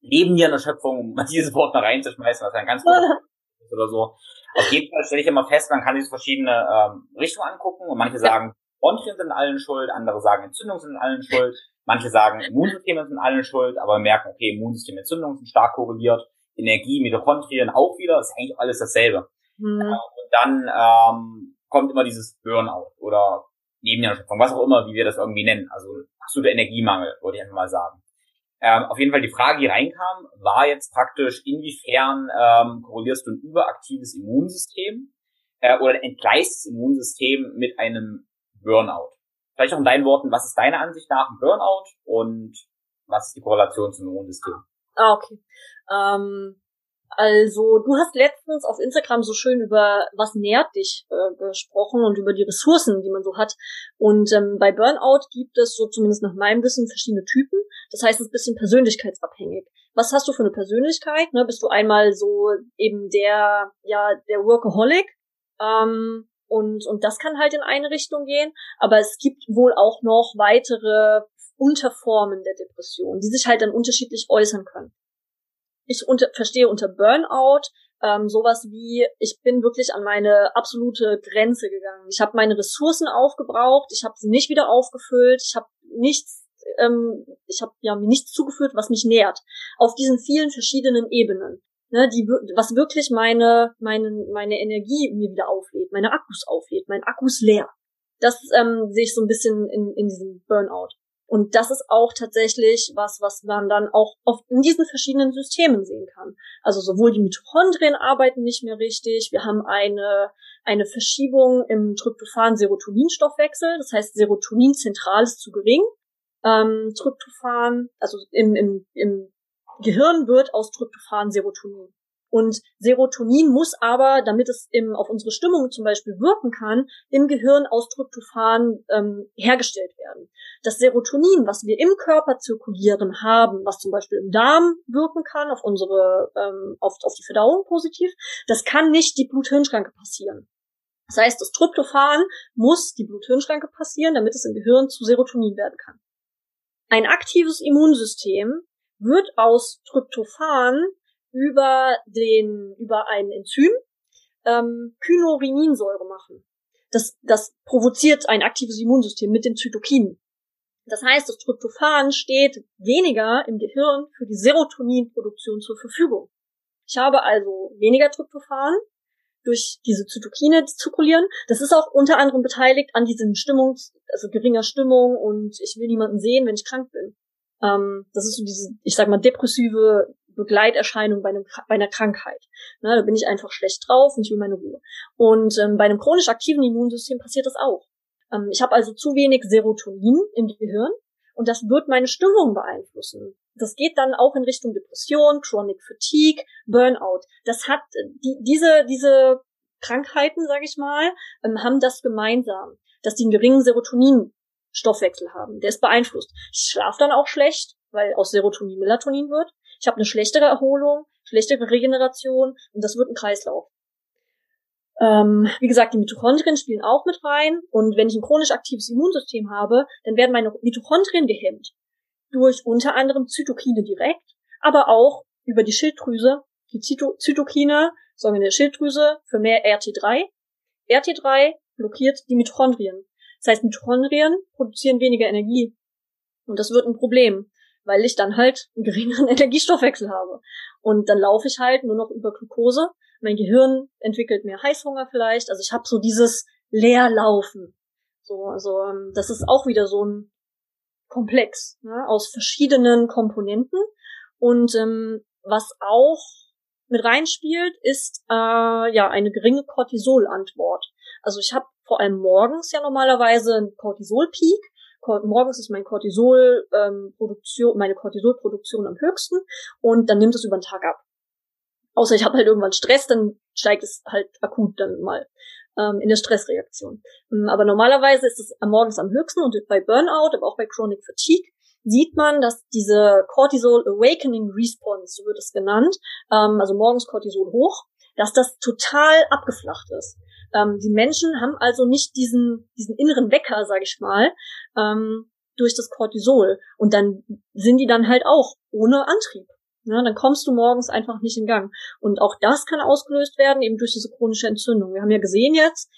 Leben hier in der Schöpfung, um dieses Wort mal reinzuschmeißen, was ein ganz guter ist oder so. Auf jeden Fall stelle ich immer fest, man kann sich verschiedene ähm, Richtungen angucken und manche sagen, Bronchien sind in allen schuld, andere sagen Entzündungen sind in allen schuld. Manche sagen, Immunsysteme sind allen schuld, aber merken, okay, Immunsystem, Entzündungen sind stark korreliert. Energie, Mitochondrien auch wieder, ist eigentlich alles dasselbe. Mhm. und dann ähm, kommt immer dieses Burnout oder Nebennierenschöpfung, was auch immer, wie wir das irgendwie nennen. Also absoluter Energiemangel, würde ich einfach mal sagen. Ähm, auf jeden Fall die Frage, die reinkam, war jetzt praktisch, inwiefern ähm, korrelierst du ein überaktives Immunsystem äh, oder ein entgleistes Immunsystem mit einem Burnout? Vielleicht auch in deinen Worten, was ist deine Ansicht nach ein Burnout und was ist die Korrelation zum Immunsystem? Ah, okay. Ähm, also, du hast letztens auf Instagram so schön über was nährt dich äh, gesprochen und über die Ressourcen, die man so hat. Und ähm, bei Burnout gibt es so zumindest nach meinem Wissen verschiedene Typen. Das heißt, es ist ein bisschen persönlichkeitsabhängig. Was hast du für eine Persönlichkeit? Ne? Bist du einmal so eben der, ja, der Workaholic? Ähm, und, und das kann halt in eine Richtung gehen. Aber es gibt wohl auch noch weitere Unterformen der Depression, die sich halt dann unterschiedlich äußern können ich unter, verstehe unter Burnout ähm, sowas wie, ich bin wirklich an meine absolute Grenze gegangen. Ich habe meine Ressourcen aufgebraucht, ich habe sie nicht wieder aufgefüllt, ich habe nichts, ähm, ich habe ja mir nichts zugeführt, was mich nährt. Auf diesen vielen verschiedenen Ebenen. Ne, die, was wirklich meine, meine, meine Energie mir wieder auflädt, meine Akkus auflädt, mein Akkus leer. Das ähm, sehe ich so ein bisschen in, in diesem Burnout. Und das ist auch tatsächlich was, was man dann auch oft in diesen verschiedenen Systemen sehen kann. Also sowohl die Mitochondrien arbeiten nicht mehr richtig, wir haben eine, eine Verschiebung im Tryptophan-Serotoninstoffwechsel, das heißt Serotonin zentral ist zu gering. Ähm, Tryptophan, also im, im, im Gehirn wird aus Tryptophan Serotonin. Und Serotonin muss aber, damit es im, auf unsere Stimmung zum Beispiel wirken kann, im Gehirn aus Tryptophan ähm, hergestellt werden. Das Serotonin, was wir im Körper zirkulieren haben, was zum Beispiel im Darm wirken kann, auf unsere, ähm, auf, auf die Verdauung positiv, das kann nicht die Blut-Hirn-Schranke passieren. Das heißt, das Tryptophan muss die Blut-Hirn-Schranke passieren, damit es im Gehirn zu Serotonin werden kann. Ein aktives Immunsystem wird aus Tryptophan über den, über ein Enzym ähm, Kynorininsäure machen. Das, das provoziert ein aktives Immunsystem mit den Zytokinen. Das heißt, das Tryptophan steht weniger im Gehirn für die Serotoninproduktion zur Verfügung. Ich habe also weniger Tryptophan durch diese Zytokine, die zirkulieren. Das ist auch unter anderem beteiligt an diesen Stimmungs, also geringer Stimmung und ich will niemanden sehen, wenn ich krank bin. Ähm, das ist so diese, ich sag mal, depressive Begleiterscheinung bei, einem, bei einer Krankheit. Ne, da bin ich einfach schlecht drauf und ich will meine Ruhe. Und ähm, bei einem chronisch aktiven Immunsystem passiert das auch. Ähm, ich habe also zu wenig Serotonin im Gehirn und das wird meine Stimmung beeinflussen. Das geht dann auch in Richtung Depression, Chronic Fatigue, Burnout. Das hat die, diese diese Krankheiten, sage ich mal, ähm, haben das gemeinsam, dass die einen geringen Serotoninstoffwechsel haben. Der ist beeinflusst. Ich schlafe dann auch schlecht, weil aus Serotonin Melatonin wird ich habe eine schlechtere Erholung, schlechtere Regeneration und das wird ein Kreislauf. Ähm, wie gesagt, die Mitochondrien spielen auch mit rein und wenn ich ein chronisch aktives Immunsystem habe, dann werden meine Mitochondrien gehemmt durch unter anderem Zytokine direkt, aber auch über die Schilddrüse. Die Zyto Zytokine sorgen in der Schilddrüse für mehr RT3. RT3 blockiert die Mitochondrien. Das heißt, Mitochondrien produzieren weniger Energie. Und das wird ein Problem weil ich dann halt einen geringeren Energiestoffwechsel habe. Und dann laufe ich halt nur noch über Glukose. Mein Gehirn entwickelt mehr Heißhunger vielleicht. Also ich habe so dieses Leerlaufen. So, also ähm, das ist auch wieder so ein Komplex ne, aus verschiedenen Komponenten. Und ähm, was auch mit reinspielt, ist äh, ja eine geringe Cortisol-Antwort. Also ich habe vor allem morgens ja normalerweise einen Cortisol-Peak morgens ist mein Cortisol ähm, Produktion, meine Cortisolproduktion am höchsten und dann nimmt es über den Tag ab. Außer ich habe halt irgendwann Stress, dann steigt es halt akut dann mal ähm, in der Stressreaktion. Ähm, aber normalerweise ist es am morgens am höchsten und bei Burnout, aber auch bei Chronic Fatigue sieht man, dass diese Cortisol Awakening Response, so wird es genannt, ähm, also morgens Cortisol hoch, dass das total abgeflacht ist. Ähm, die Menschen haben also nicht diesen, diesen inneren Wecker, sag ich mal, ähm, durch das Cortisol. Und dann sind die dann halt auch ohne Antrieb. Ja, dann kommst du morgens einfach nicht in Gang. Und auch das kann ausgelöst werden, eben durch diese chronische Entzündung. Wir haben ja gesehen jetzt,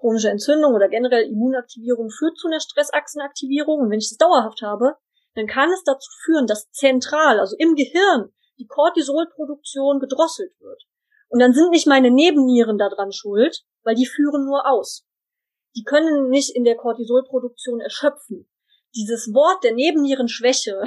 chronische Entzündung oder generell Immunaktivierung führt zu einer Stressachsenaktivierung. Und wenn ich das dauerhaft habe, dann kann es dazu führen, dass zentral, also im Gehirn, die Cortisolproduktion gedrosselt wird. Und dann sind nicht meine Nebennieren daran schuld, weil die führen nur aus. Die können nicht in der Cortisolproduktion erschöpfen. Dieses Wort der Nebennierenschwäche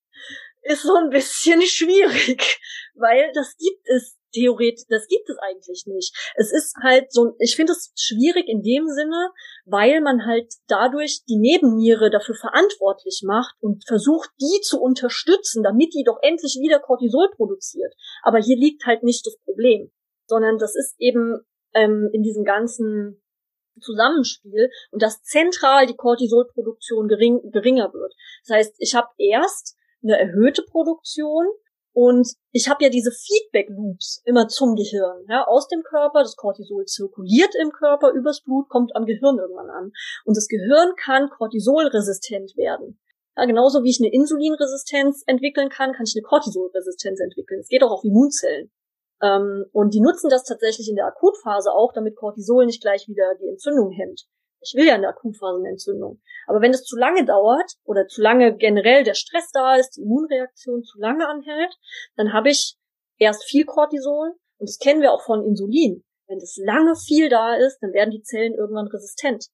ist so ein bisschen schwierig, weil das gibt es theoretisch, das gibt es eigentlich nicht. Es ist halt so, ich finde es schwierig in dem Sinne, weil man halt dadurch die Nebenniere dafür verantwortlich macht und versucht, die zu unterstützen, damit die doch endlich wieder Cortisol produziert. Aber hier liegt halt nicht das Problem, sondern das ist eben ähm, in diesem ganzen Zusammenspiel und dass zentral die Cortisolproduktion gering, geringer wird. Das heißt, ich habe erst eine erhöhte Produktion und ich habe ja diese Feedback Loops immer zum Gehirn, ja, aus dem Körper, das Cortisol zirkuliert im Körper übers Blut, kommt am Gehirn irgendwann an und das Gehirn kann cortisolresistent werden. Ja, genauso wie ich eine Insulinresistenz entwickeln kann, kann ich eine Cortisolresistenz entwickeln. Es geht auch auf Immunzellen. Ähm, und die nutzen das tatsächlich in der Akutphase auch, damit Cortisol nicht gleich wieder die Entzündung hemmt. Ich will ja eine Entzündung. Aber wenn es zu lange dauert oder zu lange generell der Stress da ist, die Immunreaktion zu lange anhält, dann habe ich erst viel Cortisol und das kennen wir auch von Insulin. Wenn das lange viel da ist, dann werden die Zellen irgendwann resistent.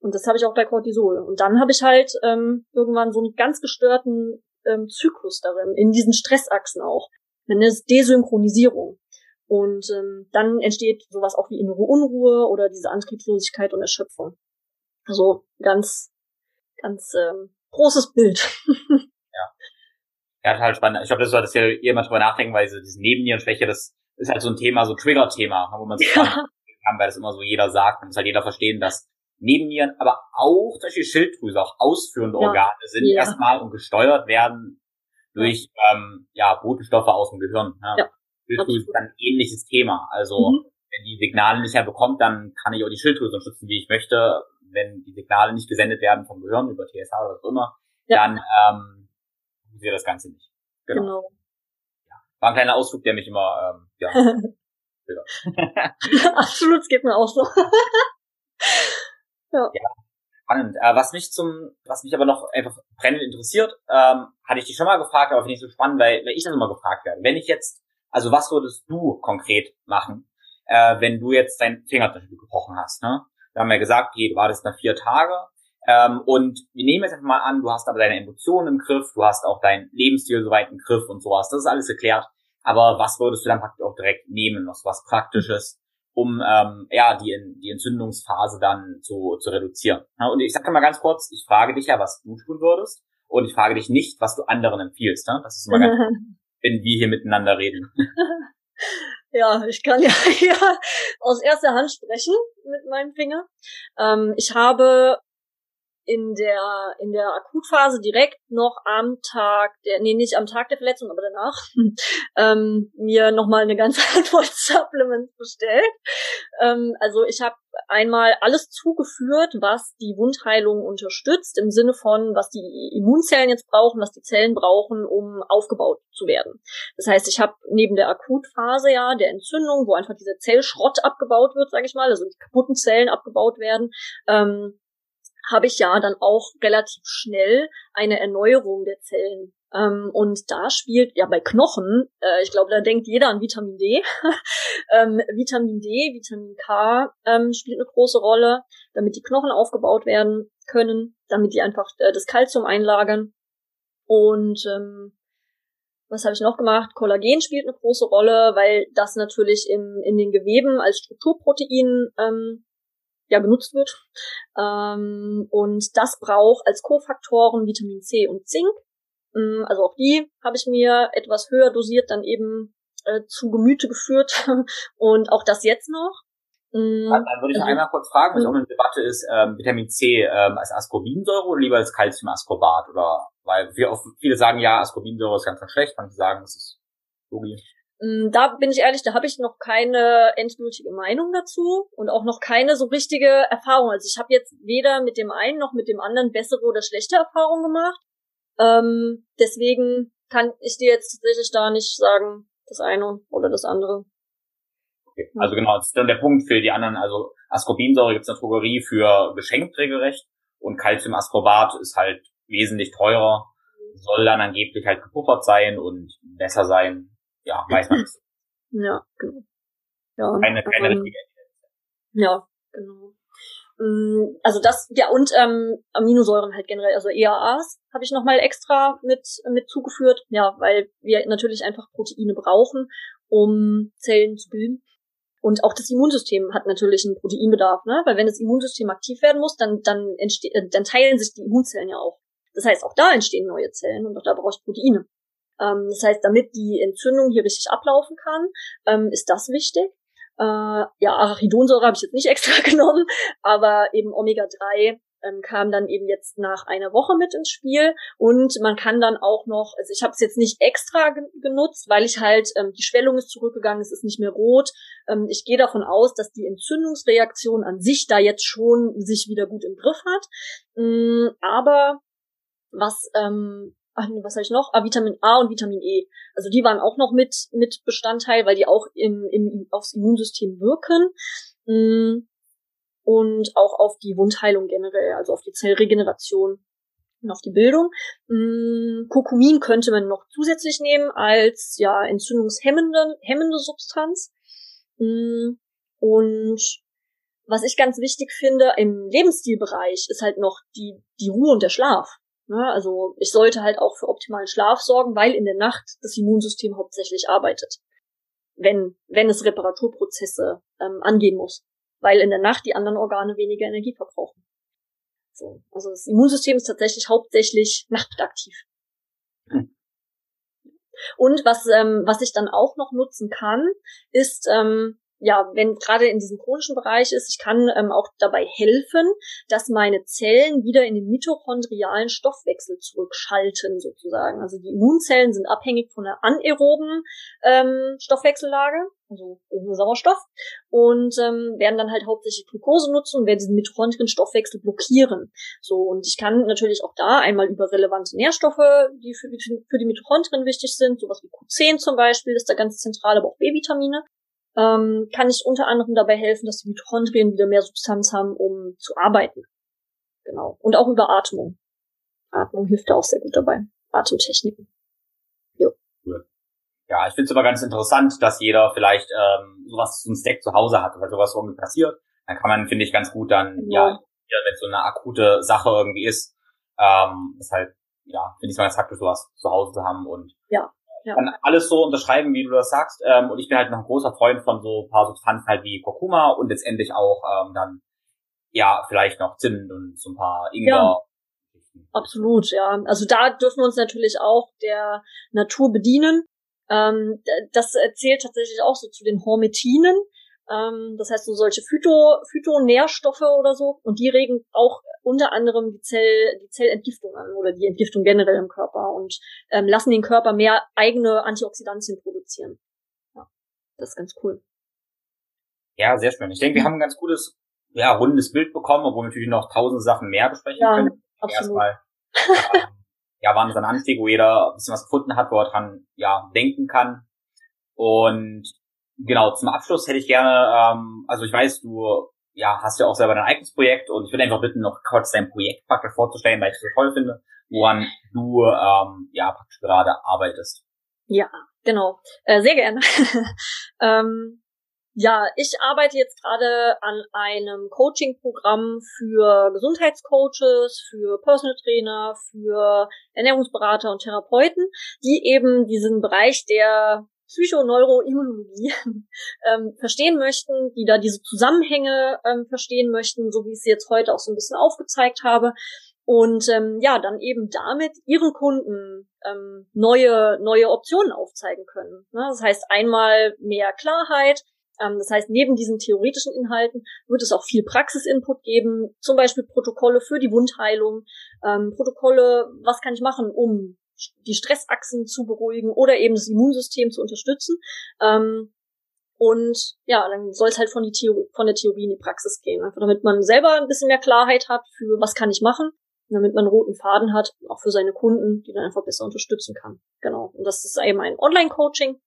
Und das habe ich auch bei Cortisol. Und dann habe ich halt ähm, irgendwann so einen ganz gestörten ähm, Zyklus darin, in diesen Stressachsen auch. Dann ist Desynchronisierung. Und ähm, dann entsteht sowas auch wie innere Unruhe oder diese Antriebslosigkeit und Erschöpfung. Also ganz, ganz ähm, großes Bild. ja. Ja, total spannend. Ich glaube, das sollte ja jemand drüber nachdenken, weil so diese Nebennierenschwäche, das ist halt so ein Thema, so ein Trigger-Thema, wo man sich ja. kann, weil das immer so jeder sagt. Man muss halt jeder verstehen, dass Nebennieren, aber auch solche Schilddrüse, auch ausführende ja. Organe sind ja. erstmal und gesteuert werden durch ähm, ja, Botenstoffe aus dem Gehirn. Ja. ja. Schilddrüse ist ein ähnliches Thema. Also mhm. wenn die Signale nicht mehr bekommt, dann kann ich auch die Schilddrüse unterstützen, wie ich möchte. Wenn die Signale nicht gesendet werden vom Gehirn über TSH oder was auch immer, ja. dann ähm, funktioniert das Ganze nicht. Genau. genau. Ja. War ein kleiner Ausflug, der mich immer ähm, ja, Absolut, es geht mir auch so. ja. ja. Spannend. Äh, was mich zum, was mich aber noch einfach brennend interessiert, ähm, hatte ich dich schon mal gefragt, aber finde ich so spannend, weil, weil ich das immer gefragt werde. Wenn ich jetzt also was würdest du konkret machen, äh, wenn du jetzt deinen Finger zum Beispiel gebrochen hast? Ne? Da haben wir gesagt, okay, du wartest nach vier Tage. Ähm, und wir nehmen jetzt einfach mal an, du hast aber deine Emotionen im Griff, du hast auch deinen Lebensstil soweit im Griff und sowas. Das ist alles erklärt. Aber was würdest du dann praktisch auch direkt nehmen, noch was Praktisches, um ähm, ja die, die Entzündungsphase dann zu, zu reduzieren? Ja, und ich sage mal ganz kurz, ich frage dich ja, was du tun würdest. Und ich frage dich nicht, was du anderen empfiehlst. Ne? Das ist immer ganz wenn wir hier miteinander reden. ja, ich kann ja hier aus erster Hand sprechen mit meinem Finger. Ähm, ich habe in der in der Akutphase direkt noch am Tag der nee nicht am Tag der Verletzung aber danach ähm, mir noch mal eine ganze Handvoll Supplements bestellt. Ähm, also ich habe einmal alles zugeführt was die Wundheilung unterstützt im Sinne von was die Immunzellen jetzt brauchen was die Zellen brauchen um aufgebaut zu werden. Das heißt ich habe neben der Akutphase ja der Entzündung wo einfach dieser Zellschrott abgebaut wird sage ich mal also die kaputten Zellen abgebaut werden ähm, habe ich ja dann auch relativ schnell eine Erneuerung der Zellen. Ähm, und da spielt ja bei Knochen, äh, ich glaube, da denkt jeder an Vitamin D. ähm, Vitamin D, Vitamin K ähm, spielt eine große Rolle, damit die Knochen aufgebaut werden können, damit die einfach äh, das Kalzium einlagern. Und ähm, was habe ich noch gemacht? Kollagen spielt eine große Rolle, weil das natürlich im, in den Geweben als Strukturprotein ähm, ja genutzt wird. Ähm, und das braucht als Kofaktoren Vitamin C und Zink. Ähm, also auch die habe ich mir etwas höher dosiert dann eben äh, zu Gemüte geführt und auch das jetzt noch. Ähm, dann, würde ich also, einmal kurz fragen, was auch eine Debatte ist, ähm, Vitamin C ähm, als Ascorbinsäure oder lieber als Calciumascorbat? Oder weil viele sagen ja, Ascorbinsäure ist ganz schlecht, manche sagen, es ist logisch. Mm, da bin ich ehrlich, da habe ich noch keine endgültige Meinung dazu und auch noch keine so richtige Erfahrung. Also ich habe jetzt weder mit dem einen noch mit dem anderen bessere oder schlechte Erfahrungen gemacht. Ähm, deswegen kann ich dir jetzt tatsächlich da nicht sagen, das eine oder das andere. Okay. Also genau, das ist dann der Punkt für die anderen. Also Ascorbinsäure gibt es in der Drogerie für geschenkt regelrecht und Calciumascorbat ist halt wesentlich teurer, soll dann angeblich halt gepuffert sein und besser sein ja, weiß man nicht. Ja, genau. Ja, keine, keine ähm, richtige Ja, genau. Mm, also das, ja, und ähm, Aminosäuren halt generell, also EAAs habe ich nochmal extra mit, mit zugeführt, ja, weil wir natürlich einfach Proteine brauchen, um Zellen zu bilden. Und auch das Immunsystem hat natürlich einen Proteinbedarf, ne? Weil wenn das Immunsystem aktiv werden muss, dann, dann, entste äh, dann teilen sich die Immunzellen ja auch. Das heißt, auch da entstehen neue Zellen und auch da brauche ich Proteine. Ähm, das heißt, damit die Entzündung hier richtig ablaufen kann, ähm, ist das wichtig. Äh, ja, Arachidonsäure habe ich jetzt nicht extra genommen, aber eben Omega-3 ähm, kam dann eben jetzt nach einer Woche mit ins Spiel und man kann dann auch noch, also ich habe es jetzt nicht extra ge genutzt, weil ich halt, ähm, die Schwellung ist zurückgegangen, es ist nicht mehr rot. Ähm, ich gehe davon aus, dass die Entzündungsreaktion an sich da jetzt schon sich wieder gut im Griff hat. Ähm, aber was ähm, ach nee, was habe ich noch? Ah, Vitamin A und Vitamin E. Also die waren auch noch mit, mit Bestandteil, weil die auch im, im, aufs Immunsystem wirken. Mm, und auch auf die Wundheilung generell, also auf die Zellregeneration und auf die Bildung. Mm, Kurkumin könnte man noch zusätzlich nehmen als ja entzündungshemmende hemmende Substanz. Mm, und was ich ganz wichtig finde im Lebensstilbereich ist halt noch die, die Ruhe und der Schlaf. Ne? Also ich sollte halt auch für optimalen Schlaf sorgen, weil in der Nacht das Immunsystem hauptsächlich arbeitet. Wenn, wenn es Reparaturprozesse ähm, angehen muss. Weil in der Nacht die anderen Organe weniger Energie verbrauchen. So. Also das Immunsystem ist tatsächlich hauptsächlich nachtaktiv. Hm. Und was, ähm, was ich dann auch noch nutzen kann, ist ähm, ja, wenn gerade in diesem chronischen Bereich ist, ich kann ähm, auch dabei helfen, dass meine Zellen wieder in den mitochondrialen Stoffwechsel zurückschalten, sozusagen. Also die Immunzellen sind abhängig von der anaeroben ähm, Stoffwechsellage, also ohne Sauerstoff, und ähm, werden dann halt hauptsächlich Glucose nutzen und werden diesen Mitochondrien-Stoffwechsel blockieren. So, und ich kann natürlich auch da einmal über relevante Nährstoffe, die für, für die Mitochondrien wichtig sind, sowas wie Q10 zum Beispiel, ist da ganz zentral, aber auch B-Vitamine, ähm, kann ich unter anderem dabei helfen, dass die Mitochondrien wieder mehr Substanz haben, um zu arbeiten. Genau. Und auch über Atmung. Atmung hilft da auch sehr gut dabei. Atemtechniken. Jo. Cool. Ja, ich finde es aber ganz interessant, dass jeder vielleicht ähm, sowas zum Stack zu Hause hat, weil sowas irgendwie passiert. Dann kann man, finde ich, ganz gut dann, genau. ja, wenn so eine akute Sache irgendwie ist, ähm, ist halt, ja, finde ich es mal ganz praktisch, sowas zu Hause zu haben und ja ja. kann alles so unterschreiben, wie du das sagst. Ähm, und ich bin halt noch ein großer Freund von so ein paar Substanzen halt wie Kurkuma und letztendlich auch ähm, dann ja vielleicht noch Zimt und so ein paar Ingwer. Ja. Absolut, ja. Also da dürfen wir uns natürlich auch der Natur bedienen. Ähm, das zählt tatsächlich auch so zu den Hormetinen. Ähm, das heißt so solche Phyto, Phytonährstoffe oder so. Und die regen auch unter anderem die, Zell, die Zellentgiftung an oder die Entgiftung generell im Körper und ähm, lassen den Körper mehr eigene Antioxidantien produzieren. Ja, das ist ganz cool. Ja, sehr schön. Ich denke, wir haben ein ganz gutes, ja, rundes Bild bekommen, obwohl wir natürlich noch tausend Sachen mehr besprechen ja, können. Absolut. Erstmal, ähm, ja, waren es ein Anstieg, wo jeder ein bisschen was gefunden hat, wo er dran, ja, denken kann. Und genau, zum Abschluss hätte ich gerne, ähm, also ich weiß, du ja, hast ja auch selber dein eigenes Projekt und ich würde einfach bitten, noch kurz dein Projekt praktisch vorzustellen, weil ich es so toll finde, woran du ähm, ja praktisch gerade arbeitest. Ja, genau. Äh, sehr gerne. ähm, ja, ich arbeite jetzt gerade an einem Coaching-Programm für Gesundheitscoaches, für Personal Trainer, für Ernährungsberater und Therapeuten, die eben diesen Bereich der Psychoneuroimmunologie ähm, verstehen möchten, die da diese Zusammenhänge ähm, verstehen möchten, so wie ich sie jetzt heute auch so ein bisschen aufgezeigt habe. Und ähm, ja, dann eben damit ihren Kunden ähm, neue, neue Optionen aufzeigen können. Ne? Das heißt einmal mehr Klarheit, ähm, das heißt, neben diesen theoretischen Inhalten wird es auch viel Praxisinput geben, zum Beispiel Protokolle für die Wundheilung, ähm, Protokolle, was kann ich machen, um die Stressachsen zu beruhigen oder eben das Immunsystem zu unterstützen. Ähm, und ja, dann soll es halt von, die Theorie, von der Theorie in die Praxis gehen. Einfach damit man selber ein bisschen mehr Klarheit hat für was kann ich machen, damit man einen roten Faden hat, auch für seine Kunden, die dann einfach besser unterstützen kann. Genau. Und das ist eben ein Online-Coaching.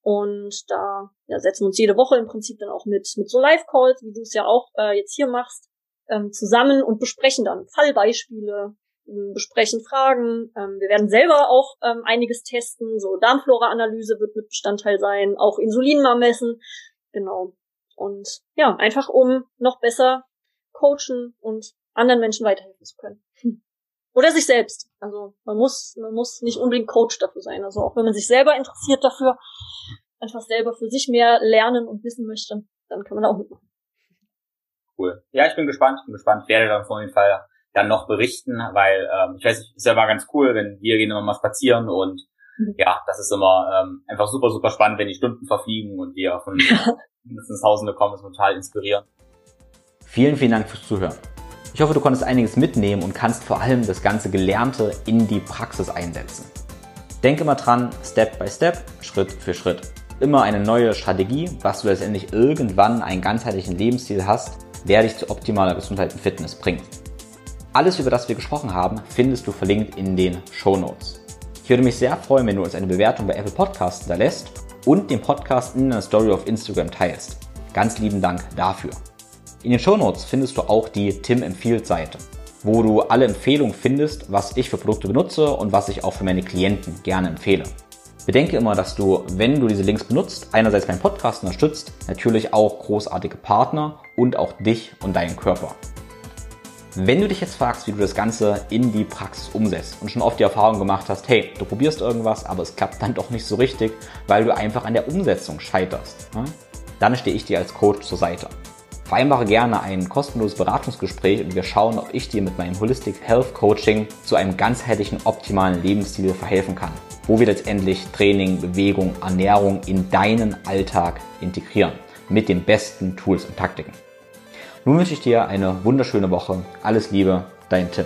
Und da ja, setzen wir uns jede Woche im Prinzip dann auch mit, mit so Live-Calls, wie du es ja auch äh, jetzt hier machst, ähm, zusammen und besprechen dann Fallbeispiele, besprechen Fragen. Ähm, wir werden selber auch ähm, einiges testen. So Darmflora-Analyse wird mit Bestandteil sein, auch Insulin mal messen. Genau. Und ja, einfach um noch besser coachen und anderen Menschen weiterhelfen zu können. Oder sich selbst. Also man muss, man muss nicht unbedingt Coach dafür sein. Also auch wenn man sich selber interessiert dafür, einfach selber für sich mehr lernen und wissen möchte, dann kann man auch mitmachen. Cool. Ja, ich bin gespannt, ich bin gespannt, werde dann auf jeden Fall dann noch berichten, weil ähm, ich weiß, ist ja immer ganz cool, wenn wir gehen immer mal spazieren und mhm. ja, das ist immer ähm, einfach super, super spannend, wenn die Stunden verfliegen und wir von mindestens Tausende kommen, ist total inspirierend. Vielen, vielen Dank fürs Zuhören. Ich hoffe, du konntest einiges mitnehmen und kannst vor allem das ganze Gelernte in die Praxis einsetzen. Denke mal dran, Step by Step, Schritt für Schritt. Immer eine neue Strategie, was du letztendlich irgendwann einen ganzheitlichen Lebensstil hast, der dich zu optimaler Gesundheit und Fitness bringt. Alles, über das wir gesprochen haben, findest du verlinkt in den Show Notes. Ich würde mich sehr freuen, wenn du uns eine Bewertung bei Apple Podcasts hinterlässt und den Podcast in der Story auf Instagram teilst. Ganz lieben Dank dafür. In den Show Notes findest du auch die Tim empfiehlt Seite, wo du alle Empfehlungen findest, was ich für Produkte benutze und was ich auch für meine Klienten gerne empfehle. Bedenke immer, dass du, wenn du diese Links benutzt, einerseits meinen Podcast unterstützt, natürlich auch großartige Partner und auch dich und deinen Körper. Wenn du dich jetzt fragst, wie du das Ganze in die Praxis umsetzt und schon oft die Erfahrung gemacht hast, hey, du probierst irgendwas, aber es klappt dann doch nicht so richtig, weil du einfach an der Umsetzung scheiterst, ne? dann stehe ich dir als Coach zur Seite. Vereinbare gerne ein kostenloses Beratungsgespräch und wir schauen, ob ich dir mit meinem Holistic Health Coaching zu einem ganzheitlichen, optimalen Lebensstil verhelfen kann, wo wir letztendlich Training, Bewegung, Ernährung in deinen Alltag integrieren mit den besten Tools und Taktiken. Nun wünsche ich dir eine wunderschöne Woche. Alles Liebe, dein Tim.